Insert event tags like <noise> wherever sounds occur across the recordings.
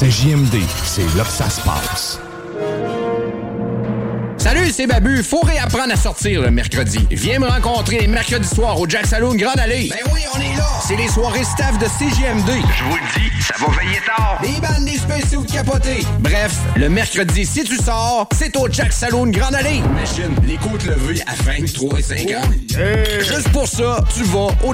C'est JMD, c'est là que ça se passe. Salut, c'est Babu. Faut réapprendre à sortir le mercredi. Viens me rencontrer mercredi soir au Jack Saloon Grande Allée. Ben oui, on est là. C'est les soirées staff de CGMD. Je vous le dis, ça va veiller tard. Des bandes, des spéciaux capotés. Bref, le mercredi, si tu sors, c'est au Jack Saloon Grande Allée. Imagine, les côtes levées à 23 et 50. Juste pour ça, tu vas au...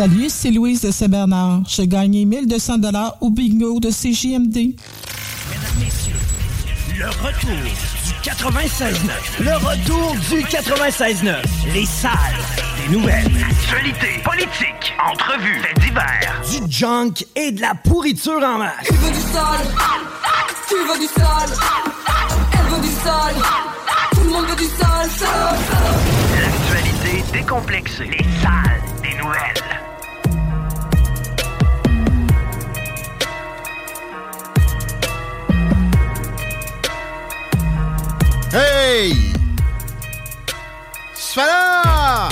Salut, c'est Louise de Saint-Bernard. J'ai gagné 1200 dollars au bingo de CJMD. Le retour du 96.9. Le retour du 96.9. Les salles des nouvelles. Actualité, politique, entrevues, faits divers. Du junk et de la pourriture en masse. Tu veux du sale Tu veux du sale Elle veut du sale Tout le monde veut du sale. L'actualité décomplexée. Les salles des nouvelles. Hey! Sfala!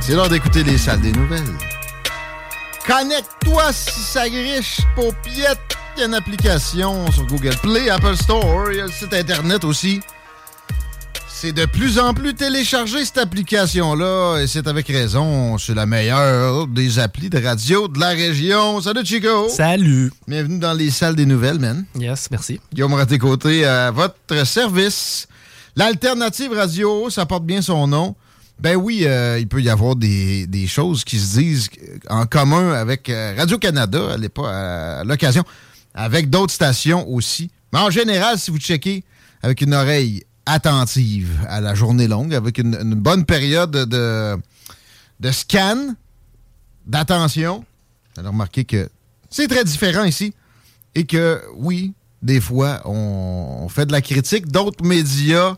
C'est l'heure d'écouter les salles des nouvelles. Connecte-toi si ça griche, y a une application sur Google Play, Apple Store, il y a le site Internet aussi. C'est de plus en plus téléchargé, cette application-là, et c'est avec raison. C'est la meilleure des applis de radio de la région. Salut, Chico! Salut! Bienvenue dans les salles des nouvelles, man. Yes, merci. Guillaume Raté-Côté, à votre service. L'alternative radio, ça porte bien son nom. Ben oui, euh, il peut y avoir des, des choses qui se disent en commun avec euh, Radio-Canada, à l'occasion, avec d'autres stations aussi. Mais en général, si vous checkez avec une oreille attentive à la journée longue, avec une, une bonne période de, de scan, d'attention, vous allez remarquer que c'est très différent ici et que, oui, des fois, on, on fait de la critique d'autres médias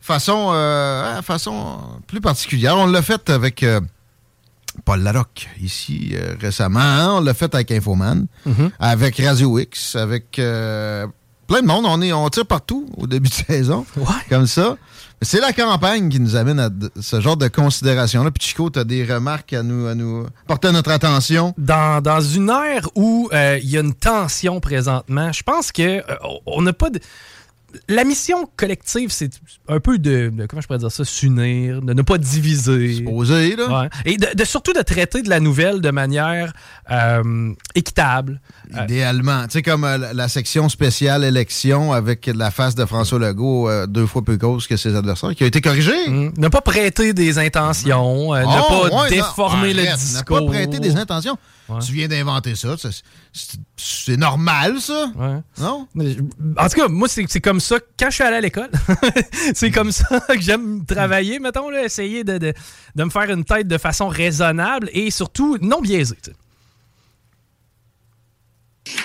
façon, euh, façon plus particulière. On l'a fait avec euh, Paul Larocque, ici, euh, récemment. hein. On l'a fait avec Infoman, avec Radio X, avec plein de monde. On, est, on tire partout au début de <laughs> saison, comme ça. C'est la campagne qui nous amène à ce genre de considération-là. Puis Chico, tu as des remarques à nous, à nous porter à notre attention? Dans, dans une ère où euh, il y a une tension présentement, je pense que euh, on n'a pas de. La mission collective, c'est un peu de, de- Comment je pourrais dire ça S'unir, de ne pas diviser. Poser, là. Ouais. Et de, de surtout de traiter de la nouvelle de manière euh, équitable. Idéalement. Tu sais, comme euh, la- section spéciale élection avec la face de François Legault euh, deux fois plus grosse que ses adversaires, qui a été corrigée. Mm. Ne pas prêter des intentions, euh, Oh, ne pas ouais, déformer non, le discours. Ne pas prêter des intentions. Ouais. Tu viens d'inventer ça. c'est- normal, ça? Non? En tout cas, moi, c'est c'est comme ça. Quand je suis allé à l'école, <laughs> c'est comme ça que j'aime travailler, mettons, là, essayer de, de- de me faire une tête de façon raisonnable et surtout non biaisée.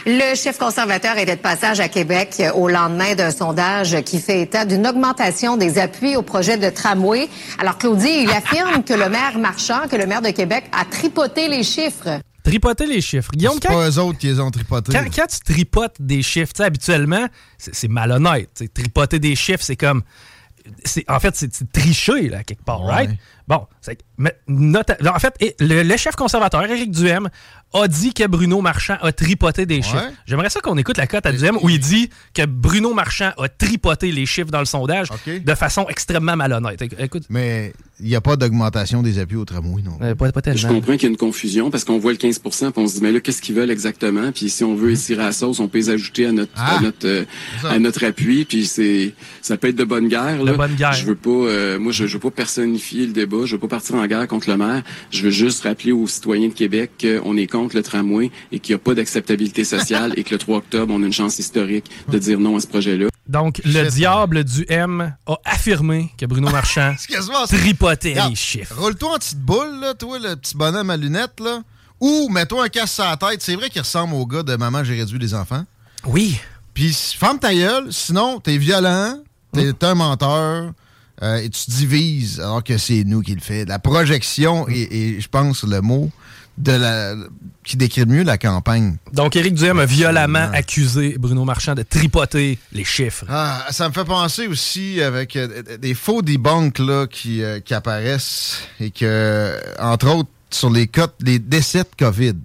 Le chef conservateur était de passage à Québec au lendemain d'un sondage qui fait état d'une augmentation des appuis au projet de tramway. Alors, Claudie, il affirme que le maire Marchand, que le maire de Québec a tripoté les chiffres. Tripoter les chiffres. Guillaume, C'est pas eux autres qui les ont tripotés. quand, quand tu tripotes des chiffres, tu sais, habituellement, c'est c'est malhonnête. Tripoter des chiffres, c'est comme. c'est en fait, c'est c'est triché, là, quelque part, Ouais. right? Bon, c'est- mais nota- en fait, le, le chef conservateur, Éric Duhem, a dit que Bruno Marchand a tripoté des chiffres. J'aimerais ça qu'on écoute la cote à Duhem où il dit que Bruno Marchand a tripoté les chiffres dans le sondage de façon extrêmement malhonnête. Éc- Écoute, Mais il n'y a pas d'augmentation des appuis au tramway, non? euh, pas, pas Je comprends qu'il y a une confusion parce qu'on voit le 15% puis on se dit, mais là, qu'est-ce qu'ils veulent exactement? Puis si on veut étirer la sauce, on peut les ajouter à notre, Ah! à notre, euh, à notre appui. Puis c'est, ça peut être de bonne guerre. De Là. bonne guerre. Je veux pas, euh, moi, je, je veux pas personnifier le débat. Je veux pas partir en guerre contre le maire. Je veux juste rappeler aux citoyens de Québec qu'on est contre le tramway et qu'il n'y a pas d'acceptabilité sociale et que le 3 octobre, on a une chance historique de dire non à ce projet-là. Donc, le diable du M a affirmé que Bruno Marchand <laughs> tripotait les chiffres. Roule-toi en petite boule, là, toi, le petit bonhomme à lunettes, là. Ou mets-toi un casque sur la tête. C'est vrai qu'il ressemble au gars de Maman, j'ai réduit les enfants. Oui. Puis ferme ta gueule, sinon t'es violent, t'es Hum. un menteur, euh, et tu divises alors que c'est nous qui le fait. La projection est, est, je pense, le mot de la qui décrit mieux la campagne. Donc, Éric Duhem a violemment accusé Bruno Marchand de tripoter les chiffres. Ah, ça me fait penser aussi avec euh, des faux debunks là, qui, euh, qui apparaissent et que, entre autres, sur les cotes, les décès de COVID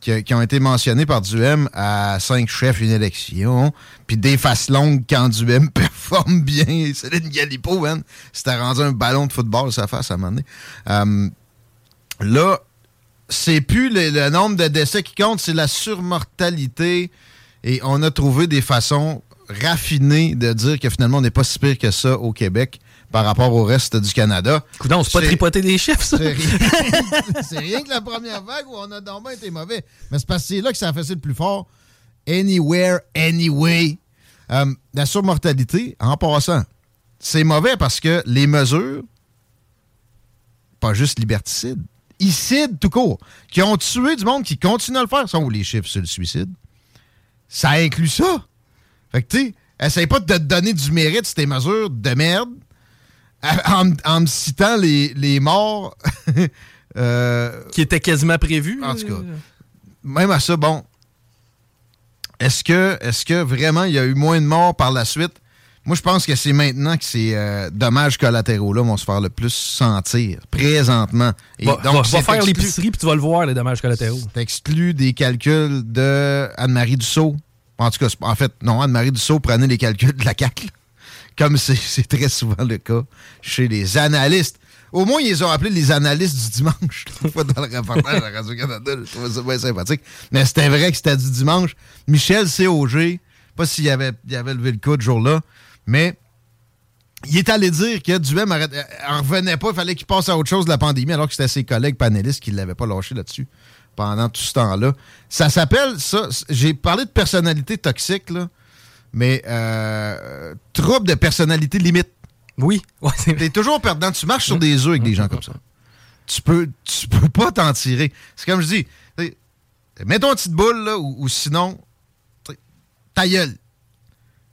qui, qui ont été mentionnés par Duhem à cinq chefs une élection, puis des faces longues quand Duhem <laughs> performe bien. Céline Galipo, man, c'était rendu un ballon de football sa face à un moment donné. Euh, là, c'est plus le, le nombre de décès qui compte, c'est la surmortalité. Et on a trouvé des façons raffinées de dire que finalement, on n'est pas si pire que ça au Québec par rapport au reste du Canada. Coudon, c'est pas tripoter des chiffres, ça? <laughs> C'est rien, que la première vague où on a donc été mauvais. Mais c'est parce que c'est là que ça a fait le plus fort. Anywhere, anyway. Euh, la surmortalité, en passant, c'est mauvais parce que les mesures, pas juste liberticides, icides tout court, qui ont tué du monde, qui continuent à le faire, sont où les chiffres sur le suicide? Ça inclut ça. Fait que, tu sais, essaye pas de te donner du mérite sur tes mesures de merde en, en me citant les, les morts. <laughs> euh, Qui étaient quasiment prévus. en tout cas, même à ça, bon, est-ce que, est que vraiment il y a eu moins de morts par la suite? Moi, je pense que c'est maintenant que ces euh, dommages collatéraux-là vont se faire le plus sentir, présentement. Et Va, va- va c'est faire l'épicerie puis tu vas le voir, les dommages collatéraux. C'est exclu des calculs de Anne-Marie Dussault. En tout cas, en fait, non, Anne-Marie Dussault prenait les calculs de la CAQ. Comme c'est très souvent le cas chez les analystes. Au moins, ils ont appelés les analystes du dimanche. Dans le reportage à Radio-Canada, je trouvais ça bien sympathique. Mais c'était vrai que c'était du dimanche. Michel C.O.G., pas s'il avait, il avait levé le coup ce jour-là, mais il est allé dire que Duhem euh, en revenait pas, il fallait qu'il passe à autre chose de la pandémie, alors que c'était ses collègues panélistes qui ne l'avaient pas lâché là-dessus pendant tout ce temps-là. Ça s'appelle, ça, j'ai parlé de personnalité toxique, là, mais euh, trouble de personnalité limite. Oui. <laughs> T'es toujours perdant. Tu marches sur des œufs avec des gens comme ça. Tu peux, tu peux pas t'en tirer. C'est comme je dis, mets ton petite boule, là, ou, ou sinon, ta gueule.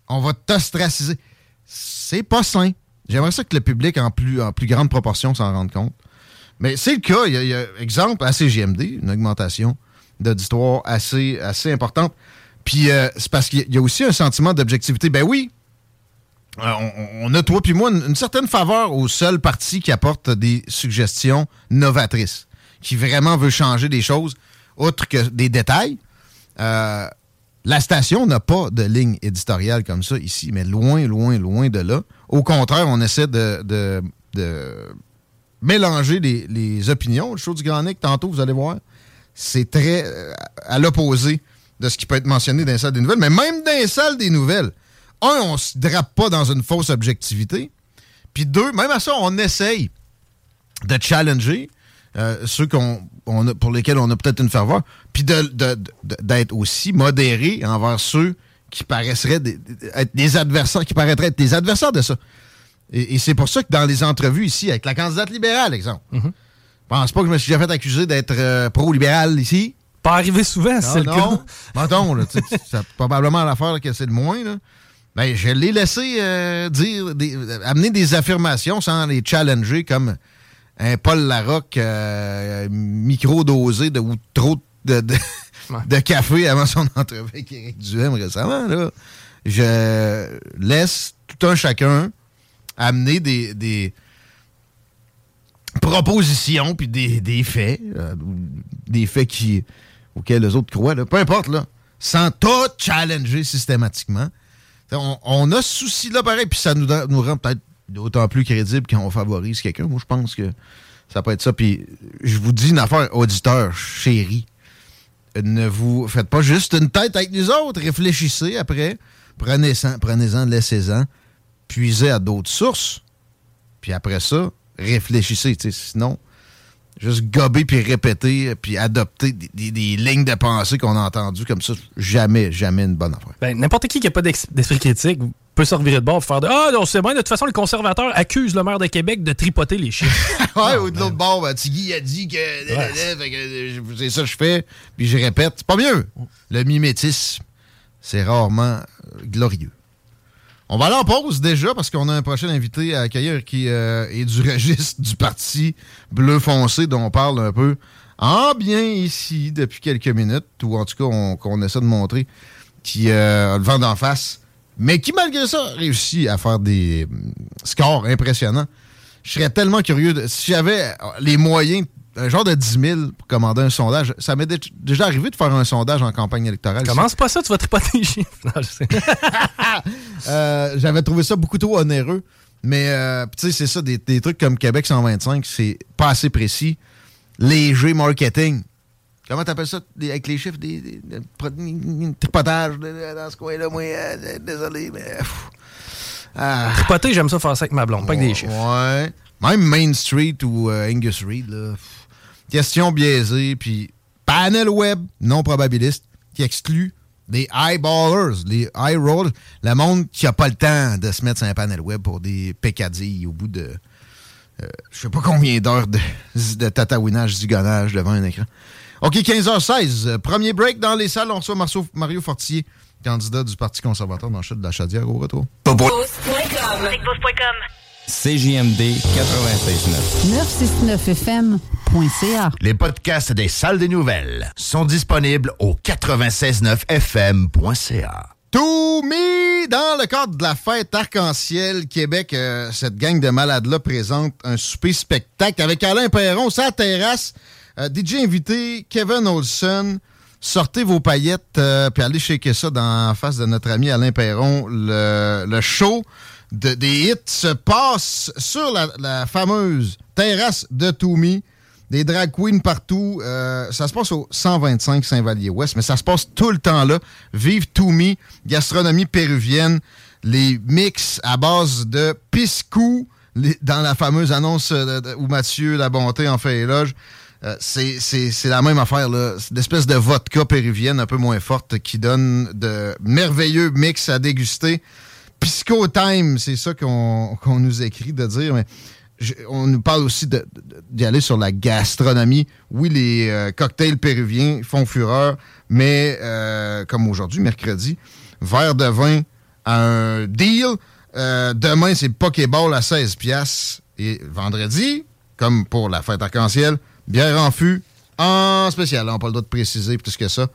On va t'ostraciser. C'est pas sain. J'aimerais ça que le public, en plus, en plus grande proportion, s'en rende compte. Mais c'est le cas. Il y, a, il y a, exemple, à CGMD, une augmentation d'auditoire assez, assez importante. Puis euh, c'est parce qu'il y a- aussi un sentiment d'objectivité. Ben oui, euh, on, a, toi puis moi, une, certaine faveur au seul parti qui apporte des suggestions novatrices, qui vraiment veut changer des choses, outre que des détails. Euh, la station n'a pas de ligne éditoriale comme ça ici, mais loin, loin, loin de là. Au contraire, on essaie de, de- de mélanger les, les opinions. Le show du Grand Nick, tantôt, vous allez voir, c'est très à l'opposé de ce qui peut être mentionné dans les salles des nouvelles. Mais même dans les salles des nouvelles, un, on se drape pas dans une fausse objectivité. Puis deux, même à ça, on essaye de challenger euh, ceux qu'on, on a- pour lesquels on a peut-être une ferveur, puis de, de- de- d'être aussi modéré envers ceux qui paraisseraient des, être des adversaires, qui paraîtraient être des adversaires de ça. Et, et c'est pour ça que dans les entrevues ici, avec la candidate libérale, exemple, je pense pas que je me suis déjà fait accuser d'être euh, pro-libéral ici. Pas arrivé souvent, c'est le cas. <laughs> Mettons, c'est probablement l'affaire que c'est le moins. Là. Ben, je l'ai laissé euh, dire, des- euh, amener des affirmations sans les challenger comme un Paul Larocque euh, micro-dosé de, ou trop de, de, <laughs> de café avant son entrevue avec Éric Duhem récemment. Là. Je laisse tout un chacun amener des, des propositions puis des, des faits, euh, des faits qui, auxquels les autres croient, là, peu importe, là, sans tout challenger systématiquement. On, on a ce souci-là pareil, puis ça nous, nous rend peut-être d'autant plus crédible quand on favorise quelqu'un. Moi, je pense que ça peut être ça. Puis je vous dis une affaire, auditeur chéri. Ne vous faites pas juste une tête avec les autres. Réfléchissez après. Prenez-en, prenez-en, laissez-en. Puisez à d'autres sources. Puis après ça, réfléchissez. Sinon, juste gober puis répéter puis adopter des, des- des lignes de pensée qu'on a entendues comme ça, jamais, jamais une bonne affaire. Ben, n'importe qui qui n'a pas d'esprit critique peut se revirer de bord et faire de Ah, non, c'est bien. De toute façon, les conservateurs accusent le maire de Québec de tripoter les chiffres. <laughs> ouais, ou de l'autre bord, ben, Tigui a dit que, euh, c'est ça que je fais, puis je répète. C'est pas mieux. Le mimétisme, c'est rarement euh, glorieux. On va aller en pause déjà parce qu'on a un prochain invité à accueillir qui euh, est du registre du parti bleu foncé dont on parle un peu en bien ici depuis quelques minutes, ou en tout cas on- qu'on essaie de montrer, qui euh, a le vent d'en face, mais qui malgré ça réussit à faire des hum, scores impressionnants. Je serais tellement curieux. de- si j'avais euh, les moyens, un genre de 10 000 pour commander un sondage, ça m'est dé- déjà arrivé de faire un sondage en campagne électorale. Commence pas ça, tu vas tripoter les chiffres. <laughs> Euh, J'avais trouvé ça beaucoup trop onéreux. Mais, euh, tu sais, c'est ça, des, des trucs comme Québec 125, c'est pas assez précis. Léger marketing. Comment t'appelles ça des- avec les chiffres? Des, des, des pro- tripotage dans ce coin-là, moi, euh, désolé, mais... pff. Ah. Tripoter, j'aime ça faire ça avec ma blonde, pas avec des chiffres. Ouais. Même Main Street ou euh, Angus Reid, là. pff. Question biaisée, puis panel web non probabiliste qui exclut les eyeballers, les eye rollers, le monde qui a pas le temps de se mettre sur un panel web pour des pécadilles au bout de euh, je sais pas combien d'heures de, <laughs> de tatouinage, zigonnage devant un écran. OK, 15h16. euh, Premier break dans les salles. On reçoit Mario Fortier, candidat du Parti conservateur dans le chute de la Chaudière. Au retour. CJMD 96.9. 969fm.ca. Les podcasts des salles des nouvelles sont disponibles au 969fm.ca. Tout mis dans le cadre de la fête arc-en-ciel Québec. euh, cette gang de malades-là présente un souper spectacle avec Alain Perron, sa terrasse. Euh, DJ invité Kevin Olson. Sortez vos paillettes euh, puis allez shaker ça dans la face de notre ami Alain Perron. Le, le show de- des hits se passe sur la, fameuse terrasse de Toumi. Des drag queens partout. Euh, ça se passe au 125 Saint-Vallier-Ouest, mais ça se passe tout le temps là. Vive Toumi, gastronomie péruvienne, les mix à base de piscou, les- dans la fameuse annonce euh, où Mathieu La Bonté en fait éloge. Euh, c'est la même affaire, là. C'est une espèce de vodka péruvienne un peu moins forte qui donne de merveilleux mix à déguster. Pisco Time, c'est ça qu'on nous écrit de dire, mais on nous parle aussi d'y aller sur la gastronomie. Oui, les euh, cocktails péruviens font fureur, mais euh, comme aujourd'hui, mercredi, verre de vin à un deal. Euh, demain, c'est Pokéball à 16 piastres. Et vendredi, comme pour la fête arc-en-ciel, bière en fût en spécial. On n'a pas le droit de préciser plus que ça.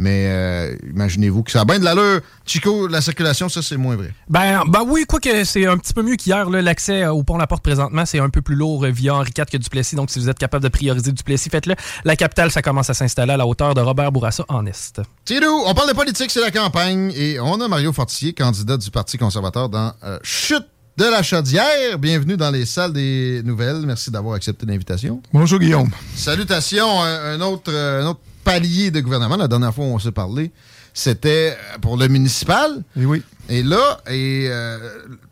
Mais euh, imaginez-vous que ça a bien de l'allure. Chico, la circulation, ça, c'est moins vrai. Ben, ben oui, quoique c'est un petit peu mieux qu'hier. L'accès euh, au pont La Porte présentement, c'est un peu plus lourd euh, via Henri IV que Duplessis. Donc, si vous êtes capable de prioriser Duplessis, faites-le. La capitale, ça commence à s'installer à la hauteur de Robert Bourassa en Est. C'est nous, on parle de politique, c'est la campagne. Et on a Mario Fortier, candidat du Parti conservateur dans euh, Chute de la Chaudière. Bienvenue dans les salles des nouvelles. Merci d'avoir accepté l'invitation. Bonjour Guillaume. Salutations, un, un autre, un autre palier de gouvernement. La dernière fois où on s'est parlé, c'était pour le municipal. Et oui. Et là, et, euh,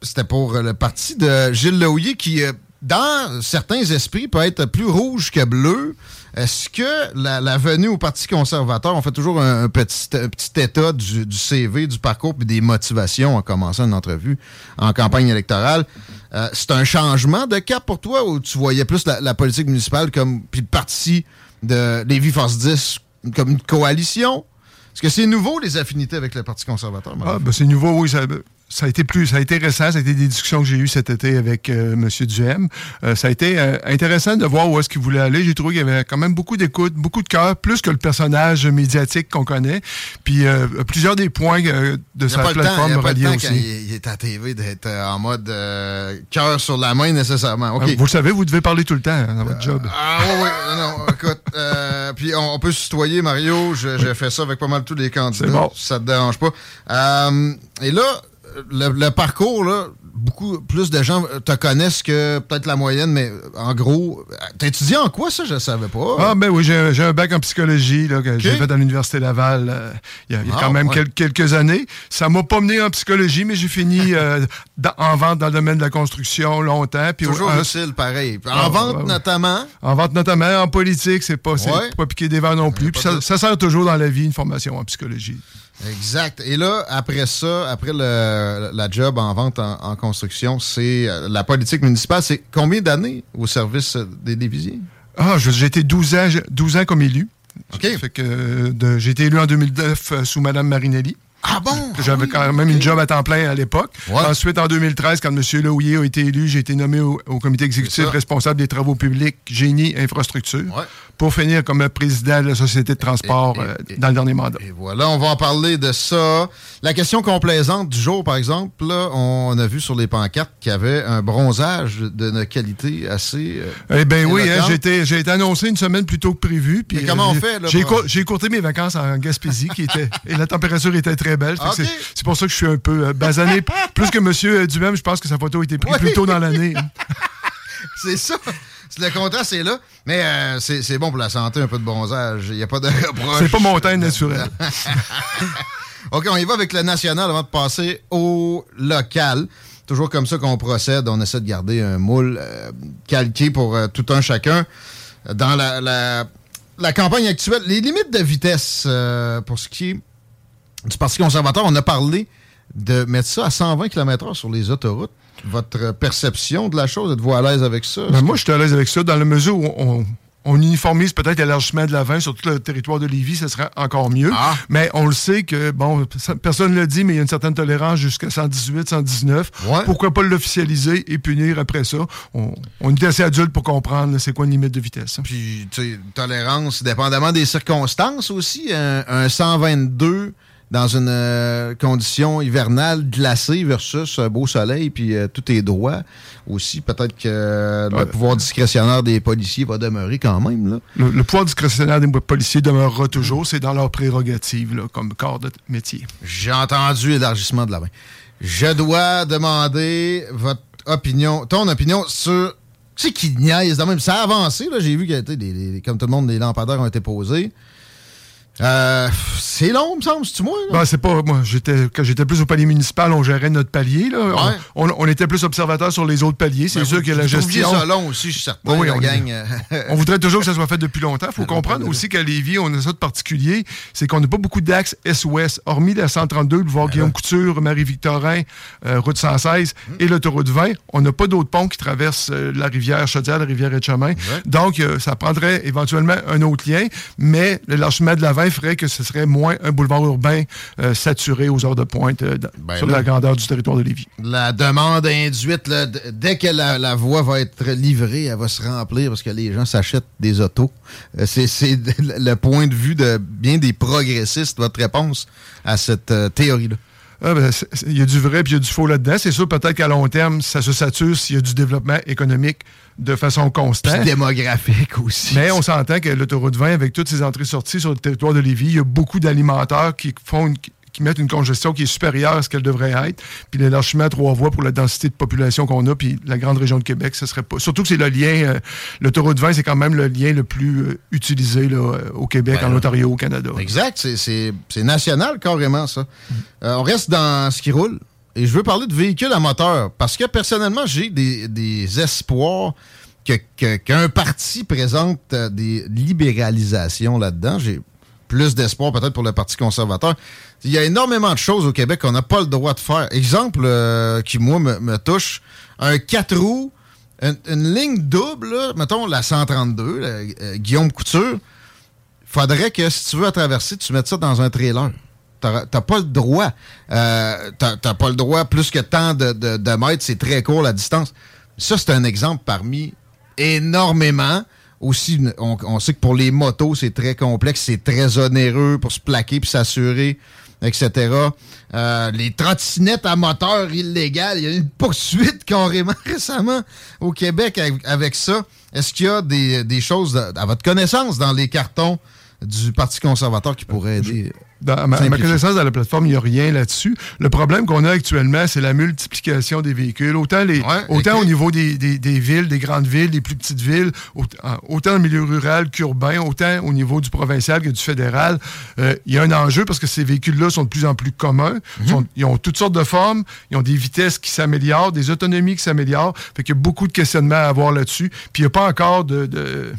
c'était pour le parti de Gilles Leouillet qui, euh, dans certains esprits, peut être plus rouge que bleu. Est-ce que la, la venue au Parti conservateur, on fait toujours un, un petit, un petit état du, du CV, du parcours, puis des motivations en commençant une entrevue en campagne électorale. Euh, c'est un changement de cap pour toi ou tu voyais plus la, la politique municipale comme puis le parti de Lévis Force 10 comme une coalition? Est-ce que c'est nouveau les affinités avec le Parti conservateur? Ah, ben, c'est nouveau, oui. ça- ça a été plus, ça a été récent, ça a été des discussions que j'ai eues cet été avec euh, M. Duhem. Euh, ça a été euh, intéressant de voir où est-ce qu'il voulait aller. J'ai trouvé qu'il y avait quand même beaucoup d'écoute, beaucoup de cœur, plus que le personnage médiatique qu'on connaît. Puis plusieurs des points de sa plateforme reliés aussi. il, il est à TV d'être en mode cœur sur la main nécessairement. Euh, Vous le savez, vous devez parler tout le temps hein, dans votre job. Ah oui, oui, non, <laughs> écoute, puis on, on peut se tutoyer, Mario, je- j'ai fait ça avec pas mal tous les candidats, bon. si ça te dérange pas. Et là, le, le parcours, là, beaucoup plus de gens te connaissent que peut-être la moyenne, mais en gros, t'as étudié en quoi ça, je savais pas. Ah ben oui, j'ai un, un bac en psychologie là, que j'ai fait à l'Université Laval euh, il y a, il y a Ah, quand même ouais. quel- quelques années. Ça m'a pas mené en psychologie, mais j'ai fini <laughs> euh, dans- en vente dans le domaine de la construction longtemps. Puis Toujours utile, pareil. En Ah, vente ouais, ouais. notamment? En vente notamment, en politique, c'est pas, pas piquer des verres non plus. Puis ça, ça sert toujours dans la vie, une formation en psychologie. Exact. Et là, après ça, après le, la job en vente en, en construction, c'est euh, la politique municipale. C'est combien d'années au service des Dévisiers? Ah, j'ai été 12 ans, 12 ans comme élu. Fait que euh, j'ai été élu en 2009 euh, sous Mme Marinelli. Ah bon? J'avais quand même une job à temps plein à l'époque. Ensuite, en 2013, quand M. Lahouillet a été élu, j'ai été nommé au, au comité exécutif responsable des travaux publics, génie, infrastructure, pour finir comme président de la Société de transport euh, dans le dernier mandat. Et voilà, on va en parler de ça. La question complaisante du jour, par exemple, là, on a vu sur les pancartes qu'il y avait un bronzage de qualité assez. euh, Eh bien oui, hein, j'ai été, annoncé une semaine plus tôt que prévu. puis, comment on j'ai- fait, j'ai écourté mes vacances en Gaspésie qui était, et la température était très belle. Ok. c'est, pour ça que je suis un peu euh, basané. <laughs> Plus que M. Dumem, je pense que sa photo a été prise plus tôt dans l'année. <laughs> c'est ça. Le contraste est là, mais euh, c'est c'est bon pour la santé, un peu de bronzage. Il n'y a pas de reproche. C'est pas montagne naturelle. <laughs> OK, on y va avec le national avant de passer au local. Toujours comme ça qu'on procède. On essaie de garder un moule euh, calqué pour euh, tout un chacun. Dans la, la- la campagne actuelle, les limites de vitesse euh, pour ce qui est du Parti conservateur, on a parlé de mettre ça à 120 km/h sur les autoroutes. Votre perception de la chose, êtes-vous à l'aise avec ça? Ben, moi, je suis à l'aise avec ça, dans la mesure où on, on uniformise peut-être l'élargissement de la 20 sur tout le territoire de Lévis, ça serait encore mieux. Ah. Mais on le sait que, bon, personne ne le dit, mais il y a une certaine tolérance jusqu'à 118, 119. Pourquoi pas l'officialiser et punir après ça? On, on est assez adulte pour comprendre c'est quoi une limite de vitesse. hein. Puis, tu sais, tolérance, dépendamment des circonstances aussi. Un, un 122 dans une euh, condition hivernale glacée versus un beau soleil, puis euh, tout est droit aussi. Peut-être que euh, le pouvoir discrétionnaire des policiers va demeurer quand même. Là. Le, le pouvoir discrétionnaire des policiers demeurera toujours, c'est dans leurs prérogatives là, comme corps de métier. J'ai entendu élargissement de la main. Je dois demander votre opinion, ton opinion sur. Tu sais qui niaise même. Ça a avancé, là. J'ai vu sais, des- des- comme tout le monde, les lampadaires ont été posés. Euh, c'est long, me semble, c'est-tu moi? Ben, c'est pas moi. J'étais quand j'étais plus au palier municipal, on gérait notre palier. Là. On- Ouais. On, on était plus observateur sur les autres paliers. C'est Ben, sûr vous- que la gestion. ça long aussi, je suis certain, Oui, oui, la on, gang, <laughs> on voudrait toujours que ça soit fait depuis longtemps. Il faut comprendre aussi qu'à Lévis, on a ça de particulier, c'est qu'on n'a pas beaucoup d'axes est-ouest, hormis la 132, le voir Guillaume Couture, Marie-Victorin, euh, route 116 et l'autoroute 20. On n'a pas d'autres ponts qui traversent euh, la rivière Chaudière, la rivière Etchemin. Donc, ça prendrait éventuellement un autre lien, mais l'élargissement de la 20 ferait que ce serait moins un boulevard urbain euh, saturé aux heures de pointe euh, Ben sur là. la grandeur du territoire de Lévis. la demande induite, là, dès que la, la voie va être livrée, elle va se remplir parce que les gens s'achètent des autos. Euh, C'est le point de vue de bien des progressistes, votre réponse à cette théorie-là? Ah, ben, Il y a du vrai puis il y a du faux là-dedans. C'est sûr, peut-être qu'à long terme, ça se sature s'il y a du développement économique de façon constante. Puis démographique aussi. Mais on s'entend que l'autoroute 20, avec toutes ces entrées-sorties sur le territoire de Lévis, il y a beaucoup d'alimentaires qui font une- qui mettent une congestion qui est supérieure à ce qu'elle devrait être. Puis l'élargissement à trois voies pour la densité de population qu'on a, puis la grande région de Québec, ce serait pas. Surtout que c'est le lien. euh, l'autoroute 20, c'est quand même le lien le plus euh, utilisé là, euh, au Québec, Ben en. Ontario, au Canada. Exact, c'est- national carrément ça. Euh, on reste dans ce qui roule et je veux parler de véhicules à moteur parce que personnellement j'ai des, des espoirs que- que- qu'un parti présente euh, des libéralisations là-dedans. J'ai plus d'espoir peut-être pour le Parti conservateur. Il y a énormément de choses au Québec qu'on n'a pas le droit de faire. Exemple euh, qui, moi, me, touche, un 4 roues, une, ligne double, là, mettons la 132, la, euh, Guillaume Couture, faudrait que si tu veux la traverser, tu mettes ça dans un trailer. T'as pas le droit. Euh, T'as pas le droit plus que tant de, de, de mètres. C'est très court la distance. Ça, c'est un exemple parmi énormément. Aussi, on, on sait que pour les motos, c'est très complexe, c'est très onéreux pour se plaquer puis s'assurer, etc. Euh, les trottinettes à moteur illégal, il y a eu une poursuite carrément <laughs> récemment au Québec avec, avec ça. Est-ce qu'il y a des, des choses à votre connaissance dans les cartons du Parti conservateur qui pourraient aider? Dans, à ma, connaissance, dans la plateforme, il n'y a rien là-dessus. Le problème qu'on a actuellement, c'est la multiplication des véhicules. Autant, les, autant au niveau des, des- des villes, des grandes villes, des plus petites villes, autant au milieu rural qu'urbain, autant au niveau du provincial que du fédéral. Euh, il y a un enjeu parce que ces véhicules-là sont de plus en plus communs. Sont- ils ont toutes sortes de formes. Ils ont des vitesses qui s'améliorent, des autonomies qui s'améliorent. Fait qu'il y a beaucoup de questionnements à avoir là-dessus. Puis il n'y a pas encore de- de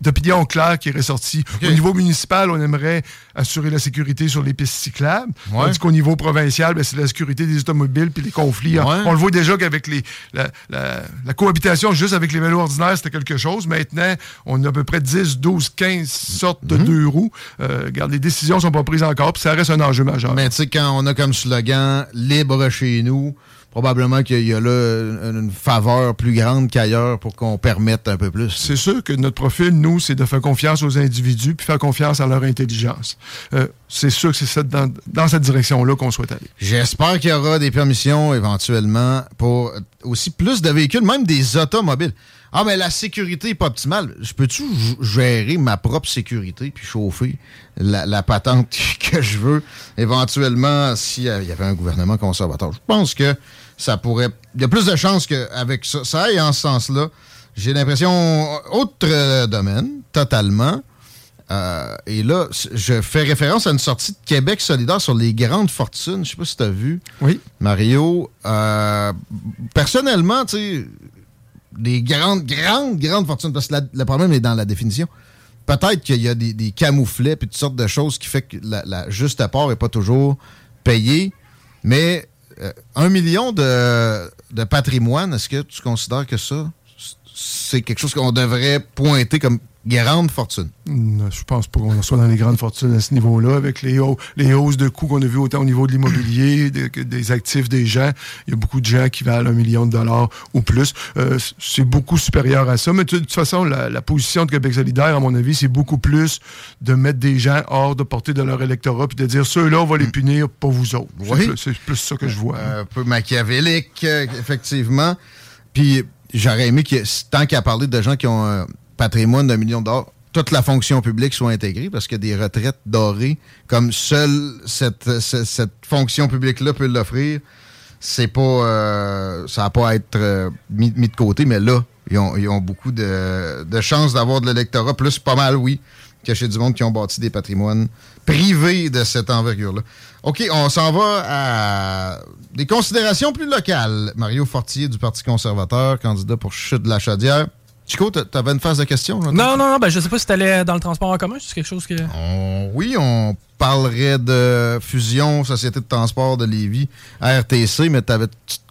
d'opinion claire qui est ressortie. Au niveau municipal, on aimerait assurer la sécurité sur les pistes cyclables. Ouais. Tandis qu'au niveau provincial, ben, c'est la sécurité des automobiles puis les conflits. Ouais. On le voit déjà qu'avec les, la, la- la cohabitation juste avec les vélos ordinaires, c'était quelque chose. Maintenant, on a à peu près 10, 12, 15 sortes Mhm. de deux roues. Euh, regarde, les décisions sont pas prises encore, puis ça reste un enjeu majeur. Mais tu sais, quand on a comme slogan libre chez nous, probablement qu'il y a là une, faveur plus grande qu'ailleurs pour qu'on permette un peu plus. C'est sûr que notre profil, nous, c'est de faire confiance aux individus puis faire confiance à leur intelligence. Euh, c'est sûr que c'est ça, dans, dans cette direction-là qu'on souhaite aller. J'espère qu'il y aura des permissions éventuellement pour aussi plus de véhicules, même des automobiles. Ah, mais la sécurité n'est pas optimale. Je peux-tu gérer ma propre sécurité puis chauffer la, la patente <laughs> que je veux? Éventuellement s'il y avait un gouvernement conservateur? Je pense que ça pourrait. Il y a plus de chances qu'avec ça, ça aille en ce sens-là. J'ai l'impression. Autre euh, domaine, totalement. Euh, et là, je fais référence à une sortie de Québec solidaire sur les grandes fortunes. Je sais pas si tu as vu. Oui. Mario, euh, personnellement, tu sais, des grandes, grandes, grandes fortunes, parce que la- le problème est dans la définition. Peut-être qu'il y a des, des camouflets puis toutes sortes de choses qui fait que la, la juste part n'est pas toujours payée. Mais euh, un million de, de patrimoine, est-ce que tu considères que ça, c'est quelque chose qu'on devrait pointer comme grande fortune? Non, je pense pas qu'on soit dans les grandes fortunes à ce niveau-là, avec les, hau- les hausses de coûts qu'on a vues autant au niveau de l'immobilier, de- que des actifs des gens. Il y a beaucoup de gens qui valent un million de dollars ou plus. Euh, c'est beaucoup supérieur à ça. Mais de toute façon, la, la position de Québec solidaire, à mon avis, c'est beaucoup plus de mettre des gens hors de portée de leur électorat puis de dire ceux-là, on va les punir, pas vous autres. Oui. C'est plus ça que je vois. un peu machiavélique, euh, effectivement. Puis j'aurais aimé que, tant qu'à parler de gens qui ont patrimoine d'un million de dollars, toute la fonction publique soit intégrée parce que des retraites dorées, comme seule cette, cette, fonction publique-là peut l'offrir, c'est pas. euh, ça n'a pas être euh, mis, mis de côté, mais là, ils ont, ils ont beaucoup de, de chances d'avoir de l'électorat, plus pas mal, oui, que chez du monde qui ont bâti des patrimoines privés de cette envergure-là. OK, on s'en va à des considérations plus locales. Mario Fortier du Parti conservateur, candidat pour Chute de la Chaudière. Chico, t'a- t'avais une phase de question? Non, non, non, ben, je sais pas si t'allais dans le transport en commun, c'est quelque chose que. On- oui, on parlerait de fusion Société de transport de Lévis, RTC, mais t'avais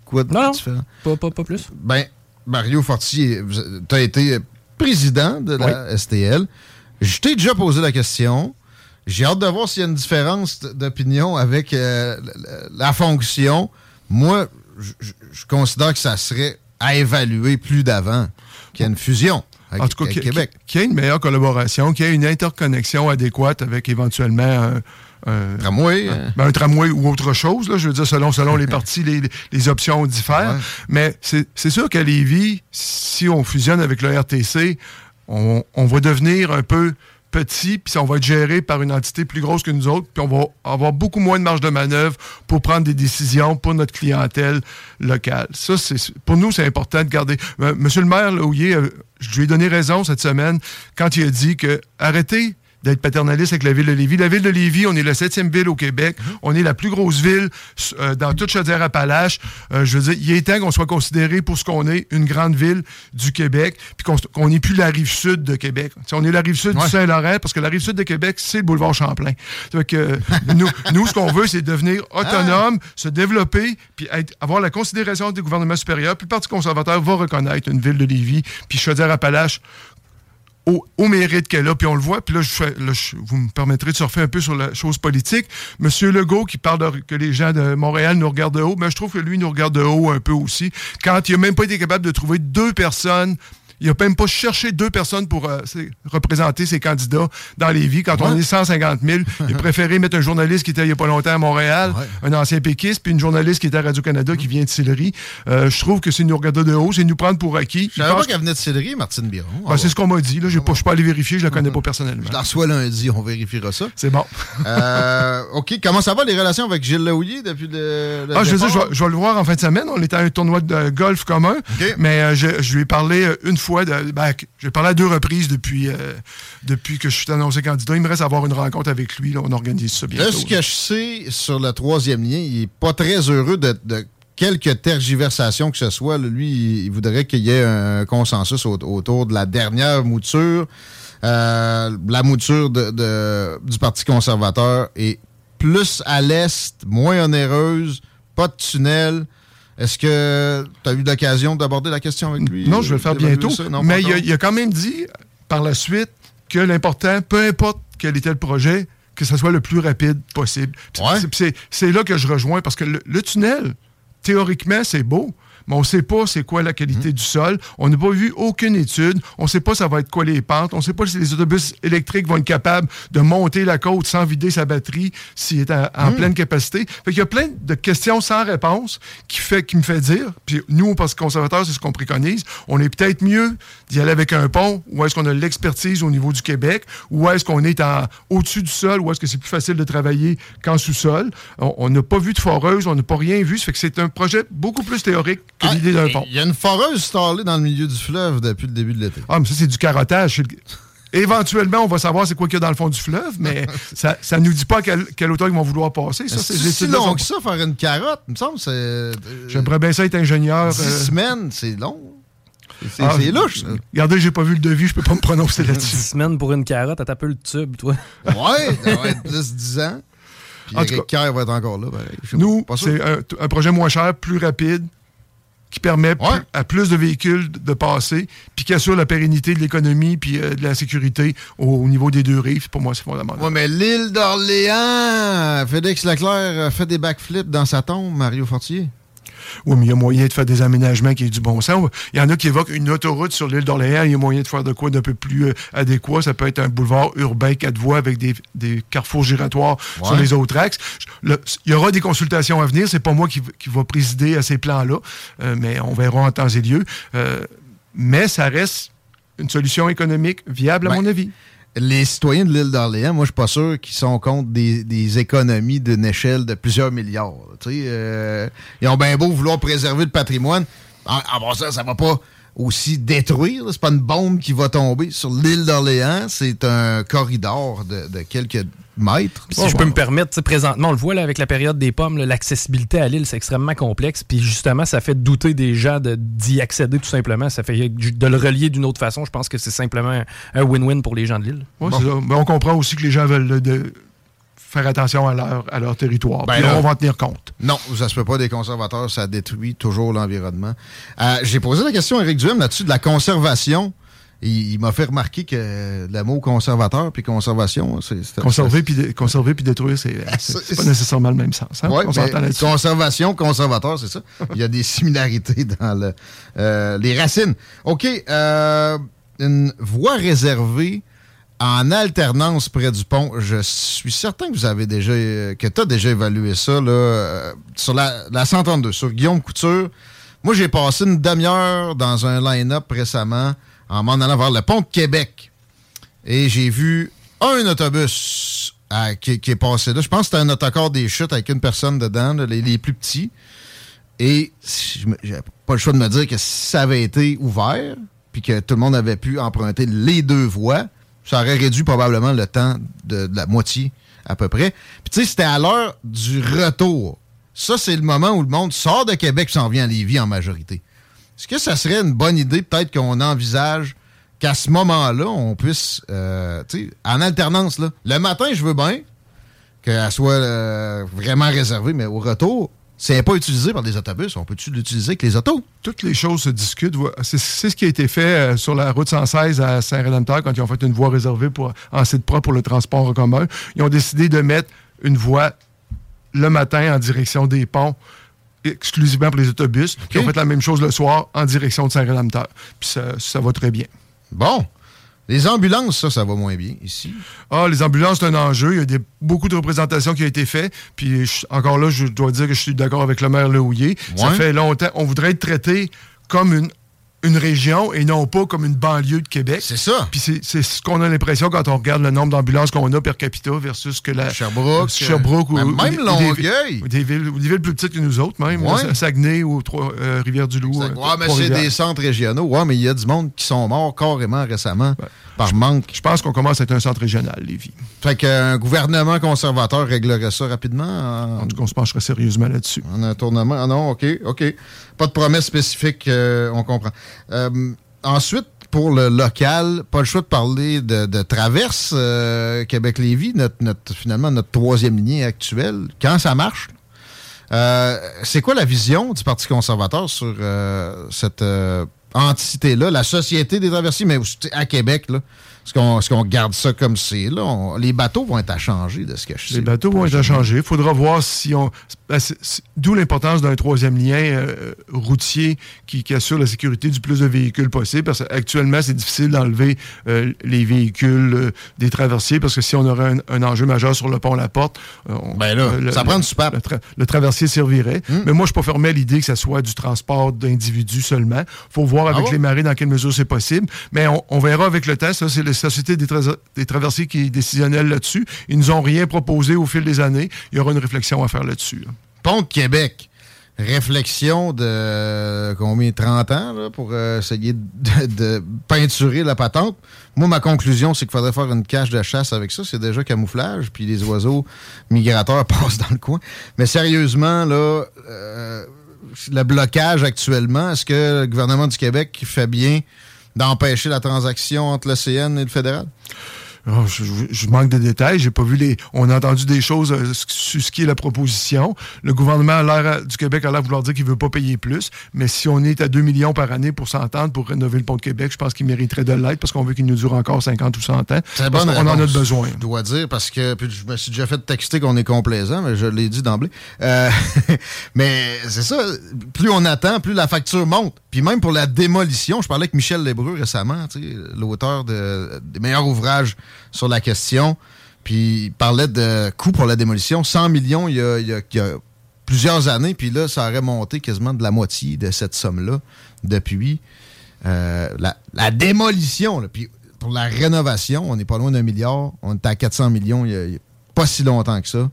quoi de Non, différent? Pas, pas, pas plus. Ben, Mario Fortier, tu as été président de la STL. Je t'ai déjà posé la question. J'ai hâte de voir s'il y a une différence d'opinion avec euh, la, la fonction. Moi, je considère que ça serait à évaluer plus d'avant qu'il y a une fusion avec, En tout cas, qu'il qu'il y ait une meilleure collaboration, qu'il y ait une interconnexion adéquate avec éventuellement un, un tramway, un, ben, un tramway ou autre chose. Là, je veux dire, selon, selon les parties, les, les options diffèrent. Mais c'est c'est sûr qu'à Lévis, si on fusionne avec le RTC, on, on va devenir un peu petit, puis on va être géré par une entité plus grosse que nous autres, puis on va avoir beaucoup moins de marge de manœuvre pour prendre des décisions pour notre clientèle locale. Ça, c'est pour nous, c'est important de garder. Euh, Monsieur le maire Lauillet, euh, je lui ai donné raison cette semaine quand il a dit que arrêtez d'être paternaliste avec la ville de Lévis. La ville de Lévis, on est la septième ville au Québec. On est la plus grosse ville euh, dans toute Chaudière-Appalaches. Euh, je veux dire, il est temps qu'on soit considéré pour ce qu'on est, une grande ville du Québec, puis qu'on n'est plus la rive sud de Québec. T'sais, on est la rive sud Ouais. du Saint-Laurent, parce que la rive sud de Québec, c'est le boulevard Champlain. Que, euh, nous, nous, ce qu'on veut, c'est devenir autonome, se développer, puis être- avoir la considération des gouvernements supérieurs. Puis le Parti conservateur va reconnaître une ville de Lévis, puis Chaudière-Appalaches au, mérite qu'elle a, puis on le voit. Puis là, je vous me permettrez de surfer un peu sur la chose politique. Monsieur Legault, qui parle que les gens de Montréal nous regardent de haut, mais je trouve que lui nous regarde de haut un peu aussi. Quand il n'a même pas été capable de trouver deux personnes il n'a même pas cherché deux personnes pour euh, représenter ses candidats dans les vies. Quand on est 150 000, <laughs> il préféré mettre un journaliste qui était il n'y a pas longtemps à Montréal, un ancien péquiste, puis une journaliste qui était à Radio-Canada qui vient de Sillery. Euh, je trouve que c'est nous regarder de haut, c'est nous prendre pour acquis. Je savais pas qu'elle venait de Céleri, Martine Biron. Ben, c'est ce qu'on m'a dit. Là, je suis pas allé vérifier, je la connais pas personnellement. Je la reçois lundi, on vérifiera ça. C'est bon. <laughs> Euh, OK, comment ça va les relations avec Gilles Laouillet depuis le, le Ah, je veux dire, je vais, je vais le voir en fin de semaine. On était à un tournoi de golf commun. Mais je, je lui ai parlé une fois. De, ben, j'ai parlé à deux reprises depuis, euh, depuis que je suis annoncé candidat. Il me reste à avoir une rencontre avec lui. Là, on organise ça bientôt. Là, ce que je sais sur le troisième lien, il est pas très heureux de, de quelques tergiversations que ce soit. Lui, il, il voudrait qu'il y ait un consensus au- autour de la dernière mouture. Euh, la mouture de- de- du Parti conservateur est plus à l'est, moins onéreuse, pas de tunnel. Est-ce que tu as eu l'occasion d'aborder la question avec lui? Non, je vais le faire bientôt. ça? Non, mais il a, encore? il a quand même dit par la suite que l'important, peu importe quel était le projet, que ce soit le plus rapide possible. C'est- là que je rejoins parce que le, le tunnel, théoriquement, c'est beau. Mais on ne sait pas c'est quoi la qualité Hum. du sol. On n'a pas vu aucune étude. On ne sait pas ça va être quoi les pentes. On ne sait pas si les autobus électriques vont être capables de monter la côte sans vider sa batterie s'il est en Hum. pleine capacité. Fait qu'il y a plein de questions sans réponse qui, fait, qui me fait dire, puis nous, au Parti conservateur, c'est ce qu'on préconise, on est peut-être mieux d'y aller avec un pont, ou est-ce qu'on a l'expertise au niveau du Québec, ou est-ce qu'on est au-dessus du sol, ou est-ce que c'est plus facile de travailler qu'en sous-sol. On- On n'a pas vu de foreuse, on n'a pas rien vu. Ça fait que c'est un projet beaucoup plus théorique que Ah, l'idée d'un pont. Il y a une foreuse installée dans le milieu du fleuve depuis le début de l'été. Ah, mais ça, c'est du carottage. Éventuellement, on va savoir c'est quoi qu'il y a dans le fond du fleuve, mais <laughs> ça ne nous dit pas quelle, quelle hauteur ils vont vouloir passer. Ça, C'est ces si long que ça, faire une carotte, il me semble, c'est... euh, J'aimerais bien ça être ingénieur. Dix euh, semaines, c'est long. C'est ah, louche. Regardez, j'ai pas vu le devis, je peux pas me prononcer <laughs> là-dessus. 10 semaines pour une carotte, t'as tapé le tube, toi. Ouais, ça va être plus 10 ans. Puis En tout Kerr va être encore là. Nous, c'est un, un projet moins cher, plus rapide, qui permet plus- à plus de véhicules de passer, puis qui assure la pérennité de l'économie puis euh, de la sécurité au, au niveau des deux rives. Pour moi, c'est fondamental. Ouais, mais l'île d'Orléans, Félix Leclerc a fait des backflips dans sa tombe, Mario Fortier. Oui, mais il y a moyen de faire des aménagements qui aient du bon sens. Il y en a qui évoquent une autoroute sur l'île d'Orléans. Il y a moyen de faire de quoi d'un peu plus euh, adéquat. Ça peut être un boulevard urbain quatre voies avec des, des carrefours giratoires sur les autres axes. Le- il y aura des consultations à venir. C'est pas moi qui va présider à ces plans-là, euh, mais on verra en temps et lieu. Euh, mais ça reste une solution économique viable, à Ben, mon avis. Les citoyens de l'île d'Orléans, moi, je suis pas sûr qu'ils sont contre des, économies d'une échelle de plusieurs milliards. euh, ils ont bien beau vouloir préserver le patrimoine. En, en passant, ça va pas aussi détruire. C'est pas une bombe qui va tomber. Sur l'île d'Orléans, c'est un corridor de, de quelques mètres. Si je peux me permettre, présentement, on le voit là, avec la période des pommes, l'accessibilité à l'île, c'est extrêmement complexe. Puis justement, ça fait douter des gens de- d'y accéder tout simplement. Ça fait de le relier d'une autre façon. Je pense que c'est simplement un- win-win pour les gens de l'île. C'est ça. Mais on comprend aussi que les gens veulent de- faire attention à leur, à leur territoire. Ben Puis là- on va en tenir compte. Non, ça se peut pas des conservateurs, ça détruit toujours l'environnement. Euh, J'ai posé la question à Eric Duhem là-dessus de la conservation. Il, il m'a fait remarquer que le mot conservateur puis conservation, c'est... Conserver puis, conserver puis détruire, <laughs> c'est pas nécessairement le même sens. hein? Ouais, on conservation, conservateur, c'est ça. Il y a des similarités dans le, euh, les racines. OK, euh, une voie réservée en alternance près du pont. Je suis certain que vous avez déjà, euh, que tu as déjà évalué ça là, sur la, la 132, sur Guillaume Couture. Moi, j'ai passé une demi-heure dans un line-up récemment en m'en allant vers le pont de Québec. Et j'ai vu un autobus à- qui, est passé là. Je pense que c'était un autocar des chutes avec une personne dedans, les, plus petits. Et j'ai pas le choix de me dire que ça avait été ouvert, puis que tout le monde avait pu emprunter les deux voies, ça aurait réduit probablement le temps de, de la moitié à peu près. Puis tu sais, c'était à l'heure du retour. Ça, c'est le moment où le monde sort de Québec et s'en vient à Lévis en majorité. Est-ce que ça serait une bonne idée, peut-être qu'on envisage qu'à ce moment-là, on puisse, euh, tu sais, en alternance, là, le matin, je veux bien qu'elle soit euh, vraiment réservée, mais au retour, c'est pas utilisé par des autobus, on peut-tu l'utiliser avec les autos? Toutes les choses se discutent. C'est c'est ce qui a été fait euh, sur la route 116 à Saint-Rédempteur quand ils ont fait une voie réservée pour, en site propre pour le transport en commun. Ils ont décidé de mettre une voie le matin en direction des ponts exclusivement pour les autobus. Puis ont fait la même chose le soir en direction de Saint-Rédempteur. Puis ça, ça va très bien. Bon. Les ambulances, ça, ça va moins bien ici. Ah, les ambulances, c'est un enjeu. Il y a des, beaucoup de représentations qui ont été faites. Puis je- encore là, je dois dire que je suis d'accord avec le maire Lehouillier. Ça Ouais. fait longtemps. On voudrait être traité comme une, une région et non pas comme une banlieue de Québec. C'est ça. Puis c'est ce qu'on a l'impression quand on regarde le nombre d'ambulances qu'on a per capita versus que la. Sherbrooke, Sherbrooke ou, euh, ou- même ou des- Longueuil. Ou des, villes, ou des villes plus petites que nous autres, même. Ouais. là, Saguenay ou euh, Rivière-du-Loup. euh, Ouais, mais c'est des centres régionaux. Ouais, mais il y a du monde qui sont morts carrément récemment par manque. Je pense qu'on commence à être un centre régional, Lévis. Fait qu'un gouvernement conservateur réglerait ça rapidement. En, En tout cas, on se pencherait sérieusement là-dessus. En un tournement. Ah non, OK, OK. Pas de promesse spécifique, euh, on comprend. Euh, ensuite, pour le local, pas le choix de parler de, de Traverse euh, Québec-Lévis, notre, notre- finalement notre troisième lignée actuelle. Quand ça marche, euh, c'est quoi la vision du Parti conservateur sur euh, cette euh, entité-là, la Société des traversiers, mais à Québec, là? Est-ce qu'on garde ça comme c'est? Là, On- les bateaux vont être à changer de ce que je sais. Les bateaux vont être à changer. Il faudra voir si on. D'où l'importance d'un troisième lien euh, routier qui, qui assure la sécurité du plus de véhicules possible. Parce qu'actuellement, c'est difficile d'enlever euh, les véhicules euh, des traversiers parce que si on aurait un, un enjeu majeur sur le pont La Porte, on- Ben là, le- ça prend du soupape. Le, tra- le traversier servirait. Mais moi, je suis pas fermé à l'idée que ça soit du transport d'individus seulement. faut voir avec bon? les marées dans quelle mesure c'est possible. Mais on, on verra avec le temps. Ça, c'est la Société des, des traversiers qui est décisionnelle là-dessus. Ils nous ont rien proposé au fil des années. Il y aura une réflexion à faire là-dessus. là. Pont Québec. Réflexion de euh, combien 30 ans pour euh, essayer de, de peinturer la patente. Moi, ma conclusion, c'est qu'il faudrait faire une cache de chasse avec ça. C'est déjà camouflage, puis les oiseaux migrateurs <laughs> passent dans le coin. Mais sérieusement, là, euh, le blocage actuellement, est-ce que le gouvernement du Québec fait bien d'empêcher la transaction entre l'OCN et le fédéral? Oh, je, manque de détails. J'ai pas vu les. On a entendu des choses euh, sur ce qui est la proposition. Le gouvernement a l'air, du Québec a l'air vouloir dire qu'il veut pas payer plus. Mais si on est à 2 millions par année pour s'entendre pour rénover le pont de Québec, je pense qu'il mériterait de l'être parce qu'on veut qu'il nous dure encore 50 ou 100 ans. Bonne qu'on en a besoin. Je dois dire, parce que puis je me suis déjà fait texter qu'on est complaisant, mais je l'ai dit d'emblée. Euh, <laughs> mais c'est ça, plus on attend, plus la facture monte. Puis même pour la démolition, je parlais avec Michel Lébreux récemment, l'auteur de, des meilleurs ouvrages sur la question. Puis il parlait de coût pour la démolition, 100 millions il y a, il y a- il y a plusieurs années, puis là, ça aurait monté quasiment de la moitié de cette somme-là depuis. Euh, la, la démolition, là. puis pour la rénovation, on n'est pas loin d'un milliard. On est à 400 millions il y a, pas si longtemps que ça.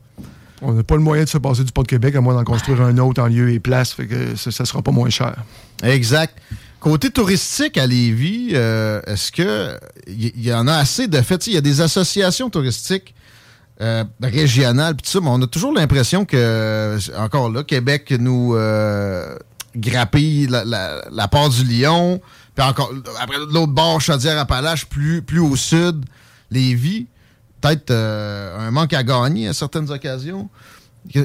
On n'a pas le moyen de se passer du pont de Québec à moins d'en construire un autre en lieu et place. Fait que ça, ça sera pas moins cher. Exact. Côté touristique à Lévis, euh, est-ce que il y, en a assez de fait? Il y a des associations touristiques euh, régionales, pis ça, mais on a toujours l'impression que, encore là, Québec nous euh, grappille la, part du Lion, puis encore, après l'autre bord, Chaudière-Appalaches, plus, plus au sud, Lévis. Peut-être euh, un manque à gagner à certaines occasions.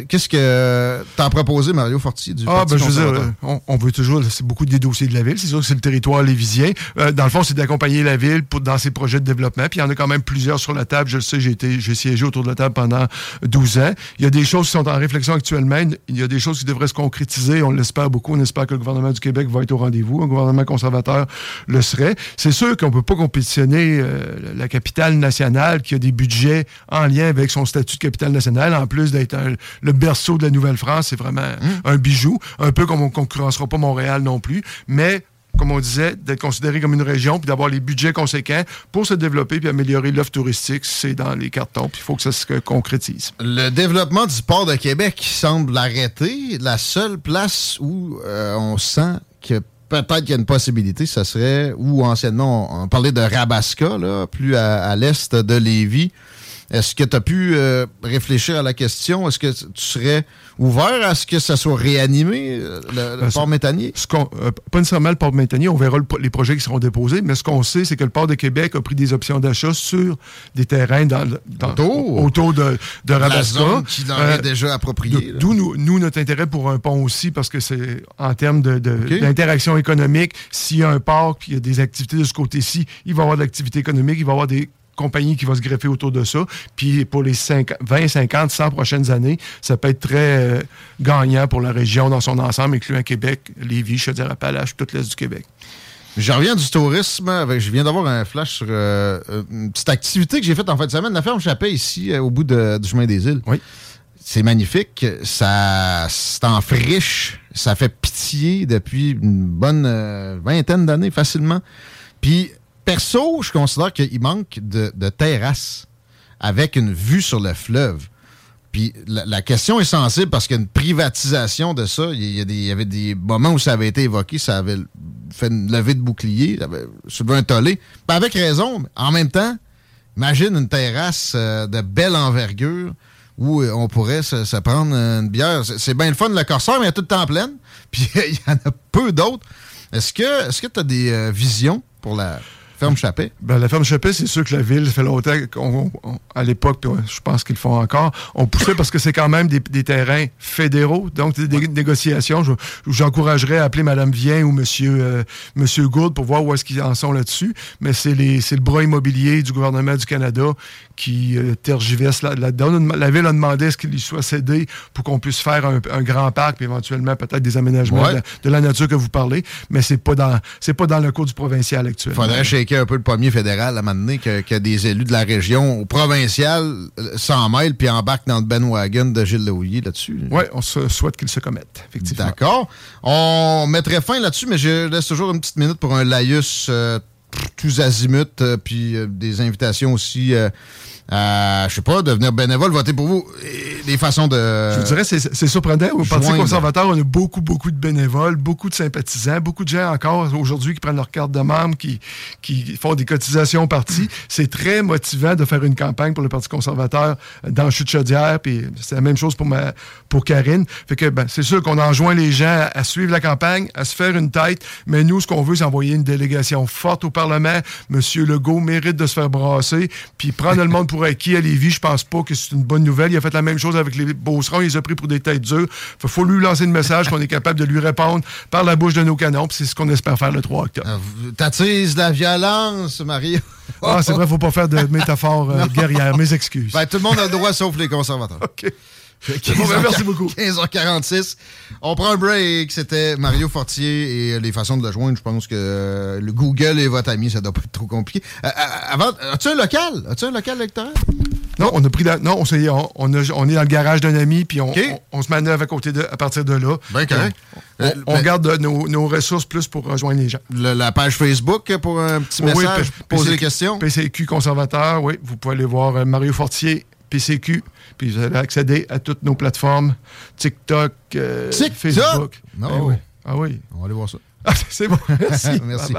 Qu'est-ce que t'as proposé, Mario Fortier, du Ah, ben, je veux dire, euh, on, on veut toujours, c'est beaucoup des dossiers de la ville. C'est sûr que c'est le territoire lévisien. Euh, dans le fond, c'est d'accompagner la ville pour, dans ses projets de développement. Puis il y en a quand même plusieurs sur la table. Je le sais, j'ai été, j'ai siégé autour de la table pendant 12 ans. Il y a des choses qui sont en réflexion actuellement. Il y a des choses qui devraient se concrétiser. On l'espère beaucoup. On espère que le gouvernement du Québec va être au rendez-vous. Un gouvernement conservateur le serait. C'est sûr qu'on peut pas compétitionner euh, la capitale nationale qui a des budgets en lien avec son statut de capitale nationale, en plus d'être un- le berceau de la Nouvelle-France. C'est vraiment un bijou. Un peu comme on ne concurrencera pas Montréal non plus. Mais comme on disait, d'être considéré comme une région, puis d'avoir les budgets conséquents pour se développer puis améliorer l'offre touristique, c'est dans les cartons, puis il faut que ça se concrétise. Le développement du port de Québec semble arrêter. La seule place où euh, on sent que peut-être qu'il y a une possibilité, ce serait où anciennement on, on parlait de Rabasca, là, plus à, à l'est de Lévis. Est-ce que tu as pu euh, réfléchir à la question? Est-ce que tu serais ouvert à ce que ça soit réanimé, euh, le, le Ben, port? Ce euh, pas nécessairement le port méthanier, on verra le les projets qui seront déposés, mais ce qu'on sait, c'est que le port de Québec a pris des options d'achat sur des terrains dans, le- dans- Autour. autour de, de qui est Euh, déjà appropriée. D'où nous, nous, notre intérêt pour un pont aussi, parce que c'est en termes de- de- OK. d'interaction économique, s'il y a un port puis il y a des activités de ce côté-ci, il va y avoir de l'activité économique, il va y avoir des compagnies qui vont se greffer autour de ça. Puis pour les 5 20, 50, 100 prochaines années, ça peut être très euh, gagnant pour la région dans son ensemble, incluant Québec, Lévis, Chaudière-Appalaches, tout l'Est du Québec. Je reviens du tourisme. Avec, je viens d'avoir un flash sur euh, une petite activité que j'ai faite en fin de semaine. La ferme Chappet, ici, euh, au bout de- du chemin des îles. Oui. C'est magnifique. Ça, c'est en friche. Ça fait pitié depuis une bonne vingtaine d'années, facilement. Puis, perso, je considère qu'il manque de, de terrasse avec une vue sur le fleuve. Puis la, question est sensible parce qu'il y a une privatisation de ça. Il y, avait des moments où ça avait été évoqué, ça avait fait une levée de bouclier, ça avait soulevé un tollé. Avec raison, mais en même temps, imagine une terrasse euh, de belle envergure où euh, on pourrait se, prendre une bière. C'est bien le fun, le corsaire, mais il y a tout le temps pleine. <laughs> Puis il y en a peu d'autres. Est-ce que est-ce que tu as des euh, visions pour la ferme? Ben, la ferme Chappelle, c'est sûr que la ville, ça fait longtemps qu'on, on- à l'époque, puis, je pense qu'ils le font encore, on poussait parce que c'est quand même des, des terrains fédéraux, donc des, négociations. Je- j'encouragerais à appeler Mme Vien ou M. Monsieur, euh, Monsieur Gould pour voir où est-ce qu'ils en sont là-dessus, mais c'est, les, c'est le bras immobilier du gouvernement du Canada qui euh, tergiverse là-. La ville a demandé ce qu'il lui soit cédé pour qu'on puisse faire un, un grand parc, puis éventuellement peut-être des aménagements Ouais. de, la, de la nature que vous parlez, mais c'est pas dans, c'est pas dans le cours du provincial actuel. Il faudrait shaker un peu le pommier fédéral à un moment donné que, que des élus de la région au provincial euh, s'en mêlent puis embarquent dans le bandwagon de Gilles Lehouillier là-dessus. Oui, on se souhaite qu'ils se commettent, effectivement. D'accord. On mettrait fin là-dessus, mais je laisse toujours une petite minute pour un laïus euh, tous azimuts, euh, puis euh, des invitations aussi euh, je sais pas, devenir bénévole, voter pour vous. Des façons de... Je vous dirais, c'est surprenant. Au Parti conservateur, on a beaucoup, beaucoup de bénévoles, beaucoup de sympathisants, beaucoup de gens encore aujourd'hui qui prennent leur carte de membre, qui, qui font des cotisations au parti. C'est très motivant de faire une campagne pour le Parti conservateur dans Chute Chaudière, puis c'est la même chose pour, ma, pour Karine. Fait que ben, c'est sûr qu'on enjoint les gens à suivre la campagne, à se faire une tête, mais nous, ce qu'on veut, c'est envoyer une délégation forte au Parlement. Monsieur Legault mérite de se faire brasser, puis prendre le monde pour acquis à Lévis, je pense pas que c'est une bonne nouvelle. Il a fait la même chose avec les Beaucerons, il les a pris pour des têtes dures. Fait, faut lui lancer le message qu'on est capable de lui répondre par la bouche de nos canons, c'est ce qu'on espère faire le 3 octobre. T'attises la violence, Marie. Ah, c'est vrai, faut pas faire de <laughs> métaphores euh, Non. guerrières. Mes excuses. Ben, tout le monde a le droit, sauf les conservateurs. <laughs> OK. Bon, ben, merci beaucoup. 15h46. On prend un break. C'était Mario Fortier et les façons de le joindre. Je pense que euh, le Google est votre ami. Ça doit pas être trop compliqué. Euh, euh, avant, as-tu un local? As-tu un local électoral? Non, on a pris la- non, on, s'est- on, on a- on est dans le garage d'un ami, puis on, se manœuvre à côté de, à partir de là. Ben correct. On, Euh, on ben- garde euh, nos, nos ressources plus pour rejoindre les gens. Le- la page Facebook pour un petit message, poser des questions? PCQ conservateur, oui. Vous pouvez aller voir euh, Mario Fortier, PCQ, puis vous allez accéder à toutes nos plateformes, TikTok, euh, TikTok? Facebook. Ah Ben oui. Ah oui. On va aller voir ça. <laughs> Ah, c'est bon. Merci. <laughs> Merci.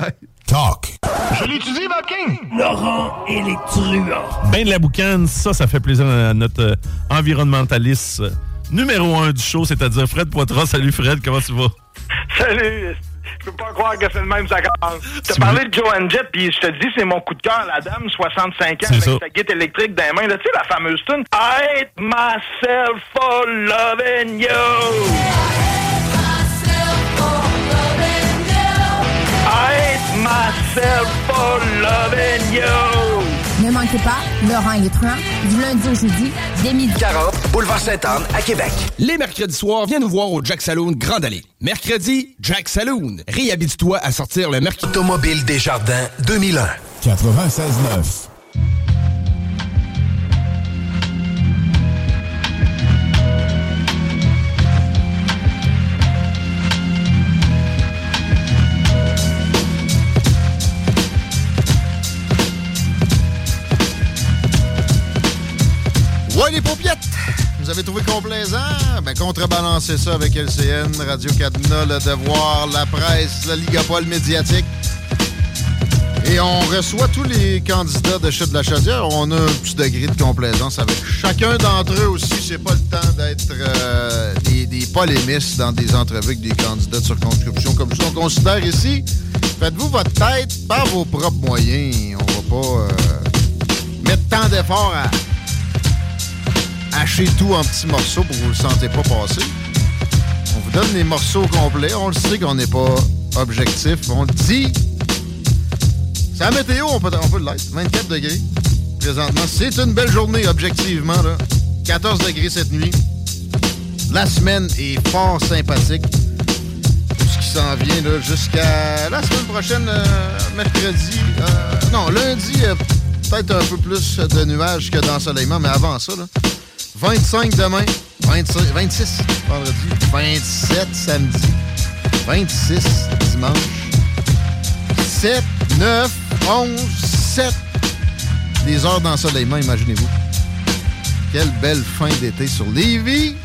Talk. Je l'utilise, Vapking! Laurent et les truands. Ben de la boucane, ça, ça fait plaisir à notre euh, environnementaliste euh, numéro un du show, c'est-à-dire Fred Poitras. Salut Fred, comment tu vas? Salut! Je peux pas croire que c'est le même, ça commence. T'as Tu parlé de Joan Jett, puis je te dis, c'est mon coup de cœur, la dame, 65 ans, avec ça. sa guitare électrique dans les mains. Là, tu sais, la fameuse tune I hate myself for loving you. I hate myself for loving you. Ne manquez pas, Laurent et les truands, du lundi au jeudi, dès midi. 40, boulevard Sainte-Anne, à Québec. Les mercredis soirs, viens nous voir au Jack Saloon Grande Allée. Mercredi, Jack Saloon. Réhabite-toi à sortir le mercredi. Automobile Desjardins 2001. 96.9. Ouais, les paupiètes! Vous avez trouvé complaisant? Ben, contrebalancez ça avec LCN, Radio Cadena, Le Devoir, La Presse, la Ligapole médiatique. Et on reçoit tous les candidats de chute de la chaudière. On a un petit degré de complaisance avec chacun d'entre eux aussi. C'est pas le temps d'être euh, des, polémistes dans des entrevues avec des candidats de circonscription comme ça. On considère ici, faites-vous votre tête par vos propres moyens. On va pas euh, mettre tant d'efforts à hacher tout en petits morceaux pour que vous le sentez pas passer. On vous donne les morceaux complets. On le sait qu'on n'est pas objectif. On le dit. C'est la météo, on peut, on peut l'être. 24 degrés présentement. C'est une belle journée, objectivement. Là. 14 degrés cette nuit. La semaine est fort sympathique. Tout ce qui s'en vient jusqu'à la semaine prochaine, euh, mercredi. euh, non, lundi, euh, peut-être un peu plus de nuages que d'ensoleillement, mais avant ça, là, 25 demain, 25 26 vendredi, 27 samedi, 26 dimanche, 7, 9, 11, 7 des heures d'ensoleillement, imaginez-vous. Quelle belle fin d'été sur Lévis.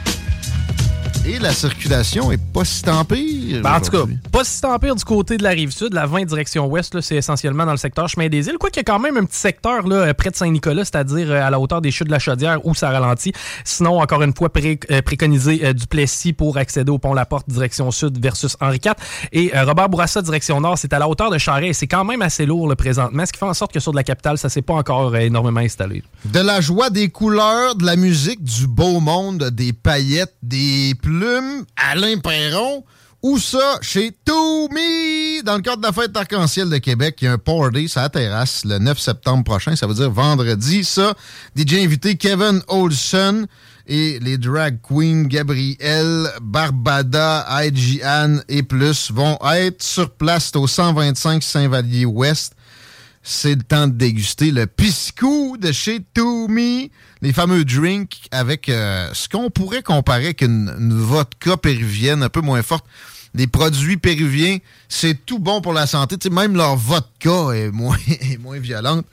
Et la circulation est pas si tant pire. Ben, en tout cas, pas si tant pire du côté de la rive sud. La 20 direction ouest, c'est essentiellement dans le secteur chemin des îles. Quoi qu'il y a quand même un petit secteur là, euh, près de Saint-Nicolas, c'est-à-dire euh, à la hauteur des chutes de la Chaudière où ça ralentit. Sinon, encore une fois, pré- euh, préconisé euh, du Plessis pour accéder au pont La Porte direction sud versus Henri IV. Et euh, Robert Bourassa direction nord, c'est à la hauteur de Charest. C'est quand même assez lourd là, présentement, ce qui fait en sorte que sur de la capitale, ça s'est pas encore euh, énormément installé. De la joie, des couleurs, de la musique, du beau monde, des paillettes, des plumes, Alain Perron. Où ça? Chez Toumi! Dans le cadre de la fête d'arc-en-ciel de Québec, il y a un party la terrasse le 9 septembre prochain. Ça veut dire vendredi. Ça, DJ invité Kevin Olson et les drag queens Gabrielle, Barbada, Anne et plus vont être sur place au 125 Saint-Vallier-Ouest c'est le temps de déguster le piscou de chez Toumi, les fameux drinks avec euh, ce qu'on pourrait comparer avec une, vodka péruvienne un peu moins forte. Les produits péruviens, c'est tout bon pour la santé. Tu sais, même leur vodka est moins, <laughs> est moins violente.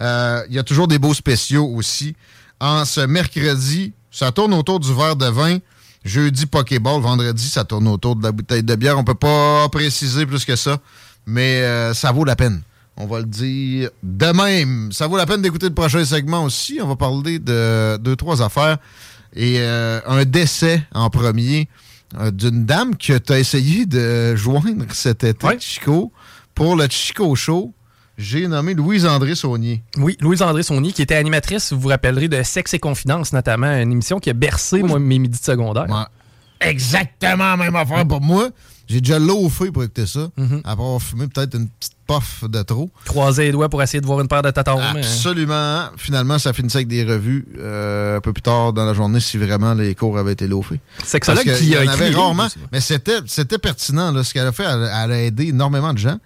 Euh, Il y a toujours des beaux spéciaux aussi. En ce mercredi, ça tourne autour du verre de vin. Jeudi, Pokéball. Vendredi, ça tourne autour de la bouteille de bière. On peut pas préciser plus que ça, mais euh, ça vaut la peine. On va le dire de même. Ça vaut la peine d'écouter le prochain segment aussi. On va parler de deux, trois affaires. Et euh, un décès en premier euh, d'une dame que tu as essayé de joindre cet été, Chico, pour le Chico Show. J'ai nommé Louise-André Saunier. Oui, Louise-André Saunier, qui était animatrice, vous vous rappellerez, de Sexe et Confidence, notamment, une émission qui a bercé moi, mes midis de secondaire. Exactement la même affaire pour moi. J'ai déjà loafé pour écouter ça. Après avoir fumé peut-être une petite puff de trop. Croiser les doigts pour essayer de voir une paire de tatons. mais- Absolument. Finalement, ça finissait avec des revues euh, un peu plus tard dans la journée si vraiment les cours avaient été loafés. Sexologue Parce qui qu'il y a en écrit avait les rarement. Mais c'était, pertinent. Là, ce qu'elle a fait, elle, elle a aidé énormément de gens.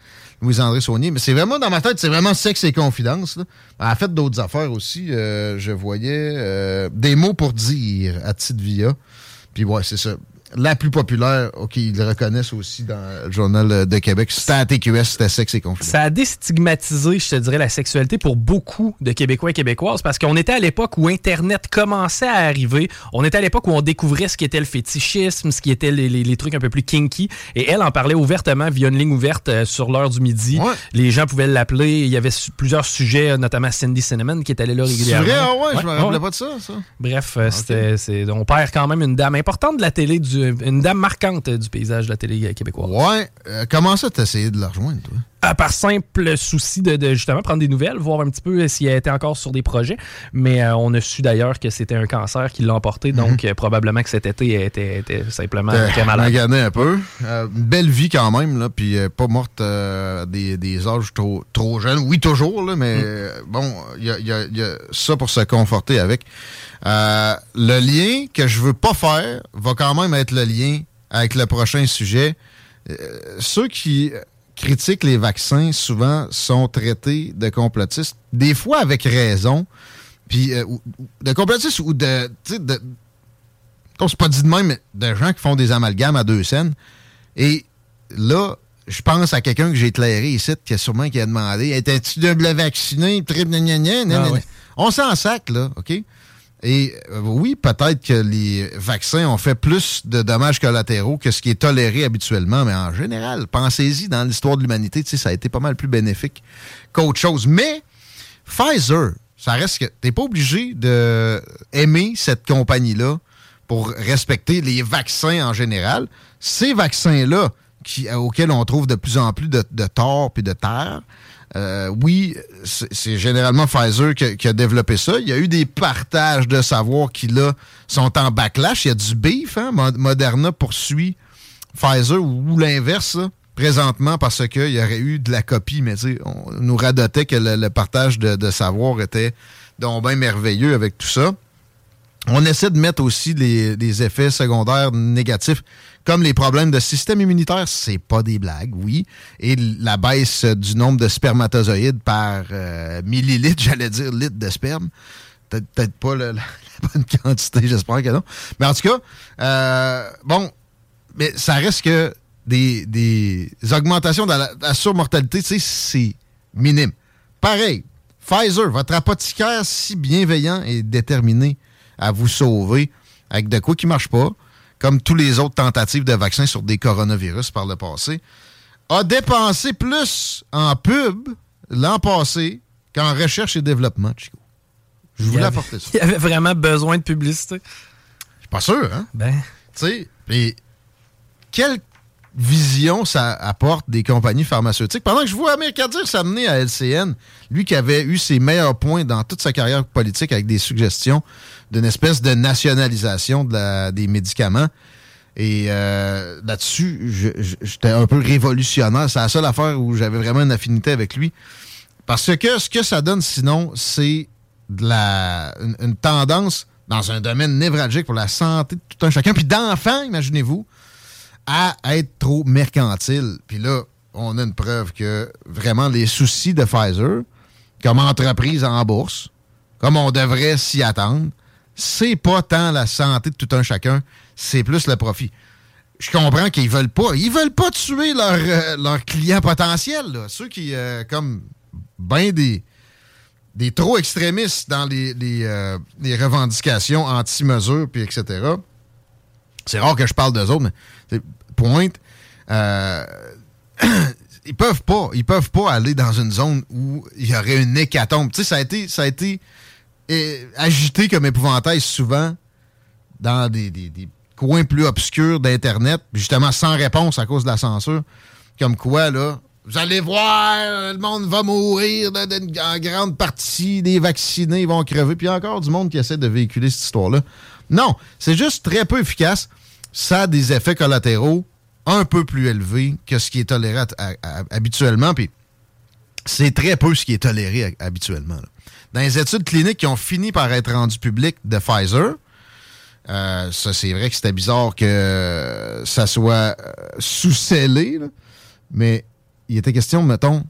Louise-André Saunier. Mais c'est vraiment, dans ma tête, c'est vraiment sexe et confidence. là. Elle a fait d'autres affaires aussi. Euh, je voyais euh, des mots pour dire à Tite Via. Puis ouais, c'est ça. La plus populaire, OK, ils le reconnaissent aussi dans le Journal de Québec. C'était à TQS, c'était sexe et confidence. Ça a déstigmatisé, je te dirais, la sexualité pour beaucoup de Québécois et Québécoises parce qu'on était à l'époque où Internet commençait à arriver. On était à l'époque où on découvrait ce qui était le fétichisme, ce qui était les, les- les trucs un peu plus kinky. Et elle en parlait ouvertement via une ligne ouverte euh, sur l'heure du midi. Les gens pouvaient l'appeler. Il y avait su- plusieurs sujets, euh, notamment Cindy Cinnamon qui est allée là C'est régulièrement. vrai? Ah ouais, je me rappelais ouais. pas de ça, ça. Bref, euh, c'était, c'est- on perd quand même une dame importante de la télé, du, une dame marquante du paysage de la télé québécoise. Ouais. Euh, comment ça, t'as essayé de la rejoindre, toi? À par simple souci de, de, justement prendre des nouvelles, voir un petit peu euh, si elle était encore sur des projets. Mais euh, on a su d'ailleurs que c'était un cancer qui l'a emporté, donc euh, probablement que cet été, elle était, était simplement très malade. magané un peu. Euh, une belle vie quand même, là, puis euh, pas morte euh, à des, des âges trop, trop jeunes. Oui, toujours, là, mais euh, bon, il y a, y a- il y a ça pour se conforter avec. Euh, le lien que je veux pas faire va quand même être le lien avec le prochain sujet. Euh, ceux qui critiquent les vaccins souvent sont traités de complotistes, des fois avec raison, puis euh, de complotistes ou de, de on c'est pas dit de même, mais de gens qui font des amalgames à deux scènes. Et là, je pense à quelqu'un que j'ai éclairé ici, qui a sûrement qui a demandé Étais-tu double vacciné Triple gna, gna, gna, gna, Ah. On s'en sac, là, OK? Et euh, oui, peut-être que les vaccins ont fait plus de dommages collatéraux que ce qui est toléré habituellement, mais en général, pensez-y, dans l'histoire de l'humanité, ça a été pas mal plus bénéfique qu'autre chose. Mais Pfizer, ça reste que t'es pas obligé de aimer cette compagnie-là pour respecter les vaccins en général. Ces vaccins-là, qui- auxquels on trouve de plus en plus de, de torts puis de terre, euh, oui, c'est généralement Pfizer qui a, développé ça. Il y a eu des partages de savoir qui, là, sont en backlash. Il y a du beef. Hein? Mo- Moderna poursuit Pfizer ou l'inverse, présentement, parce qu'il y aurait eu de la copie. Mais on nous radotait que le, le partage de, de savoir était donc bien merveilleux avec tout ça. On essaie de mettre aussi les, les effets secondaires négatifs, comme les problèmes de système immunitaire. C'est pas des blagues, oui. Et la baisse du nombre de spermatozoïdes par euh, millilitre, <laughs> j'allais dire litre de sperme. Peut-être pas <laughs> la, bonne quantité, j'espère que non. Mais en tout cas, euh, bon, mais ça reste que des, augmentations de la, surmortalité, c'est minime. Pareil, Pfizer, votre apothicaire si bienveillant et déterminé à vous sauver avec de quoi qui marche pas, comme tous les autres tentatives de vaccins sur des coronavirus par le passé, a dépensé plus en pub l'an passé qu'en recherche et développement, Chico. Je voulais avait- apporter ça. <laughs> Il y avait vraiment besoin de publicité. Je suis pas sûr, hein? Ben. Tu sais, puis quelle vision ça apporte des compagnies pharmaceutiques? Pendant que je vois Amir Kadir s'amener à LCN, lui qui avait eu ses meilleurs points dans toute sa carrière politique avec des suggestions d'une espèce de nationalisation des médicaments. Et euh, là-dessus, j'étais un peu révolutionnaire. C'est la seule affaire où j'avais vraiment une affinité avec lui. Parce que ce que ça donne sinon, c'est une tendance dans un domaine névralgique pour la santé de tout un chacun, puis d'enfants, imaginez-vous, à être trop mercantile. Puis là, on a une preuve que vraiment les soucis de Pfizer, comme entreprise en bourse, comme on devrait s'y attendre, c'est pas tant la santé de tout un chacun, c'est plus le profit. Je comprends qu'ils veulent pas. Ils veulent pas tuer leurs euh, clients potentiels, ceux qui, euh, comme ben des, trop extrémistes dans les, euh, revendications anti-mesures, puis etc. C'est rare que je parle d'eux autres, mais pointe. euh, <clears throat> ils peuvent pas. Ils peuvent pas aller dans une zone où il y aurait une hécatombe. Tu sais, ça a été, ça a été eh, agité comme épouvantail souvent dans des, des- des coins plus obscurs d'Internet, justement sans réponse à cause de la censure. Comme quoi, là, vous allez voir, le monde va mourir là, en grande partie, les vaccinés vont crever, puis il y a encore du monde qui essaie de véhiculer cette histoire-là. Non, c'est juste très peu efficace. Ça a des effets collatéraux un peu plus élevés que ce qui est toléré habituellement, puis c'est très peu ce qui est toléré ha- habituellement. Dans les études cliniques qui ont fini par être rendues publiques de Pfizer, euh, ça c'est vrai que c'était bizarre que euh, ça soit euh, sous-scellé, mais il était question, mettons,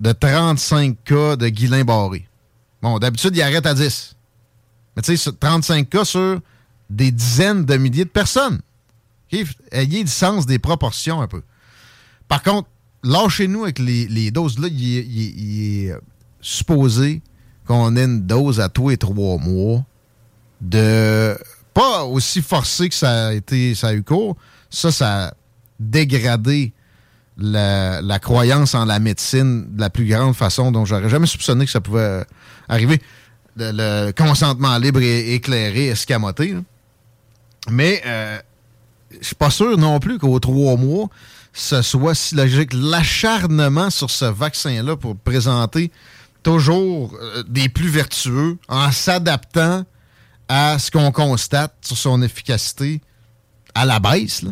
de 35 cas de Guillain barré. Bon, d'habitude, il arrête à 10. Mais tu sais, sur 35 cas sur des dizaines de milliers de personnes. OK? Ayez le sens des proportions un peu. Par contre, lâchez-nous avec les, les doses. Là, il est, euh, supposé qu'on ait une dose à tous les trois mois de pas aussi forcé que ça a été ça a eu cours. Ça, ça a dégradé la, croyance en la médecine de la plus grande façon dont j'aurais jamais soupçonné que ça pouvait euh, arriver. Le, consentement libre et éclairé, escamoté. Mais euh, je suis pas sûr non plus qu'aux trois mois, ce soit si logique. L'acharnement sur ce vaccin-là pour présenter toujours euh, des plus vertueux en s'adaptant à ce qu'on constate sur son efficacité à la baisse,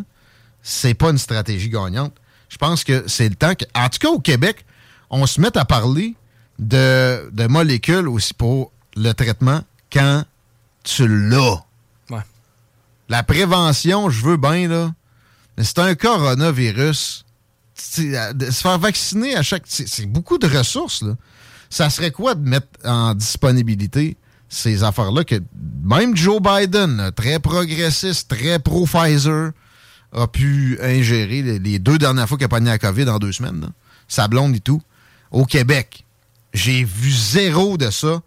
c'est pas une stratégie gagnante. Je pense que c'est le temps que, en tout cas au Québec, on se mette à parler de, de molécules aussi pour le traitement quand tu l'as. La prévention, je veux bien, là. Mais c'est un coronavirus. Euh, se faire vacciner à chaque. C'est beaucoup de ressources, là. Ça serait quoi de mettre en disponibilité ces affaires-là que même Joe Biden, très progressiste, très pro-Pfizer, a pu ingérer les, les deux dernières fois qu'il a pogné la COVID en deux semaines, là. sa blonde et tout, au Québec. J'ai vu zéro de ça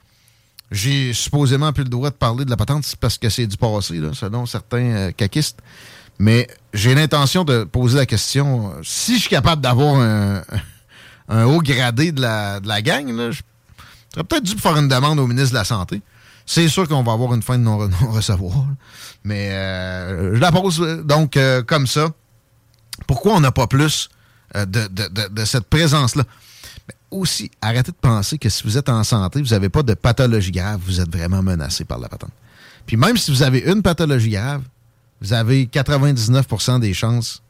J'ai supposément plus le droit de parler de la patente parce que c'est du passé, selon certains euh, caquistes. Mais j'ai l'intention de poser la question euh, si je suis capable d'avoir un, <laughs> haut gradé de la, de la gang, j'aurais peut-être dû faire une demande au ministre de la Santé. C'est sûr qu'on va avoir une fin de non- <laughs> non-recevoir. Mais euh, je la pose euh, donc comme ça. Pourquoi on n'a pas plus de- de- de cette présence-là? Mais aussi, arrêtez de penser que si vous êtes en santé, vous n'avez pas de pathologie grave, vous êtes vraiment menacé par la patente. Puis même si vous avez une pathologie grave, vous avez 99% des chances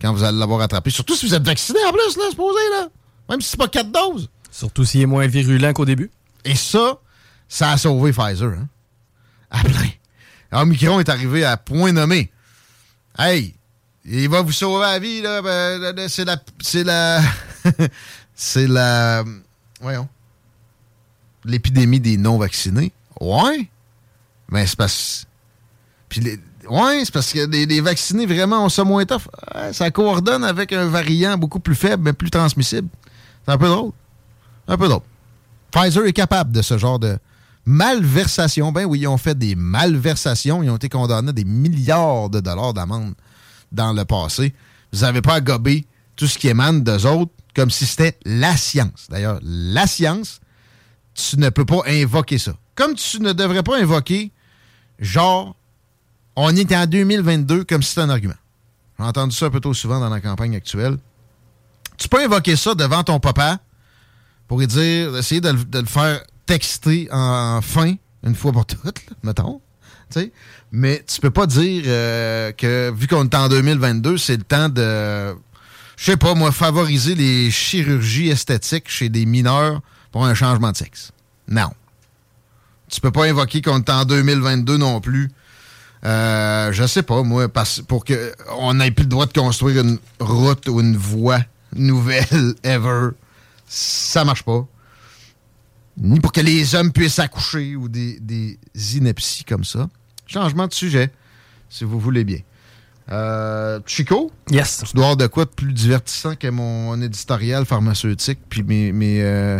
quand vous allez l'avoir attrapé. Surtout si vous êtes vacciné en plus, là, supposé, là. Même si c'est pas quatre doses. Surtout s'il est moins virulent qu'au début. Et ça, ça a sauvé Pfizer. Hein? À plein. Omicron est arrivé à point nommé. Hey, il va vous sauver la vie, là. ben, c'est la. C'est la. <laughs> c'est la. Voyons. L'épidémie des non-vaccinés. Ouais. Mais c'est parce. Puis les- Ouais, c'est parce que les, vaccinés vraiment ont ça moins tough. Ça coordonne avec un variant beaucoup plus faible, mais plus transmissible. C'est un peu drôle. Un peu drôle. Pfizer est capable de ce genre de malversation. Ben oui, ils ont fait des malversations. Ils ont été condamnés à des milliards de dollars d'amende dans le passé. Vous n'avez pas à gober tout ce qui émane d'eux autres comme si c'était la science. D'ailleurs, la science, tu ne peux pas invoquer ça. Comme tu ne devrais pas invoquer, genre, on est en 2022 comme si c'était un argument. J'ai entendu ça un peu trop souvent dans la campagne actuelle. Tu peux invoquer ça devant ton papa pour dire, essayer de, le- faire texter en fin, une fois pour toutes, mettons. Mais tu peux pas dire euh, que, vu qu'on est en 2022, c'est le temps de, je sais pas, moi, favoriser les chirurgies esthétiques chez des mineurs pour un changement de sexe. Non. Tu peux pas invoquer qu'on est en 2022 non plus. Euh, je sais pas, moi, pour qu'on n'ait plus le droit de construire une route ou une voie nouvelle <laughs> ever. Ça marche pas. Ni pour que les hommes puissent accoucher ou des, des inepties comme ça. Changement de sujet, si vous voulez bien. Euh, Chico? Yes. Tu dois avoir de quoi de plus divertissant que mon éditorial pharmaceutique puis mes, mes euh,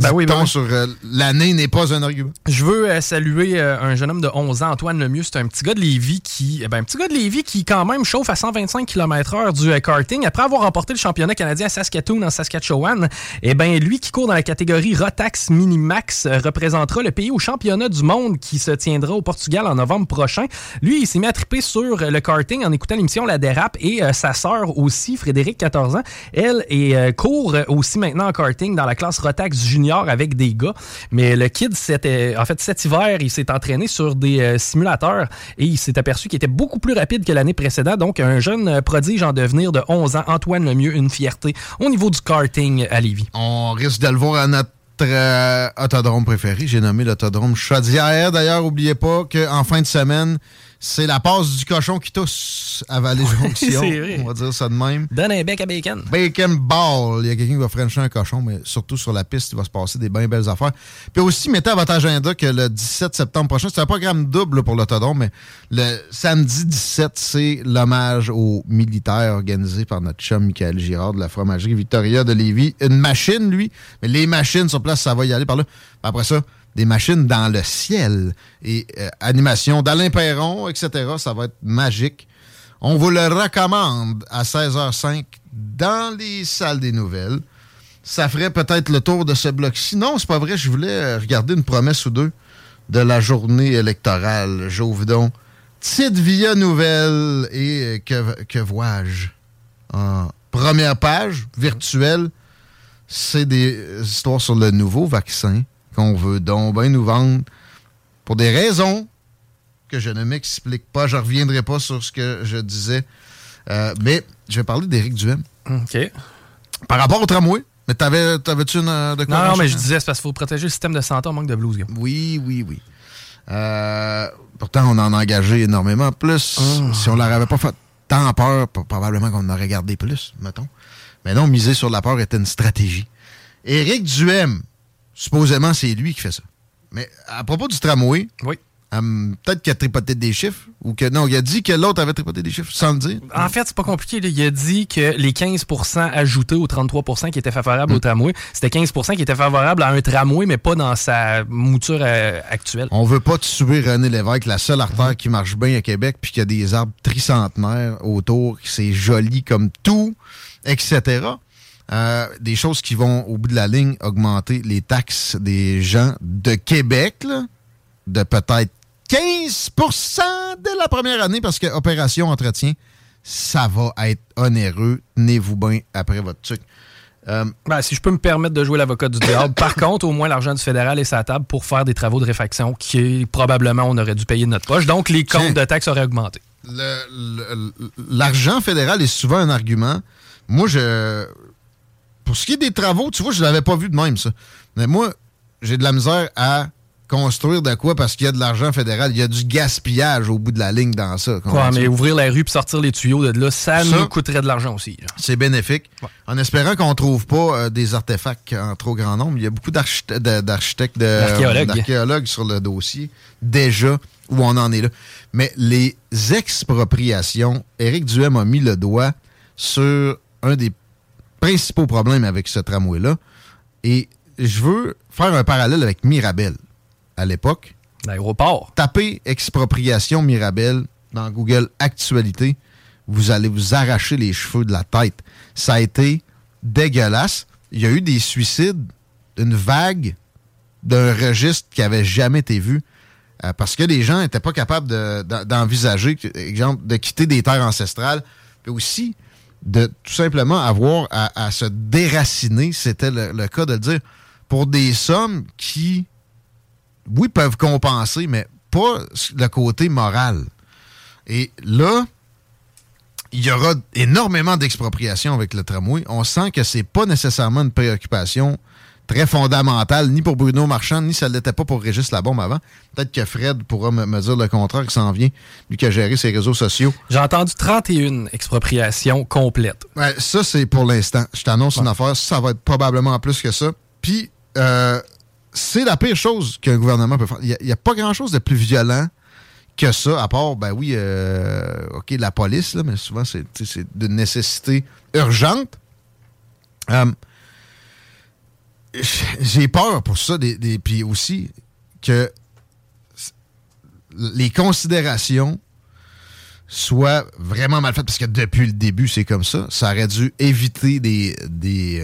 Ben oui, sur euh, l'année n'est pas un argument. Je veux euh, saluer euh, un jeune homme de 11 ans, Antoine Lemieux. C'est un petit gars de Lévis qui, eh ben, un petit gars de Lévis qui quand même chauffe à 125 km/h du karting après avoir remporté le championnat canadien à Saskatoon en Saskatchewan. Et ben lui qui court dans la catégorie Rotax Minimax représentera le pays au championnat du monde qui se tiendra au Portugal en novembre prochain. Lui, il s'est mis à triper sur le karting en écoutant l'émission La Dérape et sa sœur aussi, Frédéric, 14 ans, elle est, euh, court aussi maintenant en karting dans la classe Rotax Junior avec des gars. Mais le kid, en fait, cet hiver, il s'est entraîné sur des euh, simulateurs et il s'est aperçu qu'il était beaucoup plus rapide que l'année précédente. Donc, un jeune euh, prodige en devenir de 11 ans, Antoine Lemieux, une fierté au niveau du karting à Lévis. On risque de le voir à notre euh, autodrome préféré. J'ai nommé l'autodrome Chaudière. D'ailleurs, n'oubliez pas qu'en fin de semaine, c'est la passe du cochon qui tousse à Vallée Jonction. <laughs> On va dire ça de même. Donne un bec à bacon. Bacon Ball. Il y a quelqu'un qui va frencher un cochon, mais surtout sur la piste, il va se passer des bien belles affaires. Puis aussi, mettez à votre agenda que le 17 septembre prochain, c'est un programme double pour l'autodrome, mais le samedi 17, c'est l'hommage aux militaires organisé par notre chum Michael Girard de la fromagerie Victoria de Lévis. Une machine, lui, mais les machines sur place, ça va y aller par là. Puis après ça, des machines dans le ciel et euh, animation d'Alain Perron, etc. Ça va être magique. On vous le recommande à 16h05 dans les salles des nouvelles. Ça ferait peut-être le tour de ce bloc-ci. Non, c'est pas vrai. Je voulais euh, regarder une promesse ou deux de la journée électorale. J'ouvre donc. Petite via nouvelle et euh, que, vois-je? Première page virtuelle, c'est des histoires sur le nouveau vaccin qu'on veut donc bien nous vendre pour des raisons que je ne m'explique pas. Je reviendrai pas sur ce que je disais. Euh, mais je vais parler d'Éric Duhem. OK. Par rapport au tramway. Mais t'avais, t'avais-tu une, euh, de quoi Non, non, mais je disais, c'est parce qu'il faut protéger le système de santé en manque de blues, gars. Oui, oui, oui. Euh, pourtant, on en a engagé énormément plus. Ah. Si on leur avait pas fait tant peur, probablement qu'on en aurait gardé plus, mettons. Mais non, miser sur la peur était une stratégie. Éric Duhem, supposément, c'est lui qui fait ça. Mais à propos du tramway, oui. Hum, Peut-être qu'il a tripoté des chiffres. Ou que non, il a dit que l'autre avait tripoté des chiffres sans le dire. En fait, c'est pas compliqué. là. Il a dit que les 15% ajoutés aux 33% qui étaient favorables au tramway, c'était 15% qui étaient favorables à un tramway, mais pas dans sa mouture euh, actuelle. On veut pas subir René Lévesque, la seule artère qui marche bien à Québec, puis qu'il y a des arbres tricentenaires autour, que c'est joli comme tout, etc. Euh, des choses qui vont, au bout de la ligne, augmenter les taxes des gens de Québec, là, de peut-être 15% dès la première année, parce que Opération Entretien, ça va être onéreux. Tenez-vous bien après votre truc. Euh, Ben, si je peux me permettre de jouer l'avocat du diable. Par <laughs> contre, au moins, l'argent du fédéral est sa table pour faire des travaux de réfaction qui, probablement, on aurait dû payer de notre poche. Donc, les comptes de taxes auraient augmenté. l'argent fédéral est souvent un argument. Moi, je. Pour ce qui est des travaux, tu vois, je l'avais pas vu de même, ça. Mais moi, j'ai de la misère à construire de quoi parce qu'il y a de l'argent fédéral. Il y a du gaspillage au bout de la ligne dans ça. Quoi, mais ouvrir la rue puis sortir les tuyaux de là, ça, Ça, nous coûterait de l'argent aussi. C'est bénéfique. En espérant qu'on trouve pas euh, des artefacts en trop grand nombre. Il y a beaucoup d'architectes, d'archéologues sur le dossier, déjà, où on en est là. Mais les expropriations, Éric Duhem a mis le doigt sur un des principaux problèmes avec ce tramway-là. Et je veux faire un parallèle avec Mirabel. À l'époque, L'aéroport. Tapez expropriation Mirabel dans Google Actualité. Vous allez vous arracher les cheveux de la tête. Ça a été dégueulasse. Il y a eu des suicides, une vague d'un registre qui avait jamais été vu. euh, parce que les gens n'étaient pas capables de- d'en- d'envisager, que- exemple, de quitter des terres ancestrales, puis aussi de tout simplement avoir à, se déraciner. C'était le, cas de dire. Pour des sommes qui oui, peuvent compenser, mais pas le côté moral. Et là, il y aura énormément d'expropriations avec le tramway. On sent que c'est pas nécessairement une préoccupation très fondamentale, ni pour Bruno Marchand, ni ça ne l'était pas pour Régis Labombe avant. Peut-être que Fred pourra me, me dire le contraire qui s'en vient, lui qui a géré ses réseaux sociaux. J'ai entendu 31 expropriations complètes. Ouais, ça, c'est pour l'instant. Je t'annonce une affaire. Ça va être probablement plus que ça. Puis, euh, c'est la pire chose qu'un gouvernement peut faire. Il n'y a, pas grand-chose de plus violent que ça, à part, ben oui, euh, OK, la police, là, mais souvent, c'est d'une nécessité urgente. Euh, J'ai peur pour ça, des, puis aussi que les considérations soit vraiment mal fait parce que depuis le début, c'est comme ça. Ça aurait dû éviter des,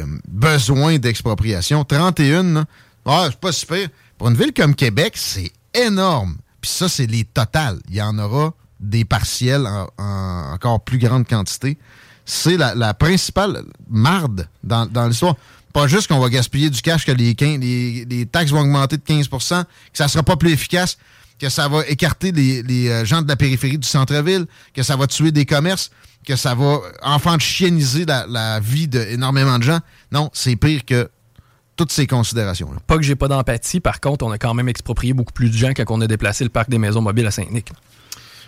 euh, besoins d'expropriation. 31, là, ah, c'est pas super. Pour une ville comme Québec, c'est énorme. Puis ça, c'est les totales. Il y en aura des partiels en, en encore plus grande quantité. C'est la, principale marde dans l'histoire. Pas juste qu'on va gaspiller du cash, que les, quin- les, les taxes vont augmenter de 15% que ça sera pas plus efficace, que ça va écarter les, les, euh, gens de la périphérie du centre-ville, que ça va tuer des commerces, que ça va enfantianiser la, la vie d'énormément de gens. Non, c'est pire que toutes ces considérations-là. Pas que j'ai pas d'empathie, par contre, on a quand même exproprié beaucoup plus de gens quand on a déplacé le parc des maisons mobiles à Saint-Nic.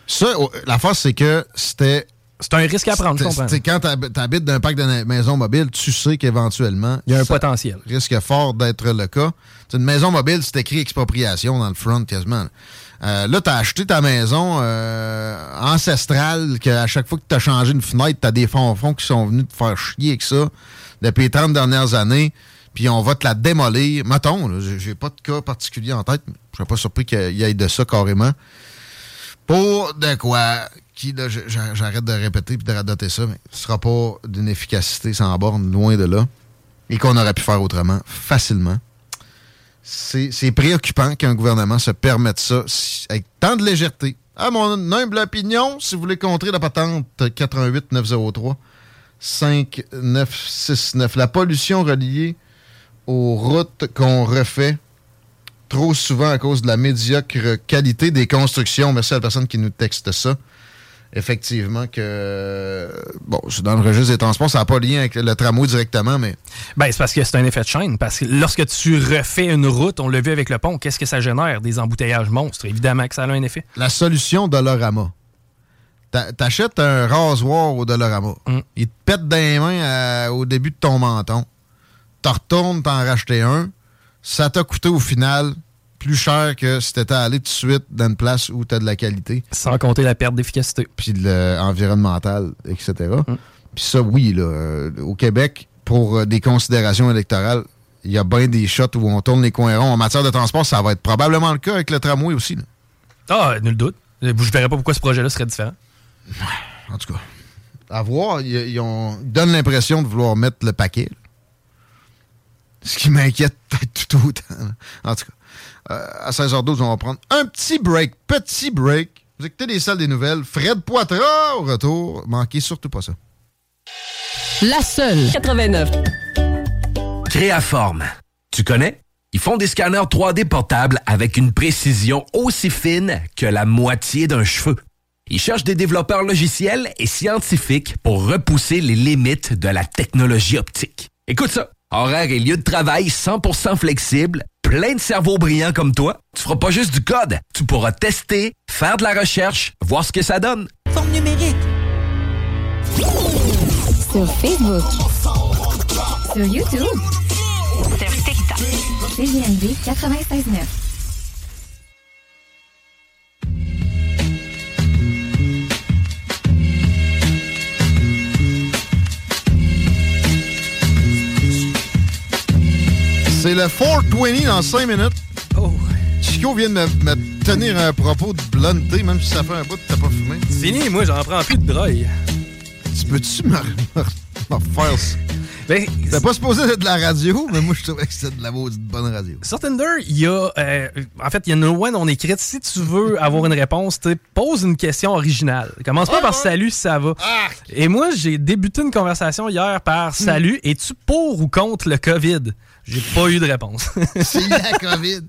Ça, la force, c'est que c'était. C'est un risque à prendre, je Quand t'hab- t'habites d'un parc de maisons mobiles, tu sais qu'éventuellement. Il y a un potentiel. risque fort d'être le cas. C'est une maison mobile, c'est écrit expropriation dans le front quasiment. Euh, là, tu as acheté ta maison euh, ancestrale, qu'à chaque fois que tu as changé une fenêtre, tu as des fonds fonds qui sont venus te faire chier avec ça depuis les 30 dernières années, puis on va te la démolir. Mettons, j'ai pas de cas particulier en tête, mais je serais pas surpris qu'il y ait de ça carrément. Pour de quoi qui, j'arrête de répéter et de radoter ça, mais ce sera pas d'une efficacité sans borne, loin de là, et qu'on aurait pu faire autrement, facilement. C'est préoccupant qu'un gouvernement se permette ça avec tant de légèreté. À mon humble opinion, si vous voulez contrer la patente 88 903 5969, la pollution reliée aux routes qu'on refait trop souvent à cause de la médiocre qualité des constructions. Merci à la personne qui nous texte ça. Effectivement que bon, c'est dans le registre des transports, ça n'a pas lien avec le tramway directement, mais Ben, c'est parce que c'est un effet de chaîne. Parce que lorsque tu refais une route, on l'a vu avec le pont, qu'est-ce que ça génère? Des embouteillages monstres. Évidemment que ça a un effet. la solution Dolorama. T'a- T'achètes un rasoir au Dolorama. Il te pète dans les mains à- au début de ton menton. T'en retournes, t'en racheter un. Ça t'a coûté au final plus cher que si t'étais allé tout de suite dans une place où t'as de la qualité. Sans compter la perte d'efficacité. Puis l'environnemental, etc. Puis ça, oui, là, euh, au Québec, pour euh, des considérations électorales, il y a bien des shots où on tourne les coins ronds. En matière de transport, ça va être probablement le cas avec le tramway aussi. là. Ah, nul doute. Je verrais pas pourquoi ce projet-là serait différent. En tout cas, à voir, ils, ils ont- ils donnent l'impression de vouloir mettre le paquet. là. Ce qui m'inquiète peut-être tout autant. En tout cas, euh, à 16h12, on va prendre un petit break. Petit break. Vous écoutez les salles des nouvelles. Fred Poitras au retour. Manquez surtout pas ça. La seule. 89. Créaforme. Tu connais? Ils font des scanners 3D portables avec une précision aussi fine que la moitié d'un cheveu. Ils cherchent des développeurs logiciels et scientifiques pour repousser les limites de la technologie optique. Écoute ça. Horaire et lieu de travail 100% flexible, plein de cerveaux brillants comme toi. Tu feras pas juste du code. Tu pourras tester, faire de la recherche, voir ce que ça donne. Forme numérique. Sur Facebook. Sur YouTube. Sur TikTok. CGNV 96.9. C'est le 420 dans 5 minutes. Chico vient de me, me tenir un propos de blunté, même si ça fait un bout que t'as pas fumé. C'est fini, moi, j'en prends plus de drogue. Tu peux-tu me, <laughs> refaire ça? Ben, T'es pas supposé être de la radio, mais moi, je trouvais que c'était de la maudite bonne radio. Sur Tinder, il y a. euh, en fait, il y a une loi non écrite. Si tu veux avoir une réponse, pose une question originale. Commence pas par salut si ça va. Et moi, j'ai débuté une conversation hier par salut. Es-tu pour ou contre le COVID? J'ai pas eu de réponse. <laughs> C'est la COVID.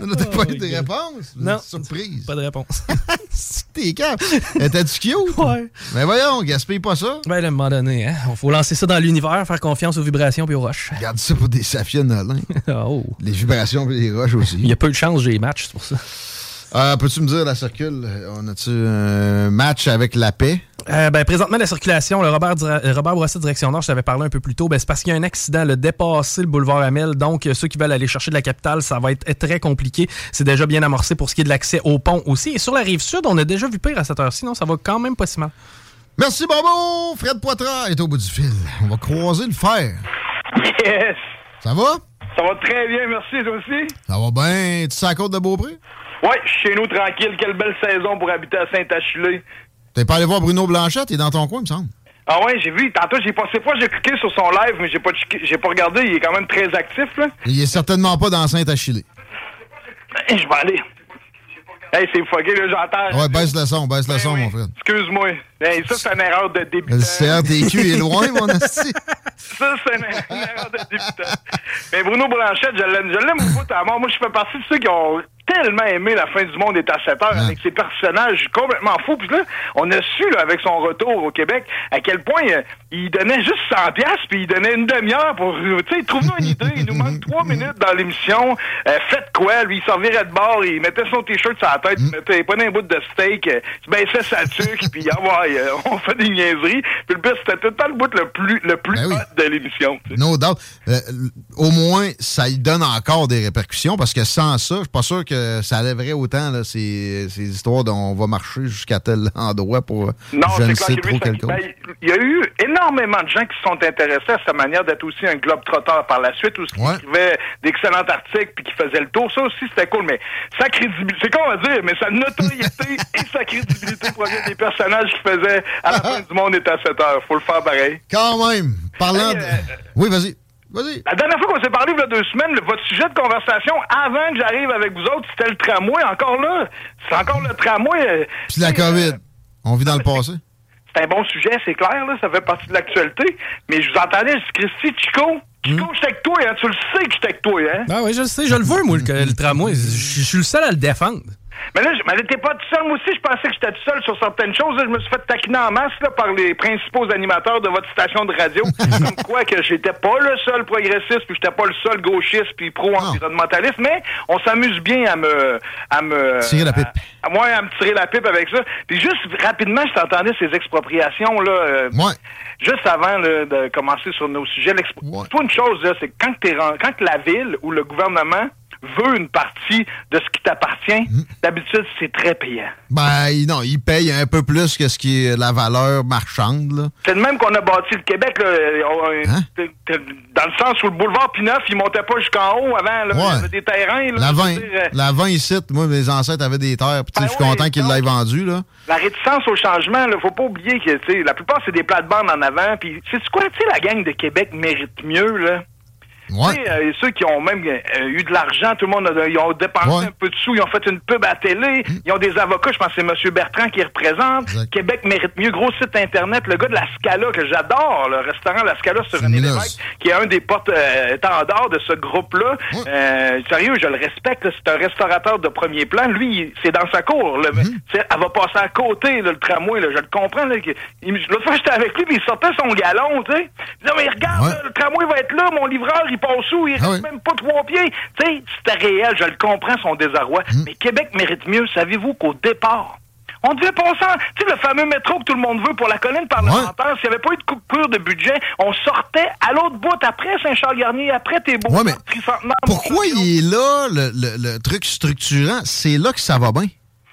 On T'as pas eu de God. réponse? Non. Surprise. Pas de réponse. <laughs> T'es calme. T'es-tu cute? Ouais. Mais voyons, gaspille pas ça. Ben, à un moment donné, hein, faut lancer ça dans l'univers, faire confiance aux vibrations puis aux roches. Garde ça pour des Safia Nolin. <laughs> oh. Les vibrations et les roches aussi. Il y a peu de chance, j'ai les matchs, c'est pour ça. Euh, Peux-tu me dire, la circule, on a-tu un match avec la paix? Euh, ben, présentement, la circulation, le Robert, euh, Robert direction Nord, je t'avais parlé un peu plus tôt, ben, c'est parce qu'il y a un accident, le dépassé le boulevard Amel. Donc, euh, ceux qui veulent aller chercher de la capitale, ça va être très compliqué. C'est déjà bien amorcé pour ce qui est de l'accès au pont aussi. Et sur la rive sud, on a déjà vu pire à cette heure-ci, non? Ça va quand même pas si mal. Merci, Bobo! Fred Poitras est au bout du fil. On va croiser le fer. Yes! Ça va? Ça va très bien, merci, toi aussi? Ça va bien? Tu sais à côte de Beaupré? Ouais, chez nous tranquille. Quelle belle saison pour habiter à Saint-Achillé. T'es pas allé voir Bruno Blanchette? Il est dans ton coin, il me semble. Ah ouais, j'ai vu. Tantôt, j'ai passé fois, j'ai cliqué sur son live, mais j'ai pas, j'ai pas regardé. Il est quand même très actif, là. Il est certainement pas dans Saint-Achillé. Hey, je vais aller. Hey, c'est fucké, là, j'entends. Ouais, baisse le son, baisse le son, mon frère. Excuse-moi. Hey, ça, c'est une erreur de débutant. Le CRTQ est loin, mon <laughs> asti. Ça, c'est une, une erreur de débutant. Mais Bruno Blanchette, je l'aime, je l'aime beaucoup à mort. Moi, je fais partie de ceux qui ont tellement aimé La fin du monde est à 7 heures avec ses personnages complètement fous. Puis là, on a su, là, avec son retour au Québec, à quel point euh, il donnait juste 100 piastres, puis il donnait une demi-heure pour, tu sais, trouve-nous une idée. Il nous manque 3 <laughs> minutes dans l'émission. Euh, faites quoi? Lui, il s'en virait de bord, il mettait son t-shirt sur la tête, il mettait, il prenait un bout de steak, euh, il baissait sa tuque, puis ah ouais, <laughs> on fait des niaiseries. Puis le pire, c'était tout le temps le bout le plus, le plus Ben oui. hot de l'émission. No doubt. Au moins, ça y donne encore des répercussions parce que sans ça, je suis pas sûr que ça lèverait autant là, ces, ces histoires dont on va marcher jusqu'à tel <laughs> endroit pour euh, Non, je ne sais trop ben, il y a eu énormément de gens qui se sont intéressés à sa manière d'être aussi un globe trotteur par la suite, où il écrivait d'excellents articles puis qui faisait le tour. Ça aussi, c'était cool, mais sa crédibilité, c'est quoi on va dire, mais sa notoriété <laughs> et sa crédibilité proviennent des personnages qu'il faisait à la fin <laughs> du monde est à 7 heures. Faut le faire pareil. Quand même, parlant de... euh, Oui, vas-y. Vas-y. La dernière fois qu'on s'est parlé, il y a deux semaines, le- votre sujet de conversation, avant que j'arrive avec vous autres, c'était le tramway. Encore là, c'est encore le tramway. euh, Puis la COVID. On vit dans le passé. c'est un bon sujet, c'est clair, là, ça fait partie de l'actualité. Mais je vous entendais, je dis, Christy, Chico, Chico, j'étais avec toi, hein, tu le sais que j'étais avec toi, hein? Ah oui, je le sais, je le veux, moi, le, le tramway. Je je suis le seul à le défendre. Mais là, je- mais t'es pas tout seul. Moi aussi, je pensais que j'étais tout seul sur certaines choses. Je me suis fait taquiner en masse là, par les principaux animateurs de votre station de radio. <laughs> Comme quoi que j'étais pas le seul progressiste, puis j'étais pas le seul gauchiste, puis pro-environnementaliste. Mais on s'amuse bien à me... À me Tirer la pipe. moi, à me tirer la pipe avec ça. Puis juste rapidement, je t'entendais ces expropriations là. euh, Juste avant là, de commencer sur nos sujets, l'expro- faut une chose c'est quand ren- quand la ville ou le gouvernement veut une partie de ce qui t'appartient, d'habitude c'est très payant. Ben, il- non, il paye un peu plus que ce qui est la valeur marchande. C'est de même qu'on a bâti le Québec, là, on- Hein? dans le sens où le boulevard Pineuf, il montait pas jusqu'en haut avant, là, Ouais. il y avait des terrains. Là, La je veux 20, dire, euh, la 20 ici, moi, mes ancêtres avaient des terres, sais, je suis content qu'ils l'aient vendu, là. La réticence au changement, là, faut pas oublier que la plupart c'est des plates-bandes en avant. Puis c'est quoi, tu sais, la gang de Québec mérite mieux là? Tu sais, euh, ceux qui ont même euh, eu de l'argent, tout le monde a, ils ont dépensé un peu de sous, ils ont fait une pub à télé, ils ont des avocats, je pense que c'est M. Bertrand qui représente. Québec mérite mieux, gros site internet, le gars de la Scala que j'adore, le restaurant La Scala sur René Lévesque, qui est un des porte-étendards de ce groupe-là. Euh, sérieux, je le respecte, c'est un restaurateur de premier plan. Lui, c'est dans sa cour. là. C'est- Elle va passer à côté, là, le tramway, là, je le comprends. L'autre fois, j'étais avec lui, puis il sortait son galon, tu sais. Il disait, mais regarde, le tramway va être là, mon livreur, il passe où? Il reste même pas trois pieds. Tu sais, c'était réel, je le comprends, son désarroi. Mais Québec mérite mieux. Savez-vous qu'au départ, on devait passer. Tu sais, le fameux métro que tout le monde veut pour la colline parlementaire, s'il n'y avait pas eu de coupure de budget, on sortait à l'autre bout, après Saint-Charles-Garnier, après tes beaux Ouais, mais tricentenaires. Pourquoi il est là, le, le- le truc structurant? C'est là que ça va bien.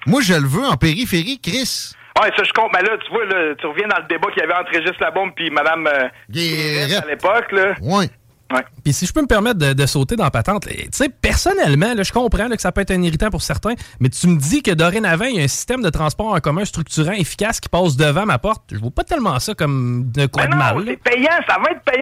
Moi, je le veux en périphérie, Chris. Ouais, ça je compte. Mais là, tu vois, là, tu reviens dans le débat qu'il y avait entre Régis Labombe puis Mme euh, à l'époque, là. Puis si je peux me permettre de, de sauter dans la patente, tu sais, personnellement, là, je comprends là, que ça peut être un irritant pour certains, mais tu me dis que dorénavant, il y a un système de transport en commun structurant, efficace, qui passe devant ma porte. Je vois pas tellement ça comme de quoi de mal. là. payant, ça va être payant.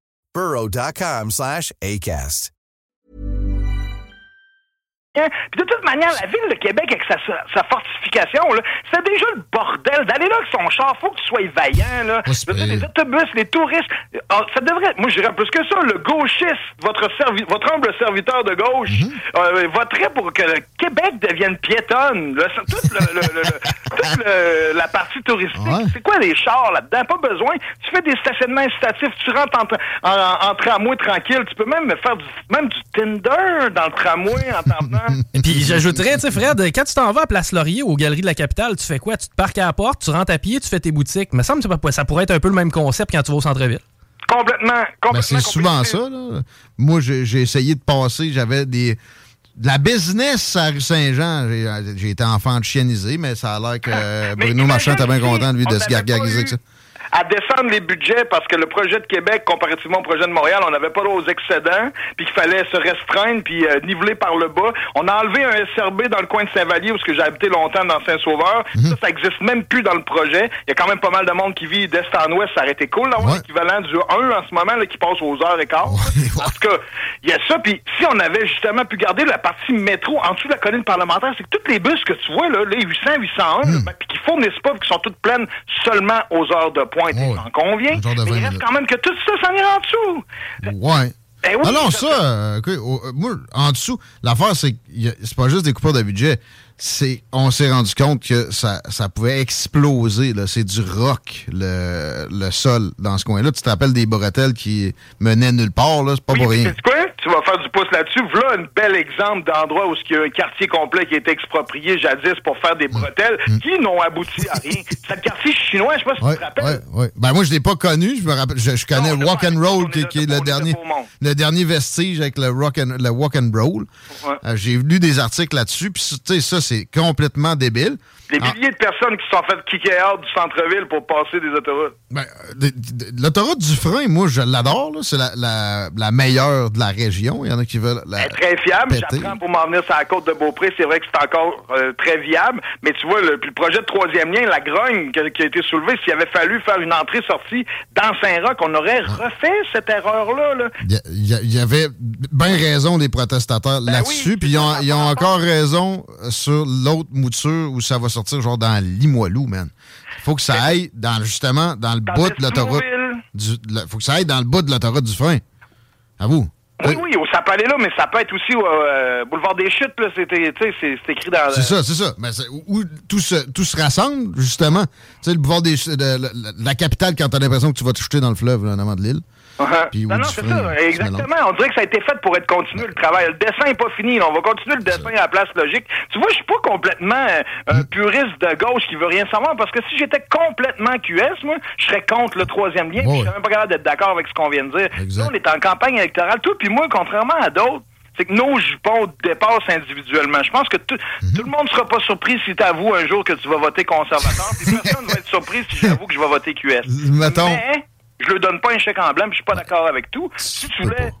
burrow.com slash ACAST. Hein? Puis de toute manière, la ville de Québec, avec sa, sa, fortification, c'est déjà le bordel. D'aller là avec son char, faut que tu sois vaillant. Là. Dire, les autobus, les touristes, ah, ça devrait moi je dirais plus que ça, le gauchiste, votre, servi, votre humble serviteur de gauche, euh, voterait pour que le Québec devienne piétonne. Là, toute le- le- le- le- toute le- la partie touristique, c'est quoi les chars là-dedans? Pas besoin. Tu fais des stationnements incitatifs, tu rentres en, tra- en, en tramway tranquille, tu peux même faire du, même du Tinder dans le tramway en venant. Et puis j'ajouterais, tu sais, Fred, quand tu t'en vas à Place Laurier, aux Galeries de la Capitale, tu fais quoi? Tu te parques à la porte, tu rentres à pied, tu fais tes boutiques. Il me semble que ça pourrait être un peu le même concept quand tu vas au centre-ville. Complètement, complètement. Ben, c'est souvent ça, là. Moi, j'ai essayé de passer, j'avais des. De la business à rue Saint-Jean. J'ai- été enfant de chiennisé, mais ça a l'air que <laughs> Bruno Marchand était bien content, lui, de se gargariser avec ça. À descendre les budgets parce que le projet de Québec, comparativement au projet de Montréal, on n'avait pas aux excédents, puis qu'il fallait se restreindre, puis euh, niveler par le bas. On a enlevé un SRB dans le coin de Saint-Vallier, où ce que j'ai habité longtemps dans Saint-Sauveur. Ça, ça existe même plus dans le projet. Il y a quand même pas mal de monde qui vit d'est en ouest. Ça aurait été cool d'avoir l'équivalent du 1 en ce moment, là, qui passe aux heures et quart. Tout cas, il y a ça, puis si on avait justement pu garder la partie métro en dessous de la colline parlementaire, c'est que toutes les bus que tu vois, là, les 800, 801, là, ben, puis qui fournissent pas, puis qui sont toutes pleines seulement aux heures de pointe, on en convient. genre de Mais 20 il reste quand même que tout ça, ça est en dessous. Ouais. Ben oui, ah non, ça euh, euh, moi, en dessous, l'affaire, c'est que c'est pas juste des coupures de budget. C'est, on s'est rendu compte que ça, ça pouvait exploser. Là. C'est du rock, le, le sol dans ce coin-là. Tu te rappelles des bretelles qui menaient nulle part, là? C'est pas pour rien. C'est quoi? Tu vas faire du pouce là-dessus. Voilà un bel exemple d'endroit où il y a un quartier complet qui a été exproprié jadis pour faire des bretelles qui n'ont abouti à rien. <laughs> C'est le quartier chinois, je sais pas si Ouais, tu te rappelles. ouais, ouais. Ben moi, je l'ai pas connu. Je me rappelle. Je, je connais Walk and Roll, qui, qui est le dernier, le dernier vestige avec le rock and, le walk and roll. Euh, J'ai lu des articles là-dessus. Puis tu sais, ça, c'est complètement débile. Des Ah, milliers de personnes qui sont fait kicker out du centre-ville pour passer des autoroutes. ben, de- L'autoroute du frein, moi, je l'adore. C'est la, la, la meilleure de la région. Il y en a qui veulent la. Très fiable. J'apprends pour m'en venir sur la côte de Beaupré. C'est vrai que c'est encore euh, très viable. Mais tu vois, le, projet de troisième lien, la grogne qui a, qui a été soulevée, s'il avait fallu faire une entrée-sortie dans Saint-Roch, on aurait refait cette erreur-là. Là. Il y, avait bien raison les protestataires Ben là-dessus, puis ils ont, ils ont encore raison sur l'autre mouture où ça va sortir genre dans Limoilou, man. Faut que ça aille dans justement dans le bout de l'autoroute. faut que ça aille dans le bout de l'autoroute du frein. À vous. Oui, oui, ça peut aller là, mais ça peut être aussi au euh, boulevard des Chutes. là. C'est écrit dans. C'est ça, c'est ça. Mais où, tout, se, tout se rassemble, justement. Tu sais, le boulevard des, de, de- de la capitale, quand t'as l'impression que tu vas te jeter dans le fleuve, là, en avant de l'île. Puis Non, non, c'est ça, exactement. On dirait que ça a été fait pour être continué le travail. Le dessin n'est pas fini. là. On va continuer le dessin à la place logique. Tu vois, je suis pas complètement euh, un puriste de gauche qui veut rien savoir parce que si j'étais complètement QS, moi, je serais contre le troisième lien. puis Je serais même pas capable d'être d'accord avec ce qu'on vient de dire. Là, on est en campagne électorale, tout. Puis moi, contrairement à d'autres, c'est que nos jupons dépassent individuellement. Je pense que tout, tout le monde sera pas surpris si t'avoues un jour que tu vas voter conservateur. Puis <laughs> personne va être surpris si j'avoue que je vais voter QS. Mettons. Mais je ne donne pas un chèque en blanc, puis je suis pas d'accord avec tout. Si tu voulais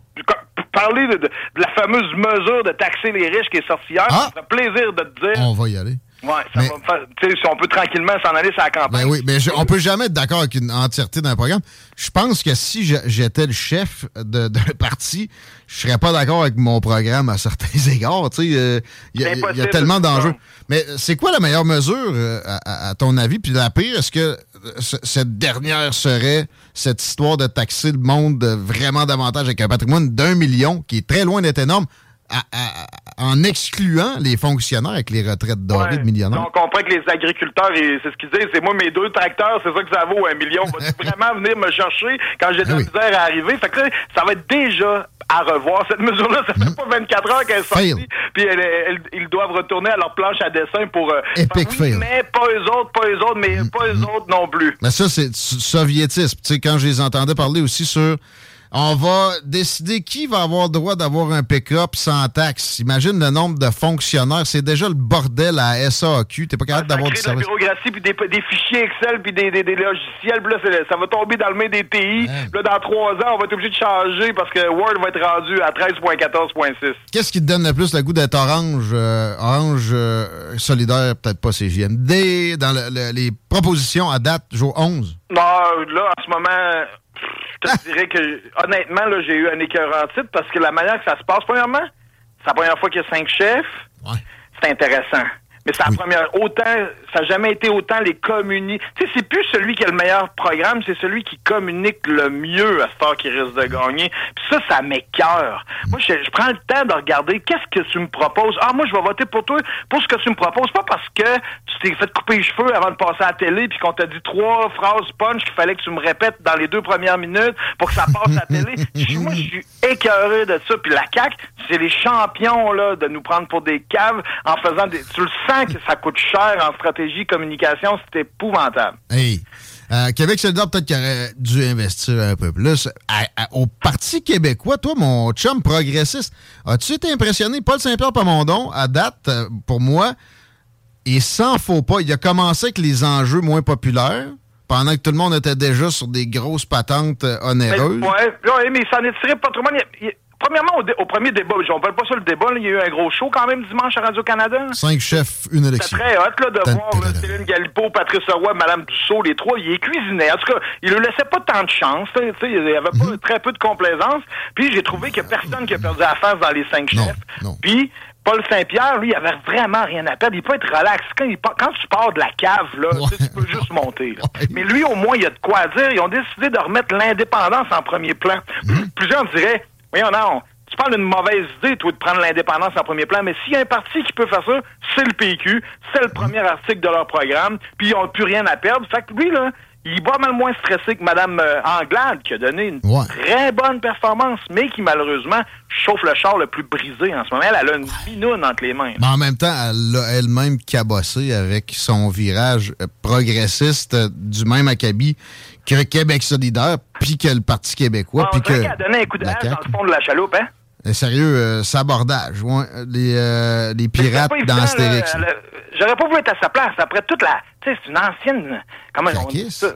parler de, de- de la fameuse mesure de taxer les riches qui est sortie hier, ça me ferait plaisir de te dire. On va y aller. Ouais, ça va me faire. Si on peut tranquillement s'en aller sur la campagne. Ben oui, mais je- on peut jamais être d'accord avec une entièreté d'un programme. Je pense que si j'étais le chef de- d'un parti, je serais pas d'accord avec mon programme à certains <laughs> égards. Euh, il y, y a tellement d'enjeux. Mais c'est quoi la meilleure mesure, euh, à, à- ton avis? Puis la pire, est-ce que cette dernière serait cette histoire de taxer le monde vraiment davantage avec un patrimoine d'un million, qui est très loin d'être énorme, à- à- en excluant les fonctionnaires avec les retraites dorées de millionnaires? On comprend que les agriculteurs, c'est ce qu'ils disent, c'est moi mes deux tracteurs, c'est ça que ça vaut un million. Va-tu <laughs> vraiment venir me chercher quand j'ai de la misère à arriver? Fait que là, ça va être déjà à revoir. Cette mesure-là, ça fait pas 24 heures qu'elle est sortie. Puis elle- elle- ils doivent retourner à leur planche à dessin pour... euh, Epic fail. Mais pas eux autres, pas eux autres, mais pas eux autres non plus. Mais ça, c'est soviétisme. Tu sais, quand je les entendais parler aussi sur on va décider qui va avoir droit d'avoir un pick-up sans taxe. Imagine le nombre de fonctionnaires. C'est déjà le bordel à SAQ. T'es pas capable d'avoir du Créer de la service. bureaucratie, puis des, des fichiers Excel, puis des, des, des logiciels. Puis là, ça va tomber dans le main des TI. Là, dans trois ans, on va être obligé de changer parce que Word va être rendu à 13.14.6. Qu'est-ce qui te donne le plus le goût d'être orange? euh, orange euh, solidaire, peut-être pas CGMD. Dans le- le- les propositions à date, jour 11. Non, là, en ce moment, te dirais que, honnêtement, là, j'ai eu un écœurant titre parce que la manière que ça se passe, premièrement, c'est la première fois qu'il y a cinq chefs. C'est intéressant. Mais c'est la première. Autant, ça n'a jamais été autant les communiques. Tu sais, c'est plus celui qui a le meilleur programme, c'est celui qui communique le mieux à cette heure qui risque de gagner. Puis ça, ça m'écœure. Moi, je, je prends le temps de regarder qu'est-ce que tu me proposes. Ah, moi, je vais voter pour toi pour ce que tu me proposes. Pas parce que tu t'es fait couper les cheveux avant de passer à la télé puis qu'on t'a dit trois phrases punch qu'il fallait que tu me répètes dans les deux premières minutes pour que ça passe à la télé. <laughs> Moi, je suis écœuré de ça. Puis la CAQ, c'est les champions là de nous prendre pour des caves en faisant des... Tu le sens que ça coûte cher en stratégie, communication. C'est épouvantable. Hey. euh, Québec solidaire, peut-être qu'il aurait dû investir un peu plus. À- à- au Parti québécois, toi, mon chum progressiste, as-tu été impressionné? Paul Saint-Pierre Pamondon, à date, euh, pour moi, et sans faux pas, il a commencé avec les enjeux moins populaires, pendant que tout le monde était déjà sur des grosses patentes euh, onéreuses. Ouais, ouais, mais il s'en est tiré pas trop mal. Il- il- premièrement, au, dé- au premier débat, on parle pas sur le débat, là, il y a eu un gros show quand même dimanche à Radio-Canada. Cinq chefs, une élection. C'était très hot là, de voir là, Céline Galipo, Patrice Roy, Madame Dussault, les trois, ils cuisinaient. En tout cas, ils ne laissaient pas tant de chance. là, tu sais, Il y avait pas très peu de complaisance. Puis j'ai trouvé qu'il n'y a personne qui a perdu la face dans les cinq chefs. Puis Paul Saint-Pierre, lui, il avait vraiment rien à perdre. Il peut être relax. Quand, il quand tu pars de la cave, là, tu sais, tu peux juste monter. là. Mais lui, au moins, il y a de quoi dire. Ils ont décidé de remettre l'indépendance en premier plan. Plusieurs diraient Voyons, non. Tu parles d'une mauvaise idée, toi, de prendre l'indépendance en premier plan, mais s'il y a un parti qui peut faire ça, c'est le PQ. C'est le premier article de leur programme, puis ils n'ont plus rien à perdre. Fait que lui, là, il est pas mal moins stressé que Mme euh, Anglade, qui a donné une très bonne performance, mais qui, malheureusement, chauffe le char le plus brisé en ce moment. Elle, elle a une binoune entre les mains. Mais en même temps, elle l'a elle-même cabossé avec son virage euh, progressiste euh, du même acabit que Québec solidaire, puis que le Parti québécois, puis On que... a donné un coup de dans le fond de la chaloupe, hein? Euh, Sérieux, euh, sabordage. ouais. Les, euh, les pirates pas dans évident, Astérix. J'aurais pas voulu être à sa place. Après toute la... Tu sais, c'est une ancienne... Comment on dit ça?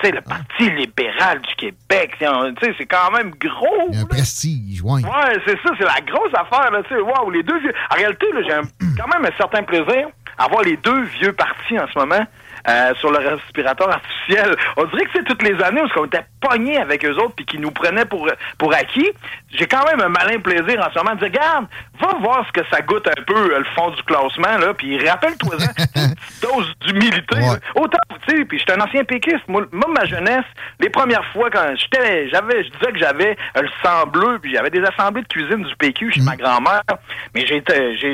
Tu sais, le Parti libéral du Québec, tu sais, c'est quand même gros. Il y a un prestige, ouais. Ouais, c'est ça, c'est la grosse affaire, là, tu sais. Wow, les deux vieux. En réalité, j'ai quand même un certain plaisir à voir les deux vieux partis en ce moment. Euh, sur le respirateur artificiel. On dirait que c'est toutes les années où on était pognés avec eux autres puis qu'ils nous prenaient pour, pour acquis. J'ai quand même un malin plaisir en ce moment de dire, regarde, va voir ce que ça goûte un peu euh, le fond du classement, là, puis rappelle-toi <laughs> une petite dose d'humilité. là. Autant, tu sais, puis j'étais un ancien péquiste. Moi, moi, ma jeunesse, les premières fois, quand j'étais, j'avais, je disais que j'avais euh, le sang bleu, puis j'avais des assemblées de cuisine du PQ chez ma grand-mère. Mais j'ai,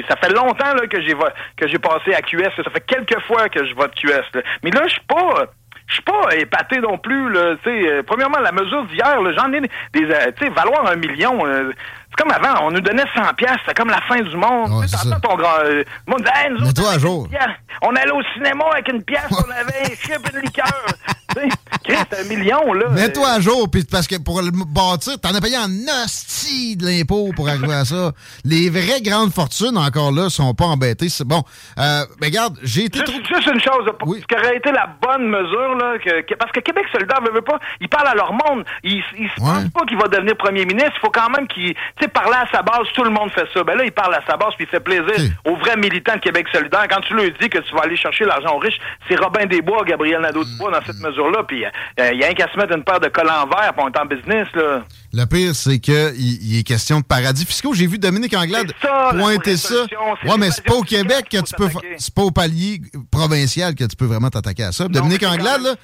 ça fait longtemps là, que j'ai que j'ai passé à QS. Ça fait quelques fois que je vote QS. là. Mais là, je suis pas. Je suis pas épaté non plus, là. Euh, premièrement, la mesure d'hier, j'en ai des. euh, tu sais, valoir un million. euh, c'est comme avant, on nous donnait 100 piastres, c'est comme la fin du monde. Ton grand. euh, dit, Hey, nous autres, jour. On allait au cinéma avec une pièce, on avait un <laughs> chip et une liqueur. C'est un million, là. Mets-toi à jour, puis parce que pour le bâtir, t'en as payé en hostie de l'impôt pour arriver à ça. Les vraies grandes fortunes, encore là, sont pas embêtées. C'est bon. Euh, mais regarde, j'ai été Juste, juste une chose, ce qui aurait été la bonne mesure, là, que, que- parce que Québec solidaire veut, veut pas, ils parlent à leur monde. Ils, ils se pensent pas qu'il va devenir premier ministre. Il faut quand même qu'il, tu sais, parler à sa base, tout le monde fait ça. Ben là, il parle à sa base, puis il fait plaisir aux vrais militants de Québec solidaire. Quand tu lui dis que tu vas aller chercher l'argent aux riches, c'est Robin Desbois, Gabriel Nadeau-Dubois dans cette mesure-là, puis euh, il y a un qu'à se mettre une paire de collants verts, puis on est en business, là. Le pire, c'est qu'il il est question de paradis fiscaux. J'ai vu Dominique Anglade ça, pointer ça. Ouais, mais c'est pas au Québec que tu peux. C'est pas au palier provincial que tu peux vraiment t'attaquer à ça. Dominique Anglade là,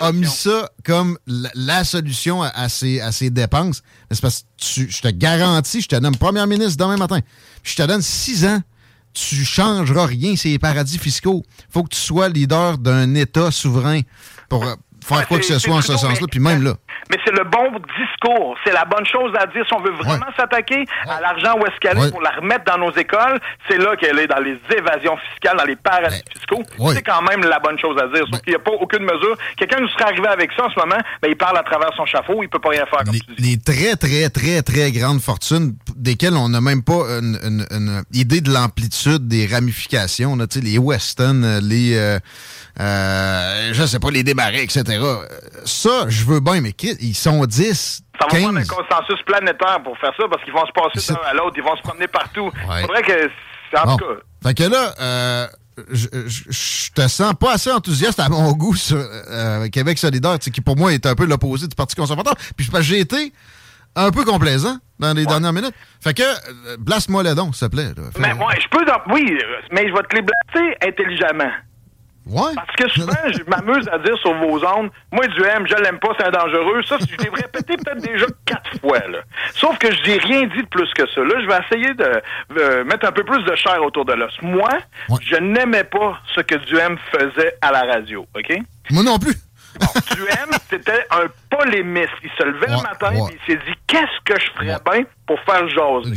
ça, a mis ça comme la, la solution à, à ses, à ses dépenses. Mais c'est parce que tu- je te garantis, je te donne première ministre demain matin. Je te donne six ans. Tu changeras rien, c'est les paradis fiscaux. faut que tu sois leader d'un État souverain pour euh, faire quoi que ce soit en ce sens-là. Puis même là. Mais c'est le bon discours. C'est la bonne chose à dire. Si on veut vraiment s'attaquer à l'argent où est-ce qu'elle est pour la remettre dans nos écoles, c'est là qu'elle est dans les évasions fiscales, dans les paradis fiscaux. ouais. C'est quand même la bonne chose à dire. Sauf qu'il n'y a pas aucune mesure. Quelqu'un nous serait arrivé avec ça en ce moment, ben, il parle à travers son chapeau, il peut pas rien faire. Comme tu dis. les très, très, très, très grandes fortunes desquelles on n'a même pas une, une- une idée de l'amplitude des ramifications. Tu sais, les Weston, euh, les... Euh, euh, je sais pas, les débarrés, etc. Ça, je veux bien, mais qui- ils sont 10, Ça va prendre un 15. consensus planétaire pour faire ça parce qu'ils vont se passer d'un à l'autre, ils vont se promener partout. Il faudrait que. En Bon. tout cas. Fait que là, euh, je, je- je te sens pas assez enthousiaste à mon goût sur euh, Québec solidaire, qui pour moi est un peu l'opposé du Parti conservateur. Puis j'ai été un peu complaisant dans les dernières minutes. Fait que, euh, blasse-moi le don, s'il te plaît. là. Mais moi, je peux. Oui, mais je vais te les blaster intelligemment. Ouais. Parce que souvent, <laughs> je m'amuse à dire sur vos ondes, moi, du M, je l'aime pas, c'est dangereux. Ça, je l'ai répété peut-être déjà quatre fois, là. Sauf que je n'ai rien dit de plus que ça. Là, je vais essayer de euh, mettre un peu plus de chair autour de l'os. Moi, je n'aimais pas ce que Duhem faisait à la radio, OK? Moi non plus. Duhem, c'était un polémiste. Il se levait le matin et il s'est dit qu'est-ce que je ferais bien pour faire jaser?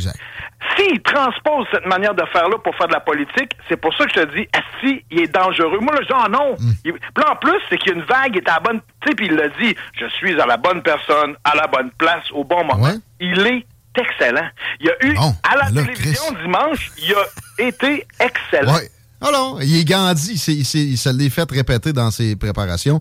S'il transpose cette manière de faire-là pour faire de la politique, c'est pour ça que je te dis, si il est dangereux. Moi, dis, ah non. Mm. Il- Puis là, en plus, c'est qu'il y a une vague, il est à la bonne. Tu sais, puis il l'a dit, je suis à la bonne personne, à la bonne place, au bon moment. Il est excellent. Il y a eu, à la là, télévision dimanche, il a été excellent. Ouais. Alors, il est Gandhi, il, s'est- il, il se l'est fait répéter dans ses préparations.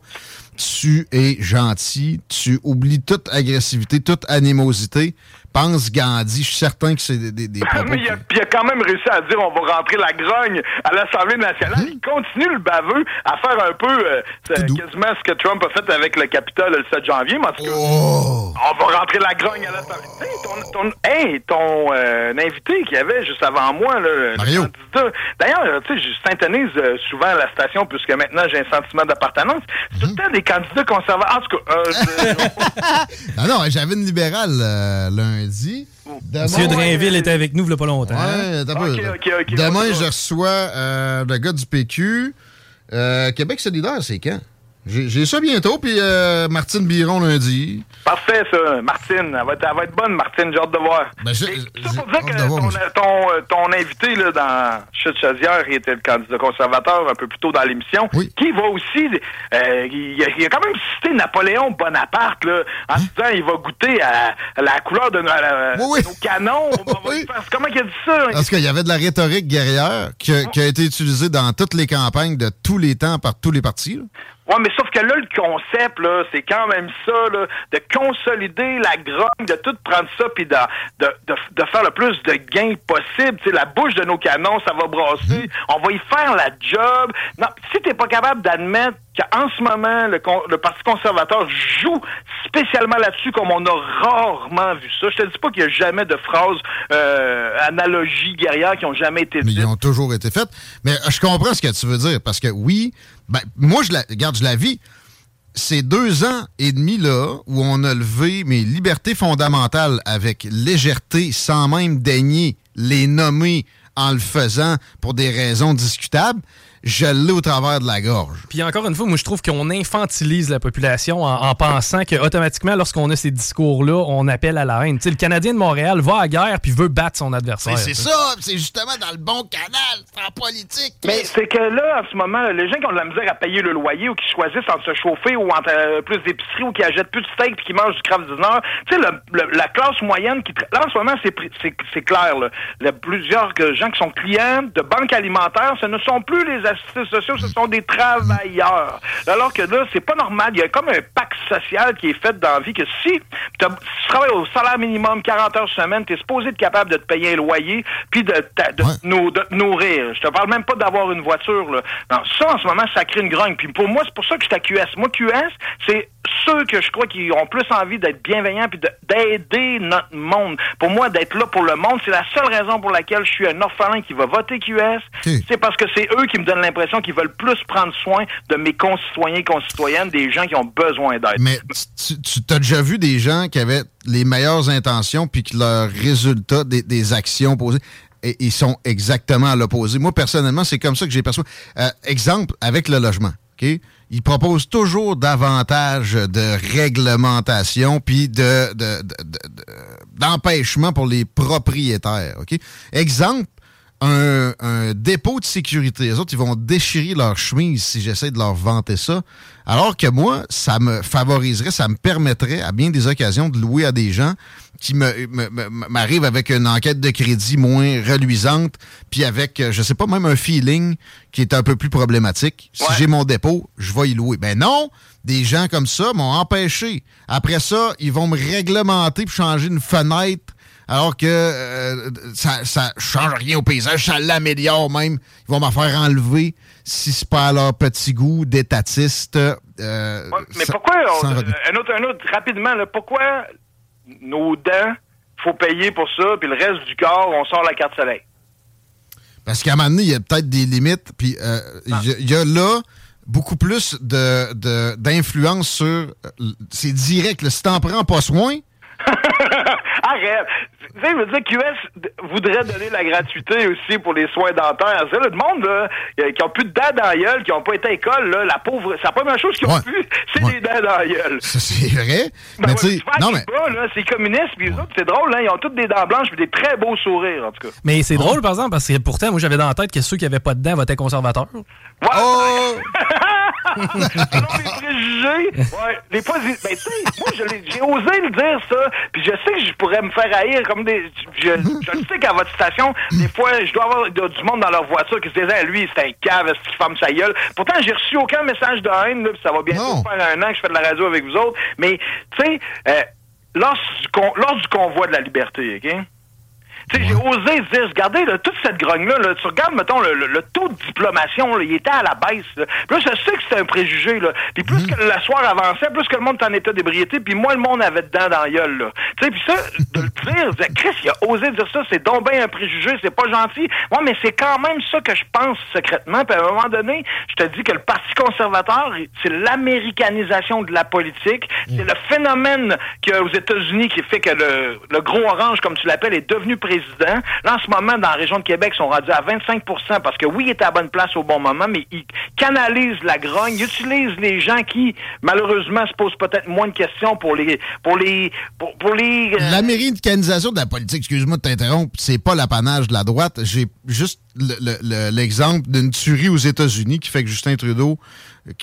Tu es gentil, tu oublies toute agressivité, toute animosité. Pense Gandhi, je suis certain que c'est des, des, des <laughs> propos Mais il a, puis il a quand même réussi à dire on va rentrer la grogne à l'Assemblée nationale. Hein? Il continue le baveux à faire un peu euh, quasiment ce que Trump a fait avec le Capitole le 7 janvier. Mais en tout cas, Oh! on va rentrer la grogne à l'Assemblée. Hey, ton, ton, hey, ton euh, invité qui avait juste avant moi, là, le Mario. candidat. D'ailleurs, tu sais, je synthétise euh, souvent à la station puisque maintenant j'ai un sentiment d'appartenance. C'est tout le temps des candidats conservateurs. En tout cas, euh, <laughs> je- Non, non, j'avais une libérale lundi lundi. Demain, Monsieur Drainville était avec nous il y a pas longtemps. Ouais, Demain, je reçois euh, le gars du PQ. Euh, Québec solidaire, c'est quand? J'ai ça bientôt, puis euh, Martine Biron lundi. Parfait, ça. Martine, elle va être, elle va être bonne, Martine, j'ai hâte de voir. Ben, ça pour dire que de voir, ton, moi. ton, euh, ton invité là, dans Chute Chaudière, il était le candidat conservateur un peu plus tôt dans l'émission, qui va aussi, euh, il, a, il a quand même cité Napoléon Bonaparte là, en Hein? disant il va goûter à, à la couleur de, nos- canons. <laughs> Faire- Comment il a dit ça? Parce qu'il y avait de la rhétorique guerrière qui a, qui a été utilisée dans toutes les campagnes de tous les temps par tous les partis. là. Ouais, mais sauf que là, le concept, là, c'est quand même ça, là, de consolider la grogne, de tout prendre ça, puis de, de, de, de faire le plus de gains possible. Tu sais, la bouche de nos canons, ça va brasser. On va y faire la job. Non, si t'es pas capable d'admettre qu'en ce moment, le, con- le Parti conservateur joue spécialement là-dessus, comme on a rarement vu ça. Je te dis pas qu'il y a jamais de phrases, euh, analogies guerrières qui ont jamais été Mais dites. ils ont toujours été faites. Mais je comprends ce que tu veux dire, parce que oui, ben, moi, je la, regarde, je la vis. Ces deux ans et demi là où on a levé mes libertés fondamentales avec légèreté, sans même daigner les nommer en le faisant pour des raisons discutables, je l'ai au travers de la gorge. Puis encore une fois, moi je trouve qu'on infantilise la population en, en pensant que automatiquement, lorsqu'on a ces discours-là, on appelle à la haine. Tu sais, le Canadien de Montréal va à guerre puis veut battre son adversaire. C'est ça, c'est justement dans le bon canal, c'est en politique. Mais c'est que là, en ce moment, les gens qui ont de la misère à payer le loyer ou qui choisissent entre se chauffer ou entre euh, plus d'épicerie ou qui achètent plus de steak puis qui mangent du craft dinner, tu sais, le- le- la classe moyenne qui... Là, en ce moment, c'est pri- c'est c'est clair. Là. Il y a plusieurs gens qui sont clients de banques alimentaires, ce ne sont plus les assistés sociaux, ce sont des travailleurs. Alors que là, c'est pas normal. Il y a comme un pacte social qui est fait dans la vie que si tu travailles au salaire minimum 40 heures semaine, tu es supposé être capable de te payer un loyer puis de, ta- de te nourrir. Je te parle même pas d'avoir une voiture. Là. Non, ça, en ce moment, ça crée une grogne. Puis pour moi, c'est pour ça que je suis à QS. Moi, QS, c'est ceux que je crois qui ont plus envie d'être bienveillants puis de- d'aider notre monde. Pour moi, d'être là pour le monde, c'est la seule raison pour laquelle je suis un orphelin qui va voter QS. C'est parce que c'est eux qui me donnent l'impression qu'ils veulent plus prendre soin de mes concitoyens et concitoyennes, des gens qui ont besoin d'aide. Mais tu, tu t'as déjà vu des gens qui avaient les meilleures intentions puis que leurs résultats des, des actions posées, ils sont exactement à l'opposé. Moi, personnellement, c'est comme ça que j'ai perçu. Euh, exemple, avec le logement, OK? Ils proposent toujours davantage de réglementation puis de, de- de- de- de- d'empêchement pour les propriétaires? Exemple, un, un dépôt de sécurité. Les autres, ils vont déchirer leur chemise si j'essaie de leur vanter ça. Alors que moi, ça me favoriserait, ça me permettrait à bien des occasions de louer à des gens qui me- me- me- m'arrivent avec une enquête de crédit moins reluisante, puis avec, euh, je sais pas, même un feeling qui est un peu plus problématique. Si j'ai mon dépôt, je vais y louer. Ben non, des gens comme ça m'ont empêché. Après ça, ils vont me réglementer pour changer une fenêtre alors que euh, ça, ça change rien au paysage, ça l'améliore même. Ils vont m'en faire enlever si c'est pas à leur petit goût d'étatiste. euh, Mais ça- pourquoi, on- un autre, un autre, rapidement, là, pourquoi nos dents, faut payer pour ça, puis le reste du corps, on sort la carte soleil? Parce qu'à un moment donné, il y a peut-être des limites, puis euh, il y, a- il y a là beaucoup plus de, de- d'influence sur... euh, c'est direct, là. si t'en prends pas soin, <laughs> Arrête! Tu sais, je veux dire, QS voudrait donner la gratuité aussi pour les soins dentaires. C'est le monde, là, qui ont plus de dents dans la gueule, qui ont pas été à l'école, là, la pauvre, c'est la première chose qu'ils ont pu, c'est des dents dans la gueule. ça c'est vrai. Ben mais ouais, tu sais, non mais... C'est communiste, puis les autres, c'est drôle, hein, ils ont toutes des dents blanches puis des très beaux sourires, en tout cas. Mais c'est drôle, par exemple, parce que pourtant, moi, j'avais dans la tête que ceux qui avaient pas de dents votaient conservateurs. Oh! <laughs> Selon les préjugés, ouais, les ben, tu sais, moi, j'ai osé le dire, ça, puis je sais que je pourrais me faire haïr comme des... Je, je le sais qu'à votre station, des fois, je dois avoir du monde dans leur voiture qui se disait, lui, c'est un cave, est-ce qu'il ferme sa gueule? Pourtant, j'ai reçu aucun message de haine, là, puis ça va bientôt faire un an que je fais de la radio avec vous autres, mais, tu sais, euh, lors, lors du convoi de la liberté, OK? Tu sais, j'ai osé dire, regardez, là, toute cette grogne-là, là, tu regardes, mettons, le, le- le taux de diplomation, là, il était à la baisse. Là, Puis là, je sais que c'était un préjugé, là. Puis plus Mm. que le soir avançait, plus que le monde était en état d'ébriété, puis moins le monde avait dedans dans la gueule, là. Tu sais, puis ça, de le dire, disais, Chris, il a osé dire ça, c'est donc bien un préjugé, c'est pas gentil. Ouais, mais c'est quand même ça que je pense secrètement. Puis à un moment donné, je te dis que le Parti conservateur, c'est l'américanisation de la politique. C'est le phénomène qu'il y a aux États-Unis qui fait que le, le gros orange, comme tu l'appelles, est devenu président. Là, en ce moment, dans la région de Québec, ils sont rendus à 25% parce que oui, il était à la bonne place au bon moment, mais il canalise la grogne, il utilise les gens qui, malheureusement, se posent peut-être moins de questions pour les... pour les... pour, les... euh, L'américanisation de la politique, excuse-moi de t'interrompre, c'est pas l'apanage de la droite. J'ai juste le- le- le- l'exemple d'une tuerie aux États-Unis qui fait que Justin Trudeau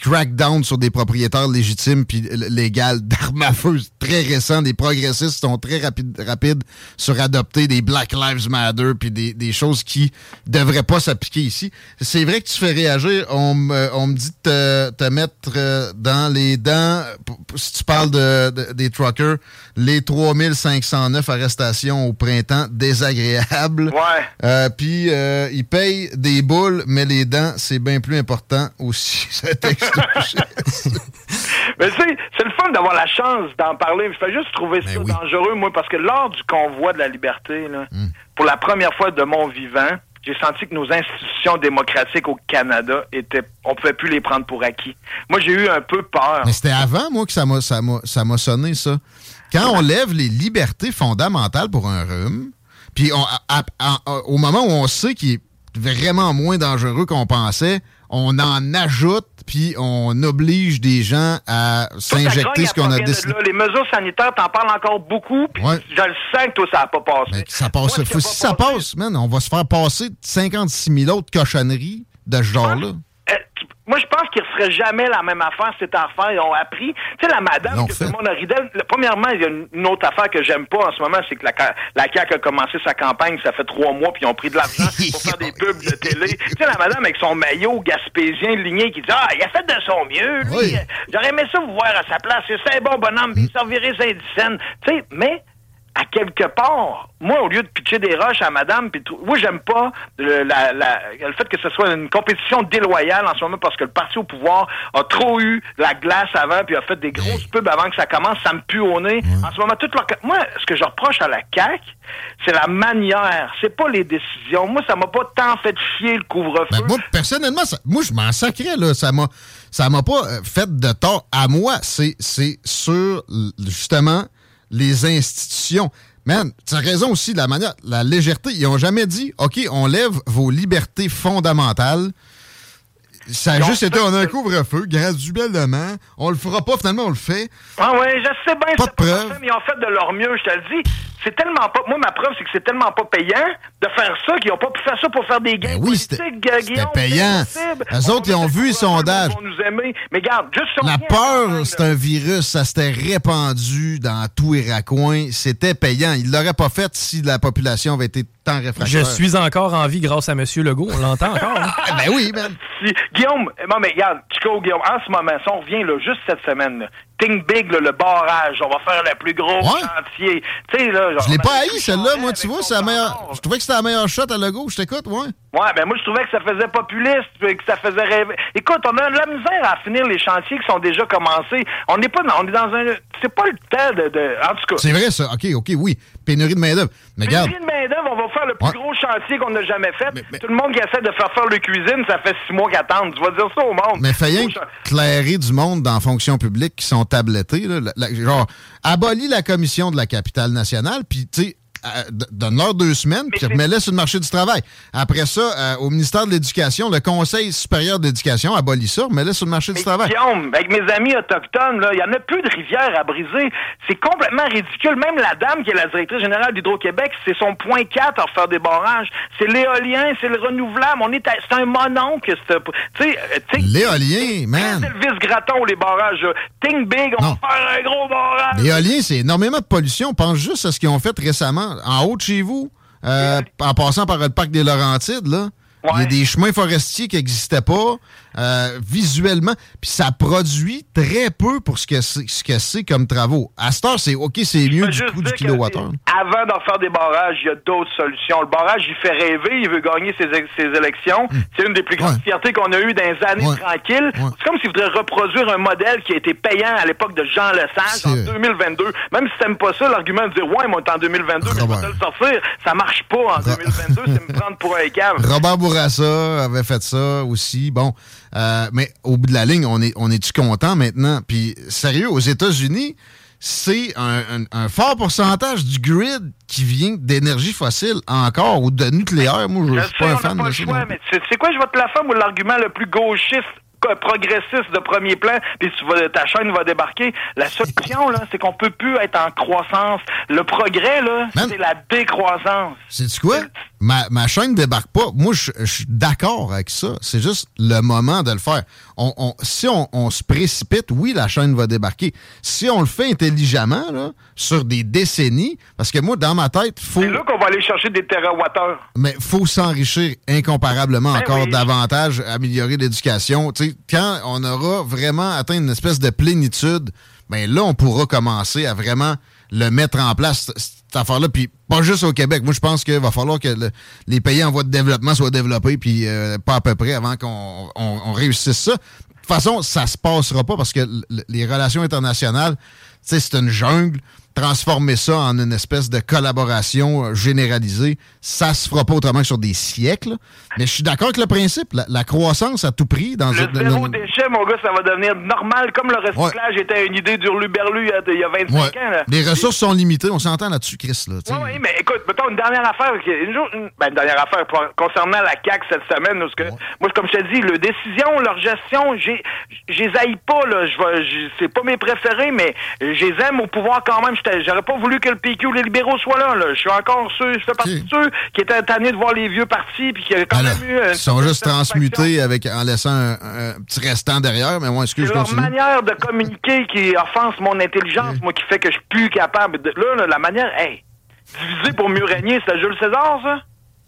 crack down sur des propriétaires légitimes puis légales <laughs> d'armes à feu très récents. Des progressistes sont très rapides, rapides sur adopter des Black Lives Matter puis des, des choses qui devraient pas s'appliquer ici. C'est vrai que tu fais réagir. On me, on me dit de te, te mettre euh, dans les dents, si tu parles de, de- des truckers, les 3509 arrestations au printemps, désagréables. Ouais. Euh, Puis euh, ils payent des boules, mais les dents, c'est bien plus important aussi. <laughs> <laughs> Mais tu sais, c'est le fun d'avoir la chance d'en parler. Je fais juste trouver ça dangereux, moi, parce que lors du convoi de la liberté, là, pour la première fois de mon vivant, j'ai senti que nos institutions démocratiques au Canada étaient, on pouvait plus les prendre pour acquis. Moi, j'ai eu un peu peur. Mais c'était avant, moi, que ça m'a, ça m'a, ça m'a sonné, ça. Quand on lève les libertés fondamentales pour un rhume, puis au moment où on sait qu'il est vraiment moins dangereux qu'on pensait, on en ajoute, puis on oblige des gens à s'injecter ce qu'on a décidé. Les mesures sanitaires, t'en parles encore beaucoup, puis Ouais. je le sens que toi, ça n'a pas passé. Ça passe. Moi, Faut- si ça passe, man, on va se faire passer 56 000 autres cochonneries de ce genre-là. Moi, je pense qu'ils ne referaient jamais la même affaire, cette affaire. Ils ont appris. Tu sais, la madame que tout le monde a le- Premièrement, il y a une, une autre affaire que j'aime pas en ce moment, c'est que la, ca- la CAQ a commencé sa campagne, ça fait trois mois, puis ils ont pris de l'argent <laughs> pour faire des pubs de télé. Tu sais, la madame avec son maillot gaspésien ligné qui dit Ah, il a fait de son mieux, lui. J'aurais aimé ça vous voir à sa place. C'est un bon bonhomme, puis il servirait Saint-Dicenne. Tu sais, mais à quelque part, moi, au lieu de pitcher des roches à madame, puis tout, moi, j'aime pas le, la- la- le fait que ce soit une compétition déloyale en ce moment parce que le parti au pouvoir a trop eu la glace avant, puis a fait des grosses pubs avant que ça commence, ça me pue au nez. En ce moment, toute leur... Moi, ce que je reproche à la CAQ, c'est la manière, c'est pas les décisions. Moi, ça m'a pas tant fait chier le couvre-feu. Ben, moi, personnellement, ça- moi, je m'en sacrais, là. Ça m'a, ça m'a pas euh, fait de tort à moi. C'est, c'est sur, justement, les institutions. Man, tu as raison aussi, de la manière, la légèreté. Ils ont jamais dit, OK, on lève vos libertés fondamentales. Ça a juste été, on a un couvre-feu, graduellement. On le fera pas, finalement, on le fait. Ah ouais, je sais bien, Pas de preuve. mais ils ont fait de leur mieux, je te le dis. C'est tellement pas. Moi, ma preuve, c'est que c'est tellement pas payant de faire ça qu'ils ont pas pu faire ça pour faire des gains Ben oui, c'était- politiques, C'était Guillaume, payant. Eux autres, ils ont vu les sondages. Ils vont nous aimer. Mais regarde, juste on La peur, c'est un virus, ça s'était répandu dans tout raccoins. C'était payant. Il l'aurait pas fait si la population avait été tant réfractaire. Je suis encore en vie grâce à M. Legault. On l'entend encore. hein? <laughs> ben oui. Si- Guillaume, non mais regarde, Chico, Guillaume, en ce moment, si on revient là, juste cette semaine, là, Think Big, là, le barrage, on va faire le plus gros chantier. Tu sais, là, genre, Je l'ai pas haï, celle-là, moi, tu vois, c'est la meilleure. Je trouvais que c'était la meilleure shot à Legault. Je t'écoute, ouais. Ouais, ben moi je trouvais que ça faisait populiste, que ça faisait rêver. Écoute, on a de la misère à finir les chantiers qui sont déjà commencés. On n'est pas dans, on est dans un, c'est pas le temps de, de en tout cas. C'est vrai, ça. OK, OK, oui. Pénurie de main-d'œuvre. Mais regarde. Pénurie de main-d'œuvre, on va faire le plus Ouais. gros chantier qu'on n'a jamais fait. Tout le monde qui essaie de faire faire le cuisine, ça fait six mois qu'attendre. Tu vas dire ça au monde. Mais que clairer du monde dans la fonction publique qui sont tablettés. Là, La- la- genre, abolis la commission de la capitale nationale, puis, tu sais, donne-leur deux semaines, puis remets-les sur le marché du travail. Après ça, euh, au ministère de l'Éducation, le Conseil supérieur d'éducation abolit ça, remets-les sur le marché du travail. Guillaume, avec mes amis autochtones, il y en a plus de rivières à briser. C'est complètement ridicule. Même la dame qui est la directrice générale d'Hydro-Québec, c'est son point 4 à refaire des barrages. C'est l'éolien, c'est le renouvelable. On est c'est un c'est- Tu sais, euh, sais, L'éolien, man. Elvis Gratton, les barrages. Think big, on va faire un gros barrage. L'éolien, c'est énormément de pollution. Pense juste à ce qu'ils ont fait récemment en haut de chez vous, euh, en passant par le parc des Laurentides, là. Il y a des chemins forestiers qui n'existaient pas euh, visuellement, puis ça produit très peu pour ce que c'est ce que c'est comme travaux. À cette heure, c'est OK, c'est mieux du coût du kilowattheure. Avant d'en faire des barrages, il y a d'autres solutions. Le barrage, il fait rêver, il veut gagner ses, élections. Hmm. C'est une des plus grandes fiertés qu'on a eues dans les années tranquilles. C'est comme s'il voudrait reproduire un modèle qui a été payant à l'époque de Jean Lesage en 2022. Même si t'aimes pas ça, l'argument de dire ouais, moi, t'es en 2022, mais je vais te le sortir, ça marche pas en 2022, c'est me prendre pour un cave. <laughs> Robert Bourassa avait fait ça aussi. Bon, euh, mais au bout de la ligne, on est, on est-tu content maintenant? Puis, sérieux, aux États-Unis, c'est un, un- un fort pourcentage du grid qui vient d'énergie fossile encore ou de nucléaire. Moi, je Je suis sais, pas un fan pas de le choix, mais c'est c'est quoi, je vais te la faire, moi, l'argument le plus gauchiste progressiste de premier plan, puis tu vas- ta chaîne va débarquer. La solution, là, c'est qu'on peut plus être en croissance. Le progrès, là, c'est la décroissance. C'est-tu quoi? Ma, ma chaîne débarque pas. Moi, je je suis d'accord avec ça. C'est juste le moment de le faire. On, on- si on, on se précipite, oui, la chaîne va débarquer. Si on le fait intelligemment, là, sur des décennies, parce que moi, dans ma tête, faut, C'est là qu'on va aller chercher des terawattheures. mais faut s'enrichir incomparablement Ben encore oui. davantage, améliorer l'éducation. Tu sais, quand on aura vraiment atteint une espèce de plénitude, ben là, on pourra commencer à vraiment le mettre en place, cette affaire-là. Puis pas juste au Québec. Moi, je pense qu'il va falloir que le- les pays en voie de développement soient développés, puis euh, pas à peu près avant qu'on on- on réussisse ça. De toute façon, ça se passera pas parce que les relations internationales, c'est une jungle. Transformer ça en une espèce de collaboration euh, généralisée, ça se fera pas autrement que sur des siècles. Mais je suis d'accord avec le principe. La, la croissance à tout prix dans Le zéro une- déchet, mon gars, ça va devenir normal, comme le recyclage était une idée il y a- il y a 25 Ouais. ans. Là. Les ressources sont limitées, on s'entend là-dessus, Chris. Là. Oui, mais écoute, mettons une dernière affaire, qui- une, jour- une- ben, une dernière affaire pour- concernant la CAQ cette semaine, parce que moi, comme je te dis, le décision, leur gestion, j'ai, j'ai pas, là, c'est pas mes préférés, mais je les aime au pouvoir quand même. J'aurais pas voulu que le PQ ou les libéraux soient là, là. Je suis encore ceux, je fais partie de ceux qui étaient tannés de voir les vieux partis, puis qui quand Alors, même eu une ils sont juste transmutés avec, en laissant un, un petit restant derrière, mais moi, excuse, C'est leur continue. manière de communiquer qui offense mon intelligence, moi, qui fait que je suis plus capable. De, là, là, la manière, hey, diviser pour mieux régner, c'est Jules César, ça?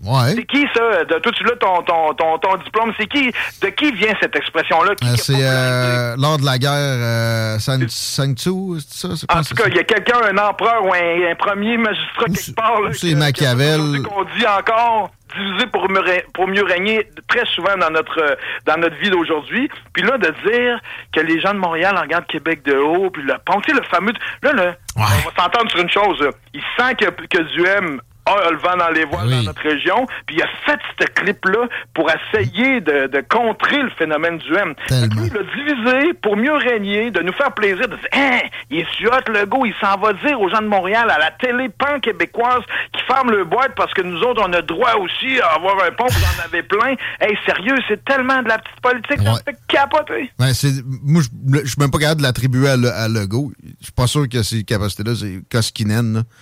Ouais. C'est qui, ça? De, toi, tu l'as, ton, ton, ton, ton diplôme, c'est qui? De qui vient cette expression-là? Euh, c'est euh, lors de la guerre euh, San- c'est ça? En tout cas, il y a quelqu'un, un empereur ou un, un premier magistrat quelque part, c'est Machiavel. qu'on dit encore diviser pour pour mieux régner très souvent dans notre dans notre vie d'aujourd'hui. Puis là, de dire que les gens de Montréal en regardent Québec de haut, puis le pont, tu sais, le fameux... Là, là, on va s'entendre sur une chose. là. Il sent que, que Duhem a le vent dans les voiles dans notre région, puis il a fait ce clip-là pour essayer de, de contrer le phénomène du M. Lui, Il l'a divisé pour mieux régner, de nous faire plaisir, de dire Hein, il est sur le go, il s'en va dire aux gens de Montréal, à la télé pan-québécoise, qui ferment le boîte parce que nous autres, on a droit aussi à avoir un pont, vous en avez plein. Hey, sérieux, c'est tellement de la petite politique, ça me fait capoter. Ouais, c'est, moi, je suis même pas capable de l'attribuer à, Le- à Legault. Je suis pas sûr que ces capacités-là, c'est Koskinen. là. <laughs>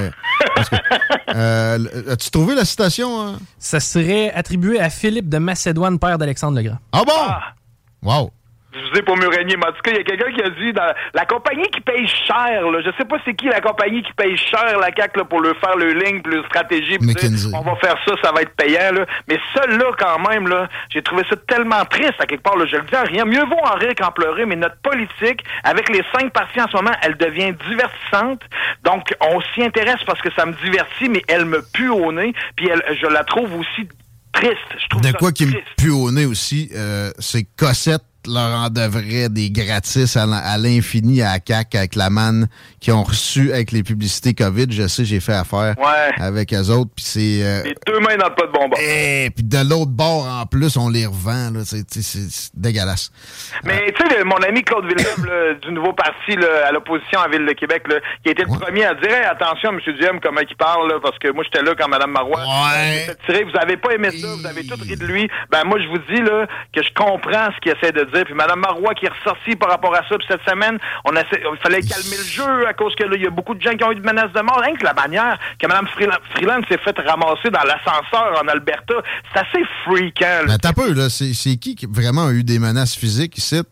Euh, parce que, euh, As-tu trouvé la citation? hein? Ça serait attribué à Philippe de Macédoine, père d'Alexandre le Grand. Ah bon? Wow. Divisé pour mieux régner. Mais en tout cas, il y a quelqu'un qui a dit dans la compagnie qui paye cher, là, je sais pas c'est qui la compagnie qui paye cher la CAC pour le faire le ligne, plus stratégie, on va faire ça, ça va être payant. Là. Mais celle-là, quand même, là, j'ai trouvé ça tellement triste à quelque part. Là, je le dis en rien. Mieux vaut en rire qu'en pleurer, mais notre politique, avec les cinq partis en ce moment, elle devient divertissante. Donc, on s'y intéresse parce que ça me divertit, mais elle me pue au nez. Puis elle, je la trouve aussi triste. Je trouve De ça quoi qui me pue au nez aussi, euh, c'est Cossette leur en devrait des gratis à l'in- à l'infini à CAQ avec la manne qu'ils ont reçu avec les publicités COVID. Je sais, j'ai fait affaire Ouais. avec eux autres. Puis c'est... euh, deux mains dans le pas de bonbons. Et puis de l'autre bord, en plus, on les revend. C'est dégueulasse. Mais tu sais, mon ami Claude Villeneuve là, <coughs> du nouveau parti là, à l'opposition à Ville de Québec, là, qui a été le premier à dire Hey, attention, M. Duhem, comment il parle, parce que moi j'étais là quand Mme Marois fait tirer. Vous avez pas aimé ça, vous avez tout ri de lui. Ben moi je vous dis là que je comprends ce qu'il essaie de dire. Puis Mme Marois qui est ressortie par rapport à ça. Puis cette semaine, on essaie, il fallait calmer le jeu à cause que là, il y a beaucoup de gens qui ont eu de menaces de mort. Rien que la manière que Mme Freeland, s'est fait ramasser dans l'ascenseur en Alberta, c'est assez freakant. Mais t'as peu, là. C'est qui qui vraiment a eu des menaces physiques ici?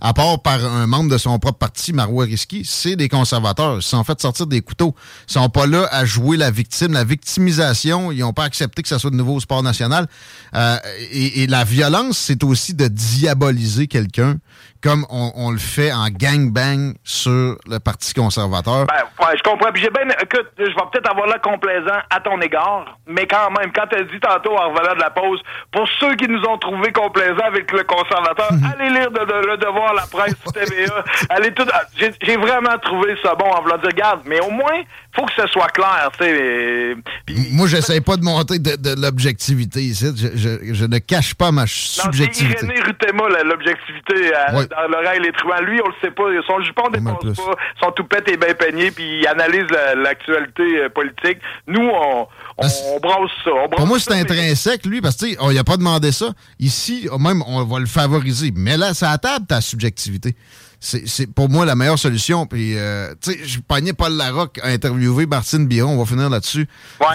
À part par un membre de son propre parti, Marois Risky, c'est des conservateurs. Ils sont fait sortir des couteaux. Ils sont pas là à jouer la victime, la victimisation. Ils n'ont pas accepté que ça soit de nouveau au sport national. Euh, et la violence, c'est aussi de diaboliser quelqu'un comme on, on le fait en gangbang sur le Parti conservateur. Ben, ouais, je comprends. Puis j'ai bien. Écoute, je vais peut-être avoir l'air complaisant à ton égard, mais quand même, quand tu as dit tantôt en revenant de la pause, pour ceux qui nous ont trouvé complaisants avec le conservateur, allez lire de, de- le devoir, la presse, <laughs> TVA. allez tout. ah, J'ai vraiment trouvé ça bon en voulant dire, regarde, mais au moins, faut que ce soit clair, tu sais. et- Moi, j'essaie pas de monter de, de l'objectivité ici. Je, je- je ne cache pas ma Non, subjectivité. Irénée Rutema, l'objectivité euh. Dans l'oreille, les truands. Lui, on le sait pas. Son jupon dépense pas. Son toupette est bien peigné, puis il analyse la- l'actualité euh, politique. Nous, on, on, on brasse ça. On brasse Pour moi, ça, c'est intrinsèque, lui, parce que, on- il a pas demandé ça. Ici, même, on va le favoriser. Mais là, c'est à table, ta subjectivité. C'est c'est pour moi la meilleure solution. Puis, euh, tu sais, je pognais Paul Larocque à interviewer Martine Biron, on va finir là-dessus,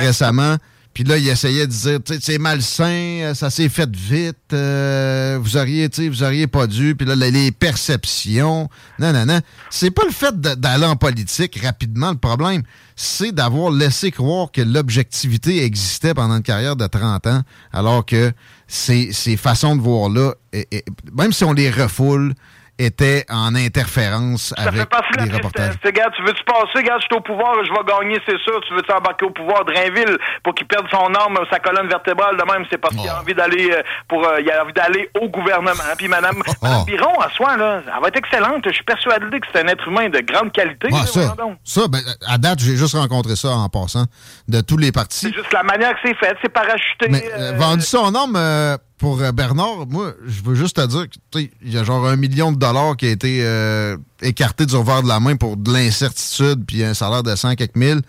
récemment. Puis là, il essayait de dire, c'est malsain, euh, ça s'est fait vite, euh, vous auriez, vous auriez pas dû. Puis là, les- perceptions, non, non, non. C'est pas le fait d'aller en politique rapidement, le problème. C'est d'avoir laissé croire que l'objectivité existait pendant une carrière de 30 ans, alors que ces, ces façons de voir-là, et- et- même si on les refoule, étaient en interférence Ça fait avec de la les reportages. Regarde, tu veux-tu passer? Regarde, je suis au pouvoir, je vais gagner, c'est sûr. Tu veux-tu embarquer au pouvoir de Drainville pour qu'il perde son arme, sa colonne vertébrale de même? C'est parce qu'il a envie d'aller euh, pour euh, il a envie d'aller au gouvernement. Puis Madame, Madame Biron, à soi, là, elle va être excellente. Je suis persuadé que c'est un être humain de grande qualité. Ah, là, ça, ça ben, à date, j'ai juste rencontré ça en passant de tous les partis. C'est juste la manière que c'est fait, c'est parachuté. Mais euh, vendu son euh, pour euh, Bernard, moi, je veux juste te dire qu'il y a genre un million de dollars qui a été euh, écarté du revers de la main pour de l'incertitude puis un salaire de 100 quelques mille.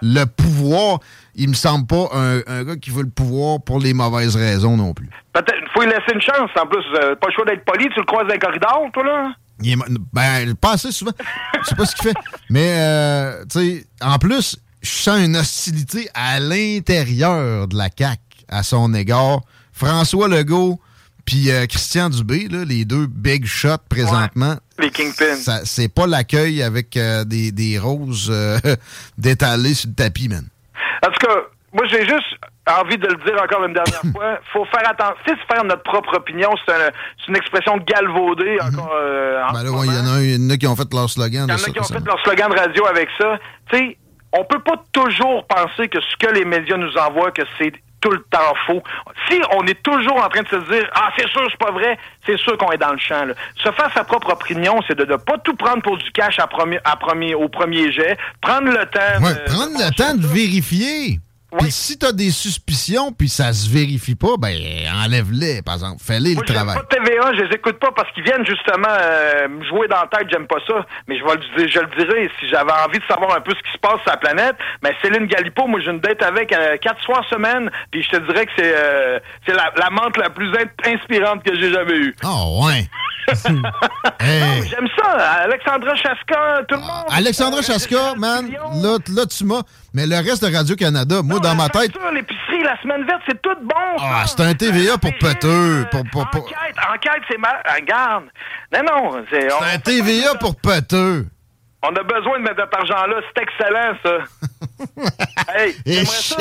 Le pouvoir, il me semble pas un, un gars qui veut le pouvoir pour les mauvaises raisons non plus. Peut-être, faut lui laisser une chance. En plus, euh, pas le choix d'être poli. Tu le croises dans le corridor, toi, là? Il est ben, pas assez souvent. Je sais pas ce qu'il fait. Mais, euh, tu sais, en plus, je sens une hostilité à l'intérieur de la CAQ à son égard. François Legault puis euh, Christian Dubé, là, les deux big shots présentement. Les Kingpins. C'est pas l'accueil avec euh, des, des roses euh, <laughs> détalées sur le tapis, man. En tout cas, moi, j'ai juste envie de le dire encore une dernière <coughs> fois. faut faire attention. Faire notre propre opinion, c'est un- c'est une expression galvaudée encore. euh, en Ben là, ouais, il y en a un- il y en a qui ont fait leur slogan. Il y en a qui ont fait leur slogan de radio avec ça. Tu sais, on peut pas toujours penser que ce que les médias nous envoient, que c'est tout le temps faux. Si on est toujours en train de se dire ah c'est sûr c'est pas vrai, c'est sûr qu'on est dans le champ. Là. Se faire sa propre opinion, c'est de ne pas tout prendre pour du cash à premier, à premier, au premier jet, prendre le temps. Ouais, de- prendre le temps de vérifier. Puis si t'as des suspicions, puis ça se vérifie pas, ben enlève-les, par exemple. Fais-les le travail. pas TVA, je les écoute pas parce qu'ils viennent justement euh, me jouer dans la tête, j'aime pas ça. Mais je vais le dire, je le dirais, si j'avais envie de savoir un peu ce qui se passe sur la planète, mais Céline Galipo, moi j'ai une date avec euh, quatre soirs semaine, puis je te dirais que c'est euh, la, la menthe la plus in- inspirante que j'ai jamais eue. Oh, ouais. <laughs> Non, J'aime ça, Alexandra Chaska, tout le monde. Alexandra Chaska, man, là, là tu m'as. Mais le reste de Radio-Canada, moi, dans ma tête, Ça, l'épicerie, la semaine verte, c'est tout bon. ah, c'est un TVA pour peteux. Pour, pour, pour- Enquête, enquête, c'est mal. Ah, Regarde. Non, non, c'est. un TVA pour peteux. On a besoin de mettre cet argent-là. C'est excellent, ça. <laughs> hey, j'aimerais ça,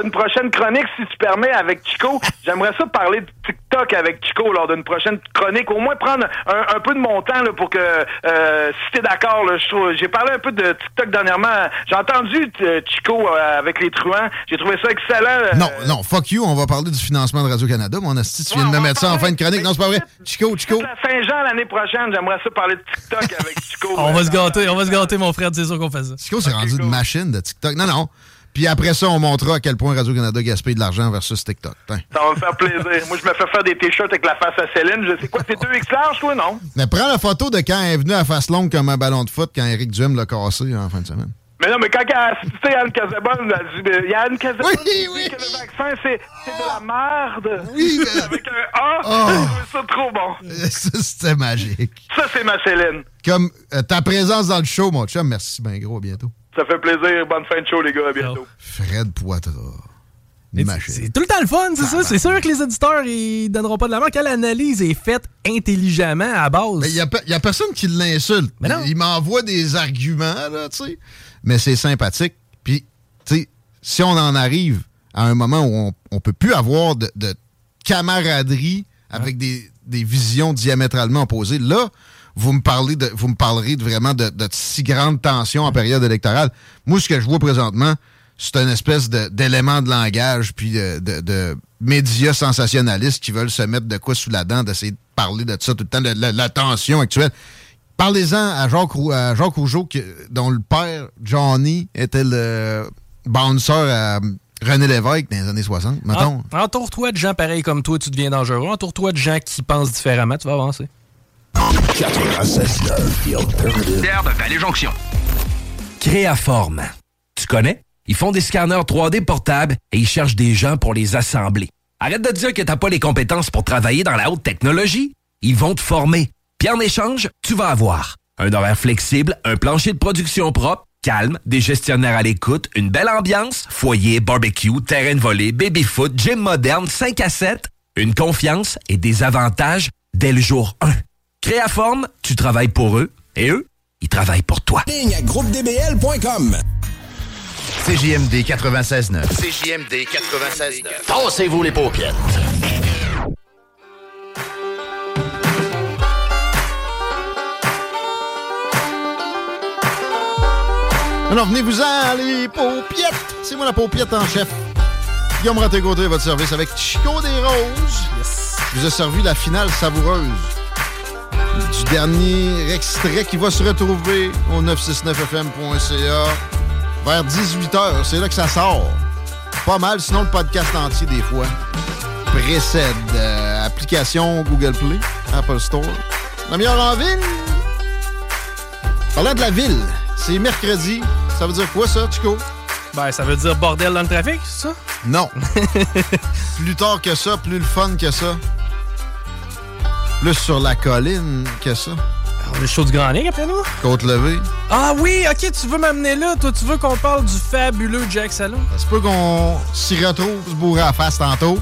d'une prochaine chronique, si tu permets, avec Chico. J'aimerais ça parler de TikTok avec Chico lors d'une prochaine chronique. Au moins prendre un, un peu de mon temps là, pour que, euh, si t'es d'accord, là, je trouve- j'ai parlé un peu de TikTok dernièrement. J'ai entendu euh, Chico euh, avec les truands. J'ai trouvé ça excellent. euh, Non, non, fuck you, on va parler du financement de Radio-Canada. Mon asti, tu viens de me mettre ça en fin de chronique. Non, c'est pas vrai. Chico, Chico. La Saint-Jean l'année prochaine, j'aimerais ça parler de TikTok avec Chico. <laughs> On va se gâter, on va se gâter, mon frère, c'est sûr qu'on fait ça. Chico, c'est rendu une machine de TikTok. Non, non. Puis après ça, on montrera à quel point Radio-Canada gaspille de l'argent versus TikTok. Ça va me faire plaisir. Moi, je me fais faire des t-shirts avec la face à Céline. Je sais quoi, c'est 2X large, toi, non? Mais prends la photo de quand elle est venue à face longue comme un ballon de foot quand Eric Duhem l'a cassé en fin de semaine. Mais non, mais quand elle a assisté à Anne Casabonne, elle a dit, mais Yann Casabonne dit que le vaccin, c'est de la merde. Oui, Avec un A, Oh. ça trop bon. <laughs> Ça, c'était magique. Ça, c'est ma Céline. Comme euh, ta présence dans le show, mon chum. Merci bien gros. À bientôt. Ça fait plaisir. Bonne fin de show, les gars. À bientôt. Fred Poitras. C'est tout le temps le fun, c'est ça. C'est sûr que les éditeurs, ils donneront pas de l'avant quand l'analyse est faite intelligemment à base? Il n'y a, pe- y a personne qui l'insulte. Il m'envoie des arguments, là, tu sais. Mais c'est sympathique. Puis, tu sais, si on en arrive à un moment où on, on peut plus avoir de, de camaraderie avec des, des visions diamétralement opposées, là, vous me parlez de, vous me parlerez de vraiment de, si grande tension en période électorale. Moi, ce que je vois présentement, c'est une espèce d'élément de, langage puis de, de- médias sensationnalistes qui veulent se mettre de quoi sous la dent, d'essayer de parler de ça tout le temps, de la, tension actuelle. Parlez-en à Jacques, à Rougeau, dont le père, Johnny, était le bouncer à René Lévesque dans les années 60, mettons. En- Entoure-toi de gens pareils comme toi, tu deviens dangereux. Entoure-toi de gens qui pensent différemment, tu vas avancer. De Vallée-Jonction. Créaforme. Tu connais? Ils font des scanners 3D portables et ils cherchent des gens pour les assembler. Arrête de dire que t'as pas les compétences pour travailler dans la haute technologie. Ils vont te former. Puis en échange, tu vas avoir un horaire flexible, un plancher de production propre, calme, des gestionnaires à l'écoute, une belle ambiance, foyer, barbecue, terrain de volée, baby-foot, gym moderne, 5 à 7, une confiance et des avantages dès le jour 1. Créaforme, tu travailles pour eux et eux, ils travaillent pour toi. Ligne à groupedbl.com. CJMD 96.9. CJMD 96.9. Tassez-vous les paupières. Alors, venez-vous-en, les paupiettes. C'est moi la paupiette en chef. Guillaume Raté-Côté, votre service avec Chico des Roses. Je vous ai servi la finale savoureuse du dernier extrait qui va se retrouver au 969fm.ca vers 18h. C'est là que ça sort. Pas mal, sinon le podcast entier, des fois, précède. Euh, application Google Play, Apple Store. La meilleure en ville. Parlant de la ville, c'est mercredi. Ça veut dire quoi, ça, Chico? Ben, ça veut dire bordel dans le trafic, c'est ça? Non. <laughs> plus tard que ça, plus le fun que ça. Plus sur la colline que ça. Le show du Grand Ligue après nous? Côte levée. Ah oui, ok, tu veux m'amener là? Toi, tu veux qu'on parle du fabuleux Jack Salon? Ça se peut qu'on s'y retrouve se bourrer à face tantôt.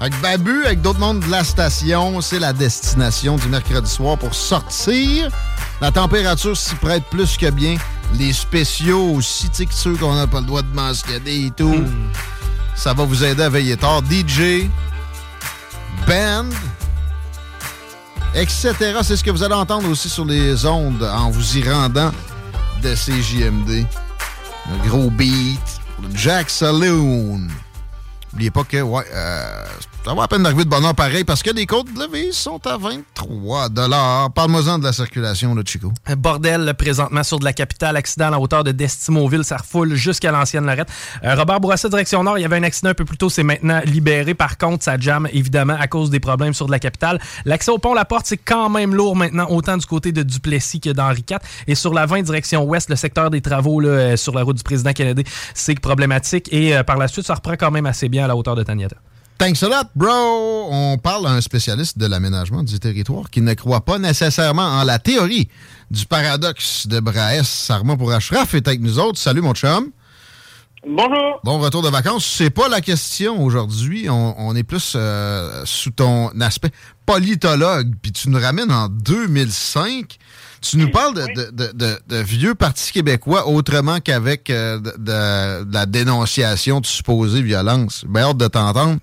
Avec Babu, avec d'autres mondes de la station, c'est la destination du mercredi soir pour sortir. La température s'y prête plus que bien. Les spéciaux aussi, tu sais, que ceux qu'on n'a pas le droit de mentionner et tout. Ça va vous aider à veiller tard. DJ, band, etc. C'est ce que vous allez entendre aussi sur les ondes en vous y rendant de CJMD. Un gros beat le Jack Saloon. N'oubliez pas que, euh, ça va à peine d'arriver de bonheur pareil parce que les côtes de levée sont à 23 Parle-moi-en de la circulation, là, Chico. Un Bordel, présentement, sur de la capitale. Accident à la hauteur de Destimoville. Ça refoule jusqu'à l'ancienne Lorette. Euh, Robert Bourassa, direction nord. Il y avait un accident un peu plus tôt. C'est maintenant libéré. Par contre, ça jamme, évidemment, à cause des problèmes sur de la capitale. L'accès au pont La Porte, c'est quand même lourd maintenant, autant du côté de Duplessis que d'Henri IV. Et sur la 20, direction ouest, le secteur des travaux là, euh, sur la route du président Kennedy, c'est problématique. Et euh, par la suite, ça reprend quand même assez bien à la hauteur de Taniata. Thanks a lot, bro! On parle à un spécialiste de l'aménagement du territoire qui ne croit pas nécessairement en la théorie du paradoxe de Brahes. Sarma pour Ashraf est avec nous autres. Salut, mon chum. Bonjour. Bon retour de vacances. C'est pas la question aujourd'hui. On, on est plus euh, sous ton aspect politologue. Puis tu nous ramènes en 2005. Tu nous parles de, de- de- de- de vieux partis québécois autrement qu'avec euh, de, la dénonciation de supposée violence. Bien hâte de t'entendre.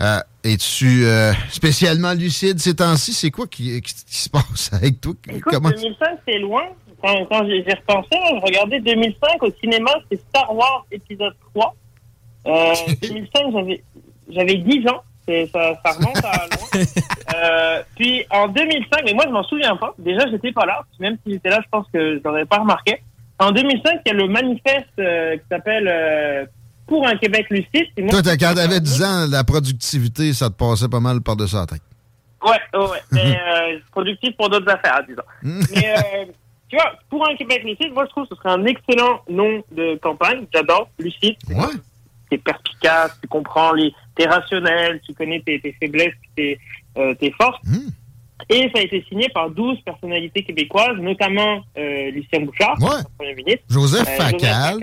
Euh, Es-tu euh, spécialement lucide ces temps-ci? C'est quoi qui, qui- qui se passe avec toi? Écoute, Comment? 2005, c'est loin. Quand, quand j'ai repensé, je regardais 2005 au cinéma, c'était Star Wars épisode 3. Euh, <laughs> 2005, j'avais j'avais 10 ans. C'est- Ça, ça remonte à loin. <laughs> Euh, puis en 2005, mais moi je m'en souviens pas. Déjà, j'étais pas là. Même si j'étais là, je pense que je l'aurais pas remarqué. En 2005, il y a le manifeste euh, qui s'appelle euh, Pour un Québec lucide. Moi, Toi, t'as- quand t'avais 10 ans, la productivité, ça te passait pas mal par-dessus la tête. Ouais, ouais, ouais. <laughs> Mais euh, productif pour d'autres affaires, disons. <laughs> Mais euh, tu vois, pour un Québec lucide, moi je trouve que ce serait un excellent nom de campagne. J'adore, lucide. Ouais. T'es perspicace, tu comprends les, t'es rationnel, tu connais tes, tes faiblesses, tes, euh, tes forces. Et ça a été signé par 12 personnalités québécoises, notamment euh, Lucien Bouchard, Ouais. Premier ministre. Joseph Euh, Facal.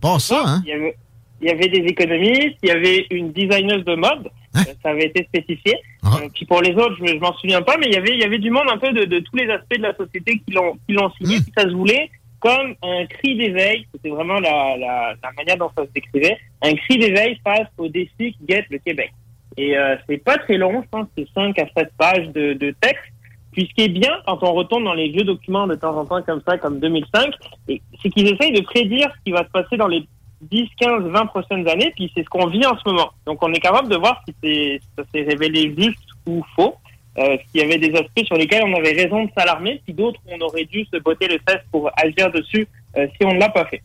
Pas ça, hein? Il y avait, il y avait des économistes, il y avait une designeuse de mode, Hein? euh, ça avait été spécifié. Ah. Puis pour les autres, je, je m'en souviens pas, mais il y avait, il y avait du monde un peu de, de tous les aspects de la société qui l'ont, Mmh. signé. Puis ça se voulait comme un cri d'éveil, c'était vraiment la, manière dont ça se décrivait, un cri d'éveil face au défi qui guette le Québec. Et euh, c'est pas très long, je pense c'est 5 à 7 pages de, texte. Puis ce qui est bien quand on retourne dans les vieux documents de temps en temps comme ça, comme 2005, et- c'est qu'ils essayent de prédire ce qui va se passer dans les 10, 15, 20 prochaines années, puis c'est ce qu'on vit en ce moment. Donc on est capable de voir si, si ça s'est révélé juste ou faux, euh, s'il y avait des aspects sur lesquels on avait raison de s'alarmer, puis d'autres on aurait dû se botter le fesses pour agir dessus euh, si on ne l'a pas fait.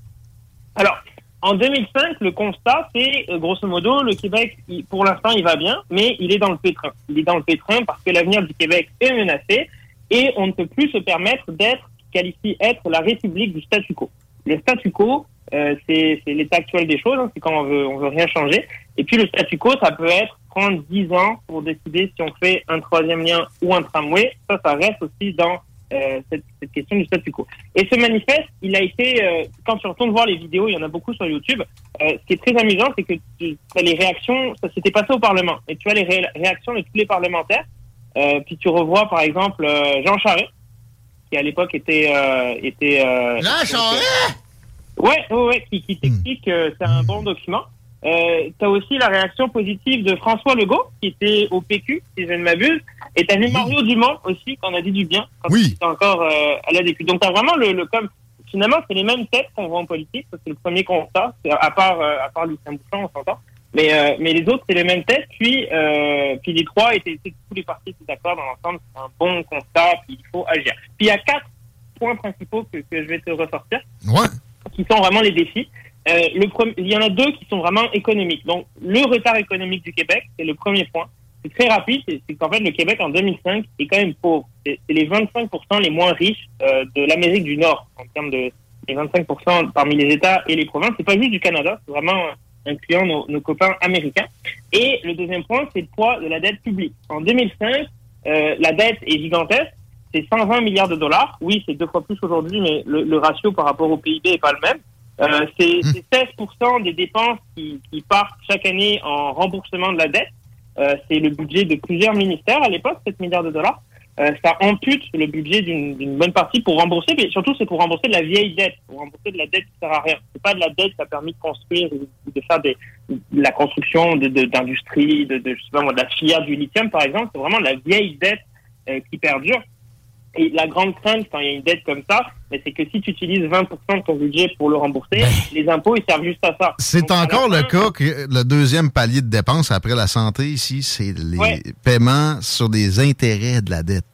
Alors, en 2005, le constat, c'est euh, grosso modo, le Québec, pour l'instant, il va bien, mais il est dans le pétrin. Il est dans le pétrin parce que l'avenir du Québec est menacé et on ne peut plus se permettre d'être, qualifié être la République du statu quo. Le statu quo, euh, c'est l'état actuel des choses, hein, c'est quand on veut, on veut rien changer. Et puis le statu quo, ça peut être prendre 10 ans pour décider si on fait un troisième lien ou un tramway. Ça, ça reste aussi dans euh, cette, cette question du statu quo. Et ce manifeste, il a été, euh, quand tu retournes voir les vidéos, il y en a beaucoup sur YouTube, euh, ce qui est très amusant, c'est que tu as les réactions, ça s'était passé au Parlement, et tu as les ré- réactions de tous les parlementaires, euh, puis tu revois par exemple euh, Jean Charest, qui à l'époque était... Euh, était euh, Jean Charest? Ouais, ouais, ouais, qui, qui t'explique que c'est un bon document. Euh, t'as aussi la réaction positive de François Legault, qui était au PQ, si je ne m'abuse. Et t'as vu Mario Dumont aussi, qu'on a dit du bien, quand il était encore euh, à la DQ. Donc t'as vraiment le, le comme finalement c'est les mêmes têtes qu'on voit en politique, c'est le premier constat, à part euh, à part Lucien Bouchon, on s'entend. Mais euh, mais les autres c'est les mêmes têtes. Puis euh, puis les trois étaient, étaient- tous les partis étaient d'accord dans l'ensemble, c'est un bon constat, puis il faut agir. Puis il y a quatre points principaux que, que je vais te ressortir Ouais. Qui sont vraiment les défis. Euh, le premier- il y en a deux qui sont vraiment économiques. Donc, le retard économique du Québec, c'est le premier point. C'est très rapide, c'est qu'en fait, le Québec, en 2005, est quand même pauvre. C'est les 25% les moins riches euh, de l'Amérique du Nord, en termes de les 25% parmi les États et les provinces. C'est pas juste du Canada, c'est vraiment incluant nos, nos copains américains. Et le deuxième point, c'est le poids de la dette publique. En 2005, euh, la dette est gigantesque, c'est 120 milliards de dollars. Oui, c'est deux fois plus aujourd'hui, mais le, le ratio par rapport au PIB est pas le même. Euh, c'est c'est 16% des dépenses qui, qui partent chaque année en remboursement de la dette. Euh, c'est le budget de plusieurs ministères à l'époque, 7 milliards de dollars. Euh, ça ampute le budget d'une bonne partie pour rembourser, mais surtout c'est pour rembourser de la vieille dette, pour rembourser de la dette qui sert à rien. C'est pas de la dette qui a permis de construire de faire des, de la construction de- de- d'industrie, de, de, je sais pas moi, de la filière du lithium par exemple. C'est vraiment de la vieille dette qui perdure. Et la grande crainte quand il y a une dette comme ça, mais c'est que si tu utilises 20% de ton budget pour le rembourser, les impôts ils servent juste à ça. C'est encore le cas que le deuxième palier de dépenses après la santé ici, c'est les Ouais. paiements sur des intérêts de la dette.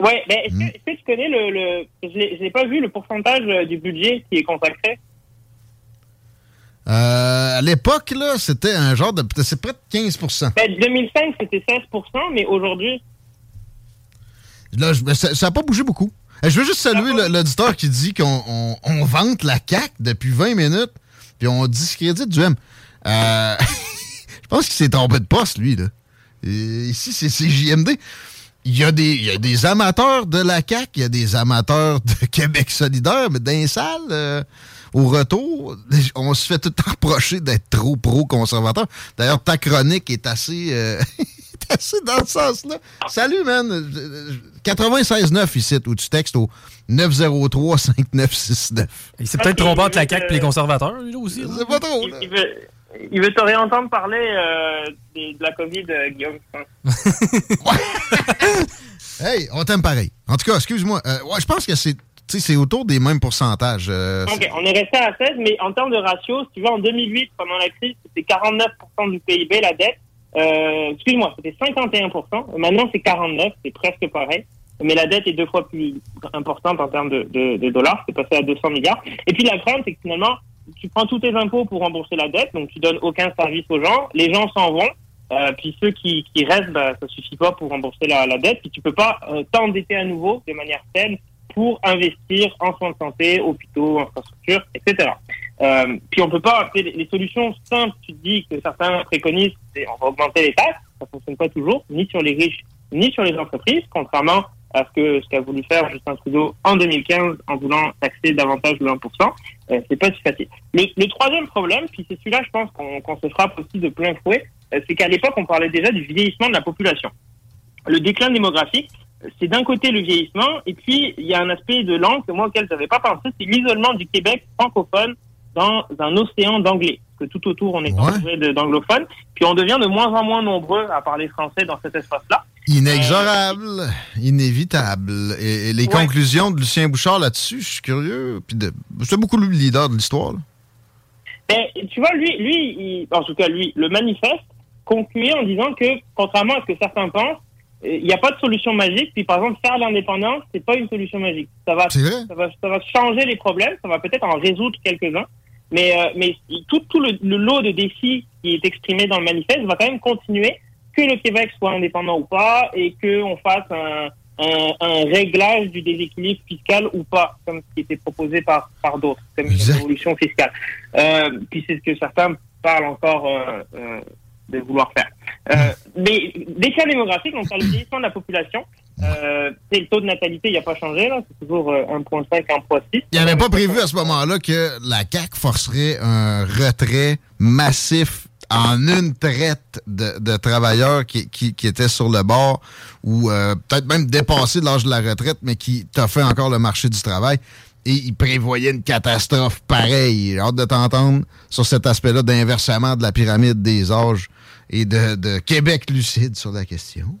Ouais, mais est-ce Hmm. que, est-ce que tu connais le, le je n'ai pas vu le pourcentage euh, du budget qui est consacré? Euh, à l'époque, là, c'était un genre de. C'est près de 15 ben, 2005 c'était 16%, mais aujourd'hui Là, je- ça n'a pas bougé beaucoup. Euh, Je veux juste saluer l'auditeur qui dit qu'on on, on vante la CAQ depuis 20 minutes, puis on discrédite du M. Euh, <laughs> je pense qu'il s'est trompé de poste, lui. Là. Et ici, c'est c'est JMD. Il y, a des, il y a des amateurs de la CAQ, il y a des amateurs de <laughs> Québec solidaire, mais dans les salles, euh, au retour, on se fait tout le temps reprocher d'être trop pro-conservateur. D'ailleurs, ta chronique est assez, euh, <laughs> est assez dans ce sens-là. Salut, man. 96.9 ici, où tu textes au 903-5969. Il s'est peut-être trompé entre la CAQ et les conservateurs, lui, aussi. C'est pas trop, il, il veut, il veut te réentendre parler euh, de la COVID, euh, Guillaume. <laughs> Hey, on t'aime pareil. En tout cas, excuse-moi. euh, ouais, je pense que c'est c'est autour des mêmes pourcentages. euh, Ok, on est resté à 16, mais en termes de ratio, si tu veux, en 2008, pendant la crise, c'était 49% du PIB, la dette. Euh, excuse-moi, c'était 51%. Maintenant, c'est 49, c'est presque pareil. Mais la dette est deux fois plus importante en termes de, de, de dollars. C'est passé à 200 milliards. Et puis la crainte, c'est que finalement, tu prends tous tes impôts pour rembourser la dette, donc tu donnes aucun service aux gens. Les gens s'en vont. Euh, puis ceux qui, qui restent, bah, ça suffit pas pour rembourser la, la dette. Puis tu peux pas euh, t'endetter à nouveau de manière saine pour investir en soins de santé, hôpitaux, infrastructures, etc. Euh, puis on peut pas, les, solutions simples, tu dis que certains préconisent, c'est on va augmenter les taxes, ça fonctionne pas toujours, ni sur les riches, ni sur les entreprises, contrairement à ce qu'a voulu faire Justin Trudeau en 2015 en voulant taxer davantage le 1%. Euh, c'est pas si facile. Le, troisième problème, puis c'est celui-là, je pense qu'on se frappe aussi de plein fouet, euh, c'est qu'à l'époque, on parlait déjà du vieillissement de la population. Le déclin démographique, c'est d'un côté le vieillissement, et puis il y a un aspect de langue moi auquel j'avais pas pensé, c'est l'isolement du Québec francophone dans un océan d'anglais. Parce Que tout autour, on est entouré d'anglophones, puis on devient de moins en moins nombreux à parler français dans cet espace-là. Inexorable, inévitable. Et, et les Ouais. conclusions de Lucien Bouchard là-dessus, je suis curieux. Puis c'est beaucoup le leader de l'histoire. Mais tu vois, lui, lui, il- en tout cas lui, le manifeste concluait en disant que, contrairement à ce que certains pensent, euh, il n'y a pas de solution magique. Puis par exemple, faire l'indépendance, c'est pas une solution magique. Ça va, ça va, ça va changer les problèmes, ça va peut-être en résoudre quelques-uns. Mais, euh, mais tout, tout le, le lot de défis qui est exprimé dans le manifeste va quand même continuer, que le Québec soit indépendant ou pas, et qu'on fasse un, un, un réglage du déséquilibre fiscal ou pas, comme ce qui était proposé par, par d'autres, comme une révolution fiscale. Euh, puis c'est ce que certains parlent encore euh, euh, de vouloir faire. Euh, mais déclin démographique, donc par le vieillissement de la population, euh, le taux de natalité, il n'a pas changé, c'est toujours euh, 1,5, 1,6. Il n'y avait pas prévu à ce moment-là que la CAQ forcerait un retrait massif en une traite de, travailleurs qui, étaient sur le bord ou euh, peut-être même dépassés de l'âge de la retraite, mais qui toffaient encore le marché du travail. Et ils prévoyaient une catastrophe pareille. J'ai hâte de t'entendre sur cet aspect-là d'inversement de la pyramide des âges et de Québec lucide sur la question.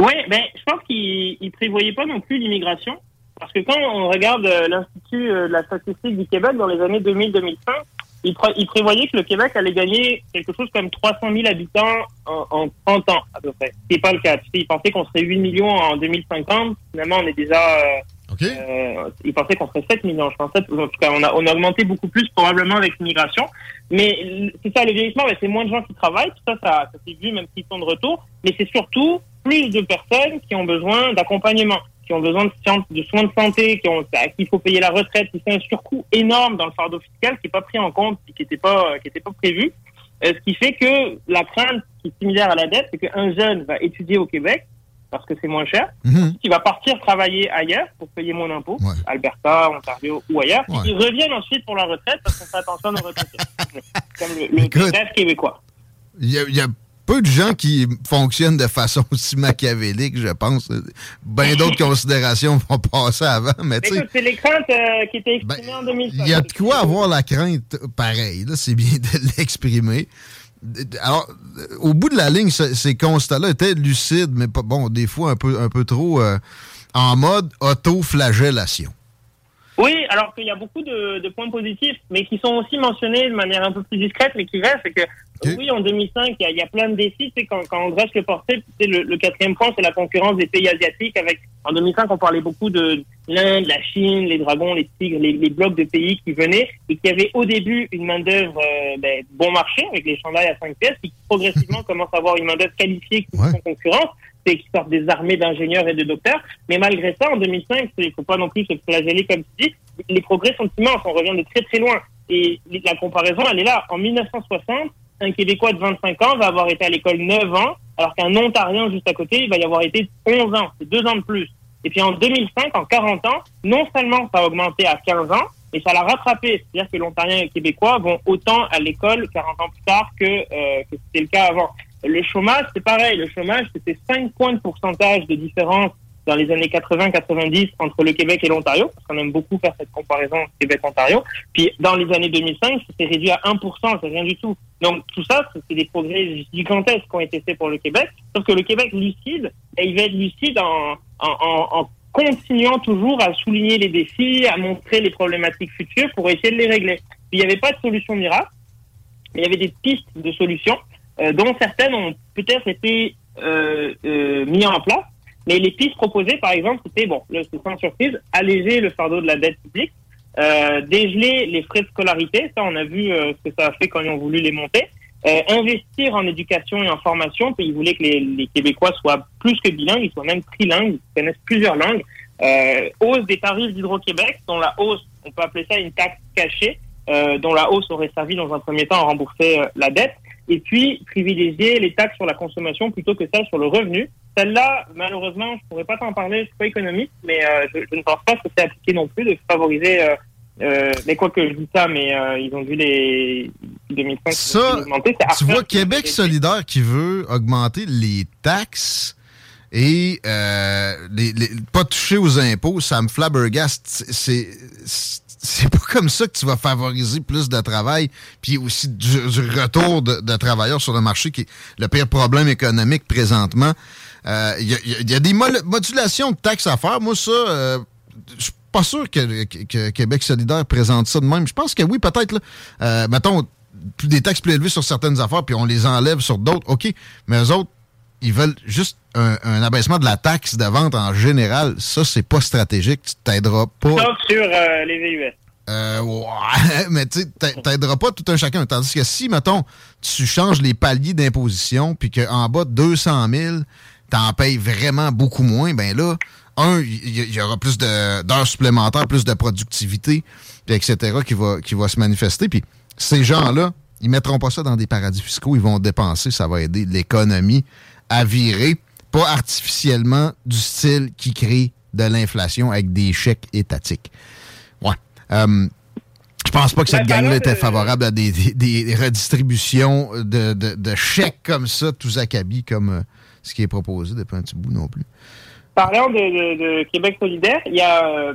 Oui, ben, je pense qu'il ne prévoyait pas non plus l'immigration. Parce que quand on regarde euh, l'Institut euh, de la statistique du Québec dans les années 2000-2005, il, pré- il prévoyait que le Québec allait gagner quelque chose comme 300 000 habitants en, en 30 ans, à peu près. Ce n'est pas le cas. Il pensait qu'on serait 8 millions en 2050. Finalement, on est déjà... Euh, euh, il pensait qu'on serait 7 millions. Je pensais, en tout cas, on a, on a augmenté beaucoup plus probablement avec l'immigration. Mais c'est ça, le vieillissement, ben, c'est moins de gens qui travaillent. Tout ça, ça, ça s'est vu, même s'ils sont de retour. Mais c'est surtout plus de personnes qui ont besoin d'accompagnement, qui ont besoin de, soins de santé, qui ont, à qui il faut payer la retraite, qui fait un surcoût énorme dans le fardeau fiscal qui n'est pas pris en compte, et qui n'était pas, qui était pas prévu. Euh, ce qui fait que la crainte qui est similaire à la dette, c'est qu'un jeune va étudier au Québec parce que c'est moins cher, qui va partir travailler ailleurs pour payer moins d'impôts, Alberta, Ontario ou ailleurs, puis ils reviennent ensuite pour la retraite parce qu'on fait attention aux retraités. <laughs> Comme le, le Écoute. rêve québécois. Il y, a, il y a peu de gens qui fonctionnent de façon <laughs> aussi machiavélique, je pense. Bien d'autres considérations vont passer avant, mais tu sais, c'est les craintes euh, qui étaient exprimées en 2005. il y a de quoi avoir la crainte pareil. là, C'est bien de <laughs> l'exprimer. Alors, au bout de la ligne, ce- ces constats-là étaient lucides, mais pas, bon, des fois un peu, un peu trop euh, en mode auto-flagellation. Oui, alors qu'il y a beaucoup de, de points positifs, mais qui sont aussi mentionnés de manière un peu plus discrète, mais qui restent, c'est que oui, en 2005, il y a, il y a plein de défis. Sais, quand, quand on dresse le portrait, le, le quatrième point, c'est la concurrence des pays asiatiques. Avec en 2005, on parlait beaucoup de l'Inde, la Chine, les dragons, les tigres, les, les blocs de pays qui venaient et qui avaient au début une main d'œuvre euh, ben, bon marché avec les chandails à 5 pièces, qui progressivement <laughs> commencent à avoir une main d'œuvre qualifiée qui sont en concurrence qui sortent des armées d'ingénieurs et de docteurs. Mais malgré ça, en 2005, il ne faut pas non plus se flageller comme tu dis, les progrès sont immenses, on revient de très très loin. Et la comparaison, elle est là. En 1960, un Québécois de 25 ans va avoir été à l'école 9 ans, alors qu'un Ontarien juste à côté, il va y avoir été 11 ans, c'est 2 ans de plus. Et puis en 2005, en 40 ans, non seulement ça a augmenté à 15 ans, mais ça l'a rattrapé. C'est-à-dire que l'Ontarien et le Québécois vont autant à l'école 40 ans plus tard euh, que c'était le cas avant. Le chômage, c'est pareil. Le chômage, c'était 5 points de pourcentage de différence dans les années 80-90 entre le Québec et l'Ontario, parce qu'on aime beaucoup faire cette comparaison Québec-Ontario. Puis dans les années 2005, c'était réduit à 1%, c'est rien du tout. Donc tout ça, c'est des progrès gigantesques qui ont été faits pour le Québec. Sauf que le Québec lucide, et il va être lucide en, en, en, continuant toujours à souligner les défis, à montrer les problématiques futures pour essayer de les régler. Il n'y avait pas de solution miracle, mais il y avait des pistes de solutions dont certaines ont peut-être été euh, euh, mises en place. Mais les pistes proposées, par exemple, c'était, bon, c'est sans surprise, alléger le fardeau de la dette publique, euh, dégeler les frais de scolarité, ça on a vu euh, ce que ça a fait quand ils ont voulu les monter, euh, investir en éducation et en formation, puis ils voulaient que les, les Québécois soient plus que bilingues, ils soient même trilingues, ils connaissent plusieurs langues, euh, hausse des tarifs d'Hydro-Québec, dont la hausse, on peut appeler ça une taxe cachée, euh, dont la hausse aurait servi dans un premier temps à rembourser euh, la dette, et puis privilégier les taxes sur la consommation plutôt que ça sur le revenu. Celle-là, malheureusement, je pourrais pas t'en parler, je suis pas économiste, mais euh, je, je ne pense pas que c'est appliqué non plus de favoriser. Euh, euh, mais quoi que je dis ça, mais euh, ils ont vu les 2005 Ça, augmenter. Tu vois Québec solidaire qui veut augmenter les taxes et euh, les, les- pas toucher aux impôts, ça me flabbergaste. C'est c'est- pas comme ça que tu vas favoriser plus de travail, puis aussi du, retour de, travailleurs sur le marché, qui est le pire problème économique présentement. Euh, Il y, a, il y a des modulations de taxes à faire. Moi, ça, euh, je suis pas sûr que, que- que Québec solidaire présente ça de même. Je pense que oui, peut-être. Euh, mettons, des taxes plus élevées sur certaines affaires, puis on les enlève sur d'autres. OK, mais eux autres, ils veulent juste un, un abaissement de la taxe de vente en général. Ça, c'est pas stratégique. Tu t'aideras pas. Sauf sur euh, les VUS. Euh, ouais, <laughs> mais tu t'aideras pas tout un chacun. Tandis que si, mettons, tu changes les paliers d'imposition, puis qu'en bas de 200 000, t'en payes vraiment beaucoup moins, ben là, un, il y, aura plus de- d'heures supplémentaires, plus de productivité, puis etc., qui va, qui va se manifester. Puis ces gens-là, ils mettront pas ça dans des paradis fiscaux, ils vont dépenser, ça va aider l'économie à virer, pas artificiellement du style qui crée de l'inflation avec des chèques étatiques. Ouais. Euh, je pense pas que cette Ben, gang-là était de- favorable à des, des- des redistributions de, de- de chèques comme ça, tous acabis, comme euh, ce qui est proposé depuis un petit bout non plus. Parlant de, Québec solidaire, il y a euh,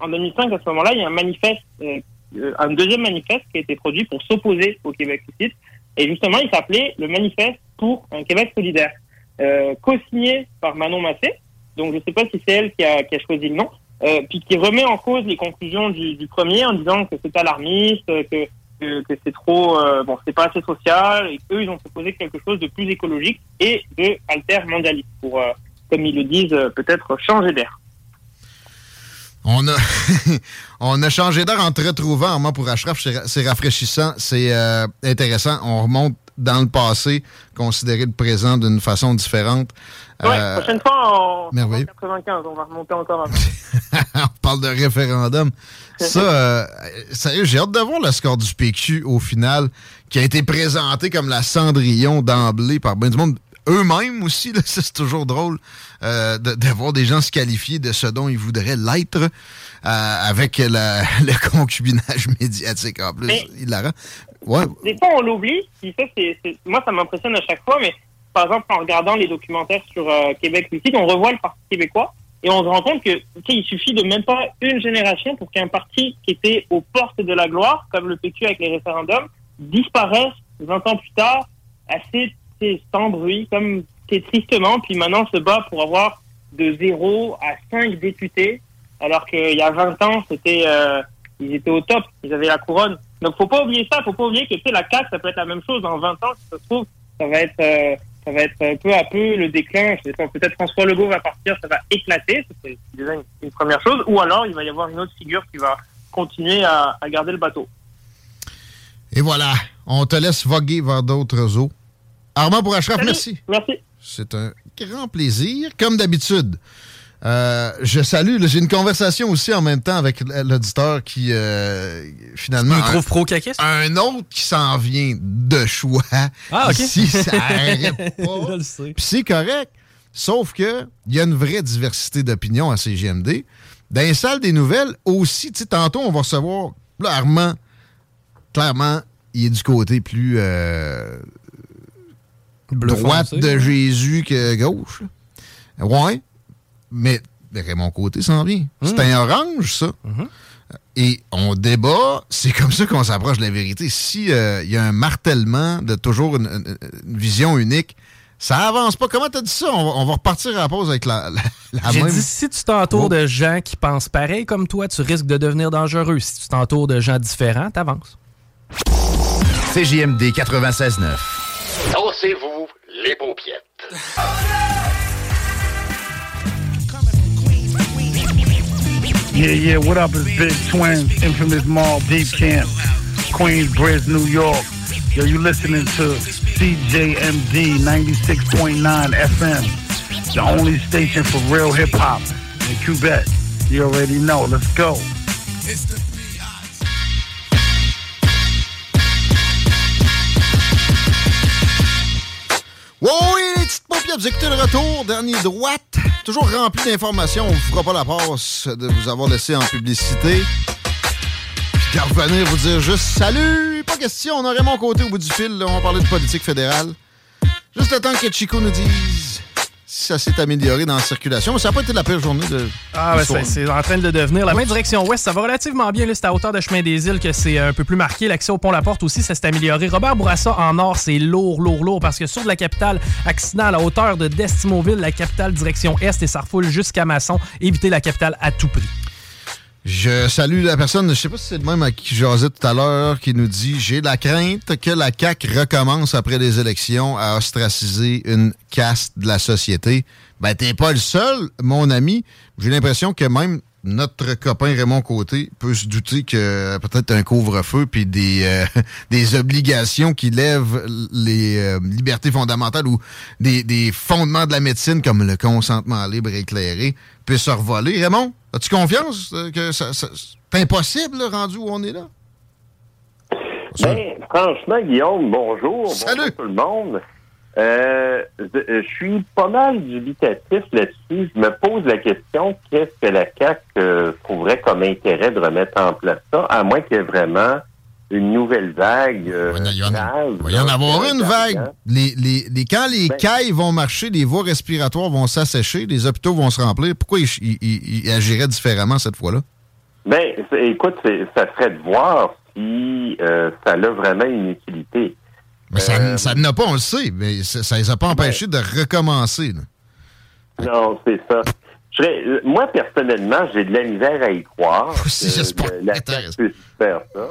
en 2005 à ce moment-là, il y a un manifeste, euh, euh, un deuxième manifeste qui a été produit pour s'opposer au Québec lucide. Et justement, il s'appelait le manifeste pour un Québec solidaire, euh, co-signé par Manon Massé. Donc, je ne sais pas si c'est elle qui a, choisi le nom, euh, puis qui remet en cause les conclusions du, premier en disant que c'est alarmiste, que c'est trop, euh, bon, c'est pas assez social, et qu'eux, ils ont proposé quelque chose de plus écologique et de alter-mondialiste pour, euh, comme ils le disent, peut-être changer d'air. On a, <laughs> on a changé d'heure en te retrouvant, Armand, pour Ashraf. C'est rafraîchissant, c'est intéressant. On remonte dans le passé, considérer le présent d'une façon différente. Ouais, Euh, prochaine fois, merveilleux. 95, on va remonter encore un peu. <laughs> on parle de référendum. Ça, euh, sérieux, j'ai hâte de voir le score du PQ au final, qui a été présenté comme la Cendrillon d'emblée par ben du monde. Eux-mêmes aussi, <laughs> c'est toujours drôle euh, de, de voir des gens se qualifier de ce dont ils voudraient l'être avec la- <laughs> le concubinage médiatique en plus. Mais- Hilarant. Ouais, Des fois, on l'oublie. ça, c'est, moi, ça m'impressionne à chaque fois, mais par exemple, en regardant les documentaires sur euh, Québec Lucide, on revoit le Parti québécois et on se rend compte que il suffit de même pas une génération pour qu'un parti qui était aux portes de la gloire, comme le PQ avec les référendums, disparaisse 20 ans plus tard, assez sans bruit, comme c'est tristement, puis maintenant se bat pour avoir de 0 à 5 députés, alors qu'il y a 20 ans, c'était euh, ils étaient au top, ils avaient la couronne. Donc faut pas oublier ça, faut pas oublier que tu sais, la CAQ, ça peut être la même chose dans 20 ans, si ça se trouve, ça va être euh, ça va être euh, peu à peu le déclin. Peut-être François Legault va partir, ça va éclater, c'est déjà une, une première chose, ou alors il va y avoir une autre figure qui va continuer à, à garder le bateau. et voilà. On te laisse voguer vers d'autres eaux. Armand pour Ashraf, merci. Merci. C'est un grand plaisir, comme d'habitude. Euh, je salue, j'ai une conversation aussi en même temps avec l'auditeur qui, euh, finalement... Tu me un- trouves pro-caquiste? Un autre qui s'en vient de choix. Ah, ok. Ici, ça <laughs> arrête pas. Puis c'est correct. Sauf que il y a une vraie diversité d'opinions à CGMD. Dans les salles des nouvelles aussi, tu sais, tantôt, on va recevoir. Armand, clairement, il est du côté plus euh, Bleu droite foncé, de. Jésus que gauche. Ouais. Mais Raymond Côté s'en vient. Hmm. C'est un orange, ça. Mm-hmm. Et on débat, c'est comme ça qu'on s'approche de la vérité. Si euh, il y a un martèlement de toujours une, une- une vision unique, ça avance pas. Comment t'as dit ça? On va, on va repartir à la pause avec la, la, la J'ai même... dit, si tu t'entoures Oh. de gens qui pensent pareil comme toi, tu risques de devenir dangereux. Si tu t'entoures de gens différents, t'avances. CJMD 96.9. Dansez-vous les paupiètes. Yeah, yeah, what up? It's Big Twins, infamous mall, Deep Camp, Queensbridge, New York. Yo, you listening to CJMD 96.9 FM, the only station for real hip hop in Quebec. You already know. Let's go. Paupières, vous écoutez le retour, dernier droite. Toujours rempli d'informations. On vous fera pas la passe de vous avoir laissé en publicité. Puis de revenir vous dire juste salut, pas question. On aurait mon côté au bout du fil. là. On va parler de politique fédérale. Juste le temps que Chico nous dise ça s'est amélioré dans la circulation. Mais ça n'a pas été la pire journée de. Ah, ouais, c'est en train de le devenir. La main direction ouest, ça va relativement bien. C'est à hauteur de chemin des îles que c'est un peu plus marqué. L'accès au pont La Porte aussi, ça s'est amélioré. Robert Bourassa en nord, c'est lourd, lourd, lourd. Parce que sur de la capitale, accident à la hauteur de Destimoville, la capitale direction est, et ça refoule jusqu'à Masson. Évitez la capitale à tout prix. Je salue la personne, je sais pas si c'est le même à qui jasais tout à l'heure, qui nous dit J'ai la crainte que la CAQ recommence après les élections à ostraciser une caste de la société. Ben, t'es pas le seul, mon ami. J'ai l'impression que même notre copain Raymond Côté peut se douter que peut-être un couvre-feu puis des, euh, <laughs> des obligations qui lèvent les euh, libertés fondamentales ou des, des fondements de la médecine comme le consentement libre et éclairé peut se revoler. Raymond, as-tu confiance euh, que ça, ça- c'est impossible là, rendu où on est là? Ben, franchement, Guillaume, bonjour. Salut. tout le monde. Euh, je je suis pas mal dubitatif là-dessus. Je me pose la question, qu'est-ce que la CAQ euh, trouverait comme intérêt de remettre en place ça, à moins qu'il y ait vraiment une nouvelle vague. euh, Il va y en avoir euh, une vague. Les, les, les- quand les cailles vont marcher, les voies respiratoires vont s'assécher, les hôpitaux vont se remplir, pourquoi ils, ils- ils- ils agiraient différemment cette fois-là? Ben, écoute, ça serait de voir si euh, ça a vraiment une utilité. Mais ça, Euh, ça n'a pas, on le sait, mais ça ne les a pas empêchés de recommencer. là. Non, c'est ça. Je euh, moi, personnellement, j'ai de la misère à y croire. <laughs> Que j'espère la faire ça.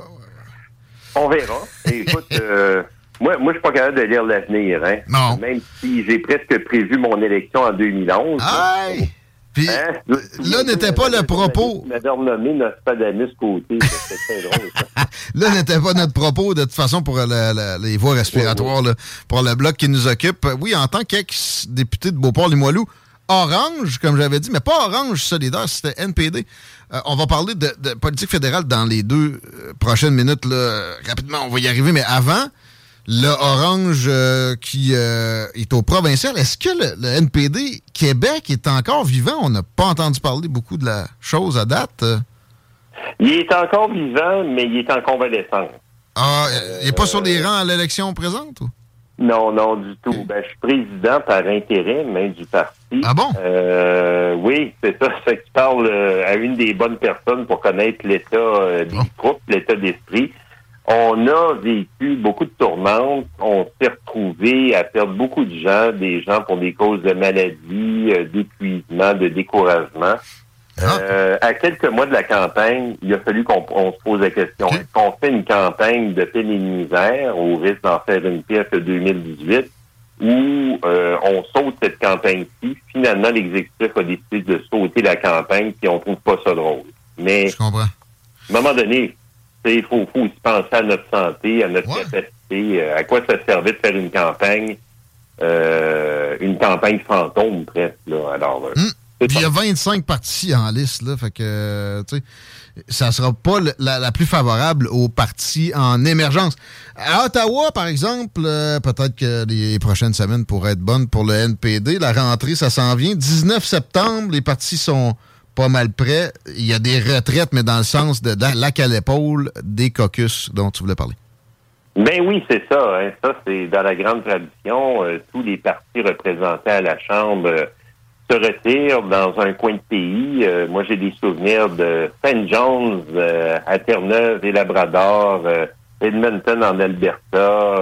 On verra. Et écoute, euh, moi, moi je suis pas capable de lire l'avenir. Hein? Non. Même si j'ai presque prévu mon élection en 2011. Aïe! Puis là n'était pas le propos. Tu m'avais renommé Nostradamus côté. Drôle. ça. Là n'était pas notre propos de toute façon pour euh, les voies respiratoires, là, pour le bloc qui nous occupe. Oui, en tant qu'ex-député de Beauport-Limoilou, Orange, comme j'avais dit, mais pas Orange solidaire, c'était NPD. Euh, on va parler de, de politique fédérale dans les deux euh, prochaines minutes. Là. Euh, Rapidement, on va y arriver, mais avant, le Orange euh, qui euh, est au provincial, est-ce que le, le NPD Québec est encore vivant? On n'a pas entendu parler beaucoup de la chose à date. Il est encore vivant, mais il est en convalescence. Ah, il n'est pas sur les rangs à l'élection présente? ou? Non, non, du tout. Ben, je suis président par intérim même du parti. Ah bon? Euh, oui, c'est ça. Tu parles euh, à une des bonnes personnes pour connaître l'état des troupes, l'état d'esprit. On a vécu beaucoup de tourmentes. On s'est retrouvé à perdre beaucoup de gens, des gens pour des causes de maladie, euh, d'épuisement, de découragement. Euh, à quelques mois de la campagne, il a fallu qu'on on se pose la question est-ce qu'on fait une campagne de peine et de misère au risque d'en faire une pire que 2018 ou euh, on saute cette campagne-ci? Finalement, l'exécutif a décidé de sauter la campagne puis on trouve pas ça drôle. Mais Je comprends. à un moment donné, il faut, faut aussi penser à notre santé, à notre capacité, euh, à quoi ça servait de faire une campagne, euh, une campagne fantôme presque. Là. Alors, euh, Puis il y a 25 partis en liste, là. Fait que, tu sais, ça sera pas la, la plus favorable aux partis en émergence. À Ottawa, par exemple, euh, peut-être que les prochaines semaines pourraient être bonnes pour le NPD. La rentrée, ça s'en vient. 19 septembre, les partis sont pas mal prêts. Il y a des retraites, mais dans le sens de dans- lac l'épaule des caucus dont tu voulais parler. Ben oui, c'est ça. hein. Ça, c'est dans la grande tradition. euh, tous les partis représentés à la Chambre euh, se retirent dans un coin de pays. Euh, moi, j'ai des souvenirs de St. John's à Terre-Neuve et Labrador, Edmonton en Alberta.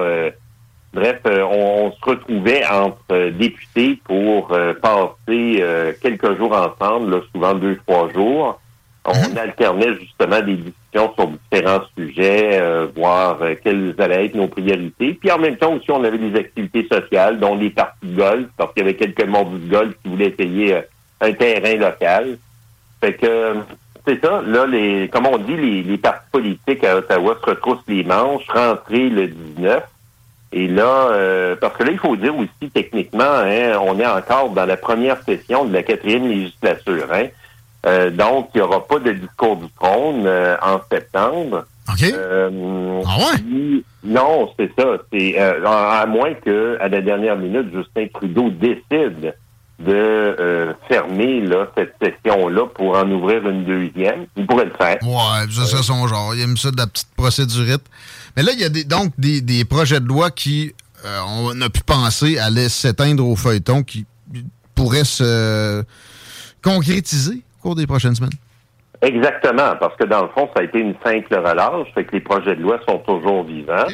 Bref, euh, on, on se retrouvait entre euh, députés pour euh, passer euh, quelques jours ensemble, là, souvent deux, trois jours. On alternait justement des discussions sur différents sujets, euh, voir euh, quelles allaient être nos priorités. Puis en même temps aussi, on avait des activités sociales, dont des parties de golf, parce qu'il y avait quelques membres du golf qui voulaient essayer euh, un terrain local. Fait que c'est ça, là, les, comme on dit, les, les partis politiques à Ottawa se retroussent les manches, rentrés le 19. Et là, euh, parce que là, il faut dire aussi techniquement, hein, on est encore dans la première session de la quatrième législature. Hein. Euh, donc, il n'y aura pas de discours du trône euh, en septembre. OK. ah ouais? non, c'est ça. C'est euh, à, moins que, à la dernière minute, Justin Trudeau décide de euh, fermer là, cette session-là pour en ouvrir une deuxième. Il pourrait le faire. Ouais, ça serait son genre. Il aime ça de la petite procédurite. Mais là, il y a des, donc des, des projets de loi qui, euh, on a pu penser, allaient s'éteindre au feuilleton, qui pourraient se concrétiser au cours des prochaines semaines. Exactement, parce que dans le fond, ça a été une simple relâche, fait que les projets de loi sont toujours vivants.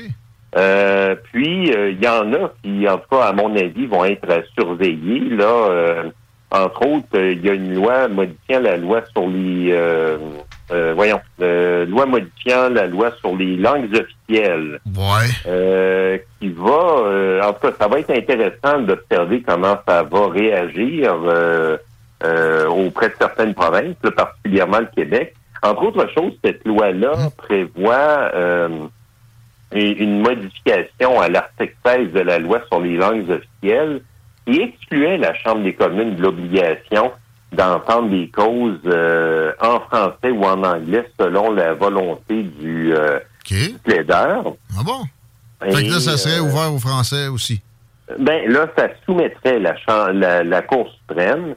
Euh, puis, euh, il y en a qui, en tout cas, à mon avis, vont être surveillés. Là, euh, entre autres, il y a une loi modifiant la loi sur les... euh, euh, voyons, euh, loi modifiant la loi sur les langues officielles. Ouais. qui va, euh, en tout cas, ça va être intéressant d'observer comment ça va réagir euh, euh, auprès de certaines provinces, là, particulièrement le Québec. Entre autres choses, cette loi-là prévoit euh, et- une modification à l'article 16 de la loi sur les langues officielles qui excluait la Chambre des communes de l'obligation d'entendre des causes euh, en français ou en anglais selon la volonté du, euh, du plaideur. Ah bon? Fait que là, ça serait Et, euh, ouvert aux Français aussi. ben là, ça soumettrait la, la, la Cour suprême.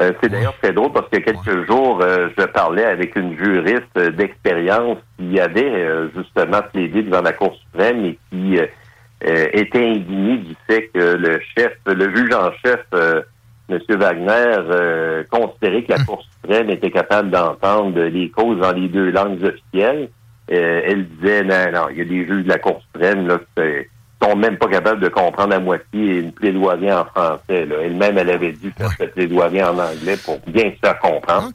Euh, c'est d'ailleurs très drôle parce a quelques jours, euh, je parlais avec une juriste d'expérience qui avait euh, justement plaidé devant la Cour suprême et qui euh, euh, était indignée du fait que le chef, le juge en chef, euh, M. Wagner, euh, considérait que la Cour suprême était capable d'entendre les causes dans les deux langues officielles. Euh, elle disait non, non, il y a des juges de la Cour suprême là, qui sont même pas capables de comprendre à moitié une plaidoirie en français. Elle-même, elle avait dû faire cette plaidoirie en anglais pour bien se faire comprendre.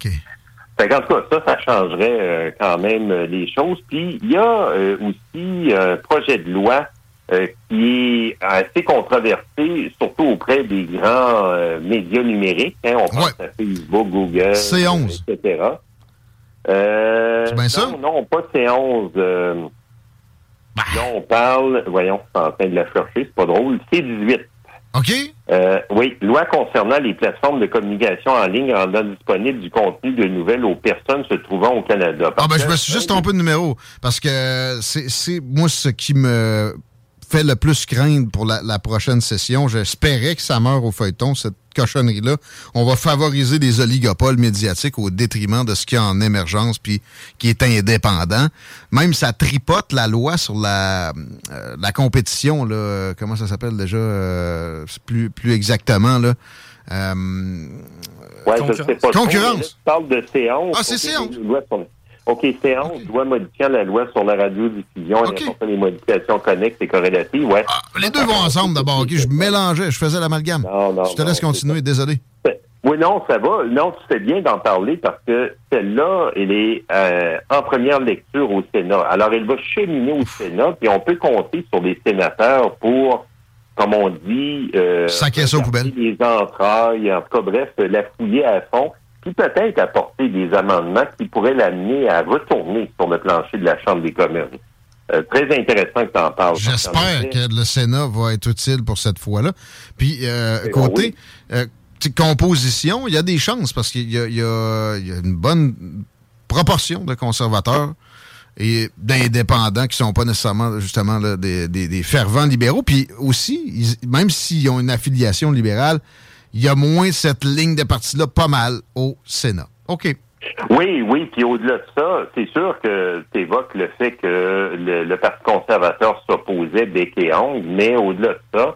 Fait qu'en tout cas, ça, ça changerait euh, quand même les choses. Puis il y a aussi un projet de loi euh, qui est assez controversé, surtout auprès des grands euh, médias numériques. hein. On pense à Facebook, Google, C11. euh, etc. Euh, C'est bien ça? Non, non, pas C11. euh, Là, on parle, voyons, c'est en train de la chercher, c'est pas drôle, C18. OK. Oui, loi concernant les plateformes de communication en ligne rendant disponible du contenu de nouvelles aux personnes se trouvant au Canada. Ah ben je me suis juste trompé de numéro parce que c'est moi ce qui me fait le plus craindre pour la, la prochaine session. J'espérais que ça meure au feuilleton, cette cochonnerie-là. On va favoriser des oligopoles médiatiques au détriment de ce qui est en émergence puis qui est indépendant. Même ça tripote la loi sur la, euh, la compétition. Là, comment ça s'appelle déjà? euh, plus, plus exactement. Là? Euh, Ouais, je sais pas trop, Concurrence. mais là, tu parles de C11. Ah, c'est OK, C11. OK, C11, loi modifiant la loi sur la radiodiffusion et les modifications connexes et corrélatives. Ouais. les deux vont ensemble d'abord. ok? Je mélangeais, je faisais l'amalgame. Je te laisse non, continuer, désolé. Oui, non, ça va. Non, tu fais bien d'en parler parce que celle-là, elle est euh, en première lecture au Sénat. Alors, elle va cheminer au Sénat, puis on peut compter sur les sénateurs pour, comme on dit, euh, aux regarder les entrailles, en tout cas, bref, la fouiller à fond, puis peut-être apporter des amendements qui pourraient l'amener à retourner sur le plancher de la Chambre des communes. Euh, très intéressant que tu en parles. J'espère que le Sénat va être utile pour cette fois-là. Puis, euh, côté euh, tu sais, composition, il y a des chances parce qu'il y, a- y y une bonne proportion de conservateurs et d'indépendants qui sont pas nécessairement justement là, des, des- des fervents libéraux. Puis aussi, ils- même s'ils ont une affiliation libérale, il y a moins cette ligne de parti-là pas mal au Sénat. OK. Oui, oui, puis au-delà de ça, c'est sûr que tu évoques le fait que le, Parti conservateur s'opposait bec et ongle, mais au-delà de ça,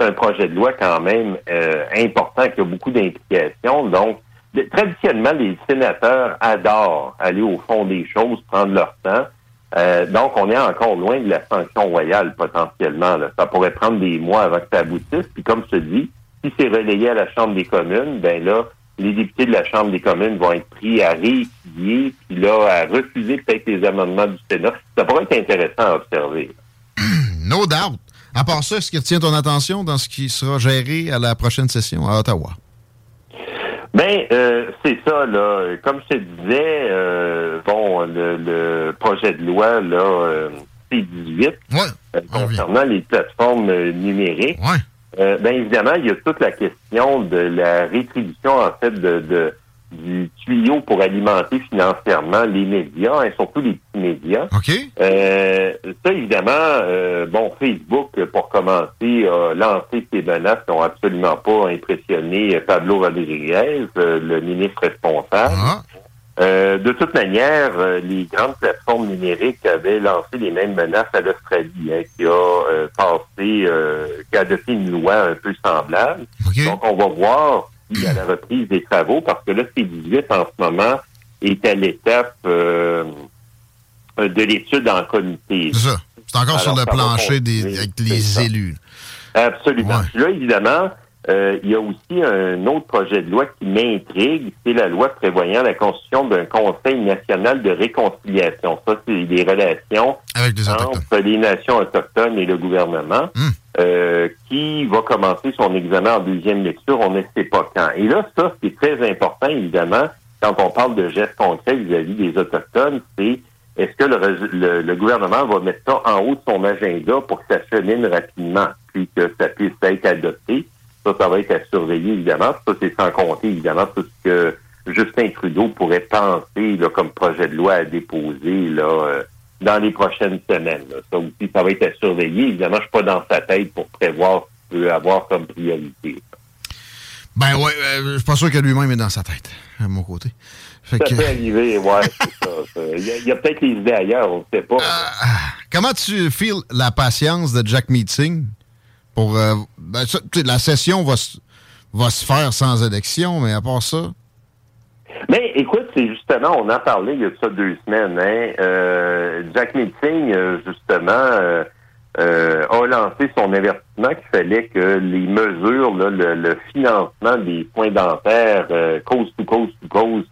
c'est un projet de loi quand même euh, important qui a beaucoup d'implications. Donc, traditionnellement, les sénateurs adorent aller au fond des choses, prendre leur temps. Euh, donc, on est encore loin de la sanction royale potentiellement. Ça pourrait prendre des mois avant que ça aboutisse. Puis comme je te dis, si c'est relayé à la Chambre des communes, ben là, les députés de la Chambre des communes vont être pris à réétudier, puis là, à refuser peut-être les amendements du Sénat. Ça pourrait être intéressant à observer. <clears throat> No doubt. À part ça, est-ce qui retient ton attention dans ce qui sera géré à la prochaine session à Ottawa? Ben, euh, c'est ça, là. Comme je te disais, euh, bon, le, le projet de loi, là, euh, C-18, euh, concernant les plateformes euh, numériques, euh, ben évidemment, il y a toute la question de la rétribution, en fait, de, de, du tuyau pour alimenter financièrement les médias, et surtout les petits médias. OK. Euh, ça, évidemment, euh, bon, Facebook, pour commencer, a lancé ces menaces qui n'ont absolument pas impressionné Pablo Rodriguez, euh, le ministre responsable. Euh, de toute manière, euh, les grandes plateformes numériques avaient lancé les mêmes menaces à l'Australie, hein, qui a euh, passé, euh, qui a adopté une loi un peu semblable. Donc, on va voir si à la reprise des travaux, parce que là, C18 en ce moment est à l'étape euh, de l'étude en comité. C'est ça. C'est encore sur le plancher des, avec les élus. Absolument. Puis Là, évidemment, euh, il y a aussi un autre projet de loi qui m'intrigue, c'est la loi prévoyant la constitution d'un Conseil national de réconciliation. Ça, c'est les relations entre les nations autochtones et le gouvernement, euh, qui va commencer son examen en deuxième lecture, on ne sait pas quand. Et là, ça, ce qui est très important, évidemment, quand on parle de gestes concrets vis-à-vis des Autochtones, c'est est-ce que le, le- le gouvernement va mettre ça en haut de son agenda pour que ça chemine rapidement, puis que ça puisse être adopté? Ça, ça va être à surveiller, évidemment. Ça, c'est sans compter, évidemment, tout ce que Justin Trudeau pourrait penser là, comme projet de loi à déposer là, euh, dans les prochaines semaines. là. Ça aussi, ça va être à surveiller. Évidemment, je suis pas dans sa tête pour prévoir ce qu'il peut avoir comme priorité. Ben ouais, euh, je suis pas sûr que lui-même est dans sa tête, à mon côté. Fait Ça que- peut arriver, ouais, c'est ça. <laughs> Il y a, peut-être les idées ailleurs, on ne sait pas. Comment tu files la patience de Jack Meeting pour. euh, ben, ça, la session va, se- va se faire sans élection, mais à part ça. Mais écoute, c'est justement, on en parlait il y a de ça deux semaines. Hein? Euh, Jack Meeting, euh, justement, euh, a lancé son avertissement qu'il fallait que les mesures, là, le, le financement des soins dentaires euh, cause to cause to cause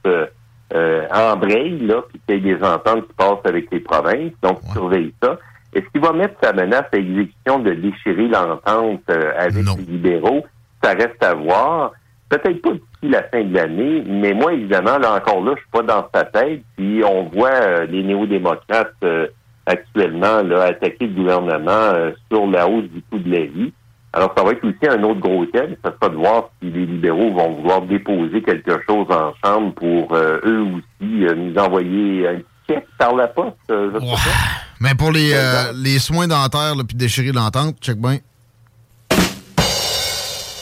euh, embraye, là, puis qu'il y ait des ententes qui passent avec les provinces. Donc, surveille ça. Est-ce qu'il va mettre sa menace à exécution de déchirer l'entente euh, avec les libéraux? Ça reste à voir. Peut-être pas d'ici la fin de l'année, mais moi, évidemment, là encore là, je suis pas dans sa tête. Puis on voit euh, les néo-démocrates euh, actuellement là, attaquer le gouvernement euh, sur la hausse du coût de la vie. Alors, ça va être aussi un autre gros thème. Ça sera de voir si les libéraux vont vouloir déposer quelque chose en chambre pour euh, eux aussi euh, nous envoyer un chèque par la poste. je sais pas. Mais pour les, euh, les soins dentaires, puis déchirer l'entente, check bien.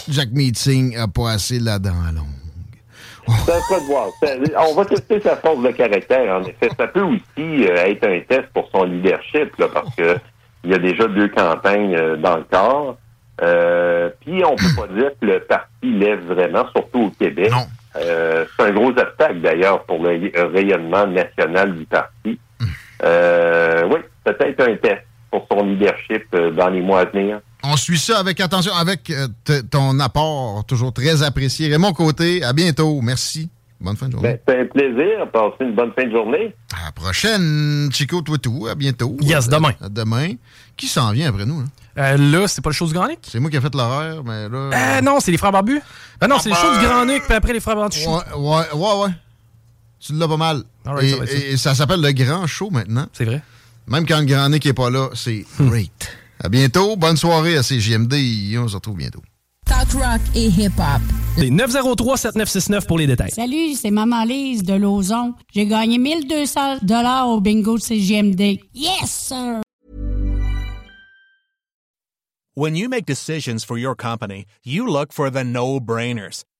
Jack Meeting a pas assez la dent longue. Ça de voir. On va tester sa force de caractère, en effet. Ça peut aussi euh, être un test pour son leadership, là, parce que il y a déjà deux campagnes euh, dans le corps. Euh, Puis on peut pas dire que le parti lève vraiment, surtout au Québec. Euh, c'est un gros obstacle d'ailleurs pour le rayonnement national du parti. Euh, oui, peut-être un test pour son leadership euh, dans les mois à venir. On suit ça avec attention, avec euh, ton apport toujours très apprécié. Raymond Côté, à bientôt. Merci. Bonne fin de journée. Ben, c'est un plaisir. Passez une bonne fin de journée. À la prochaine, Chico Twitou. À bientôt. Yes, demain. À demain. Qui s'en vient après nous? Là, Euh, là c'est pas le show du Grand Nick? C'est moi qui ai fait l'horaire, mais là... Euh, non, c'est les frères barbus. Ah non, c'est le show du Grand Nick, puis après les frères barbus. Ouais, ouais, ouais, ouais. Tu l'as pas mal. Alright, et, ça et ça s'appelle le Grand Show maintenant. C'est vrai. Même quand le Grand Nick est pas là, c'est great. À bientôt. Bonne soirée à CGMD. On se retrouve bientôt. Talk rock et hip-hop. C'est 903-7969 pour les détails. Salut, c'est Maman Lise de Lauson. J'ai gagné 1200 dollars au bingo de CGMD. Yes, sir! When you make decisions for your company, you look for the no-brainers.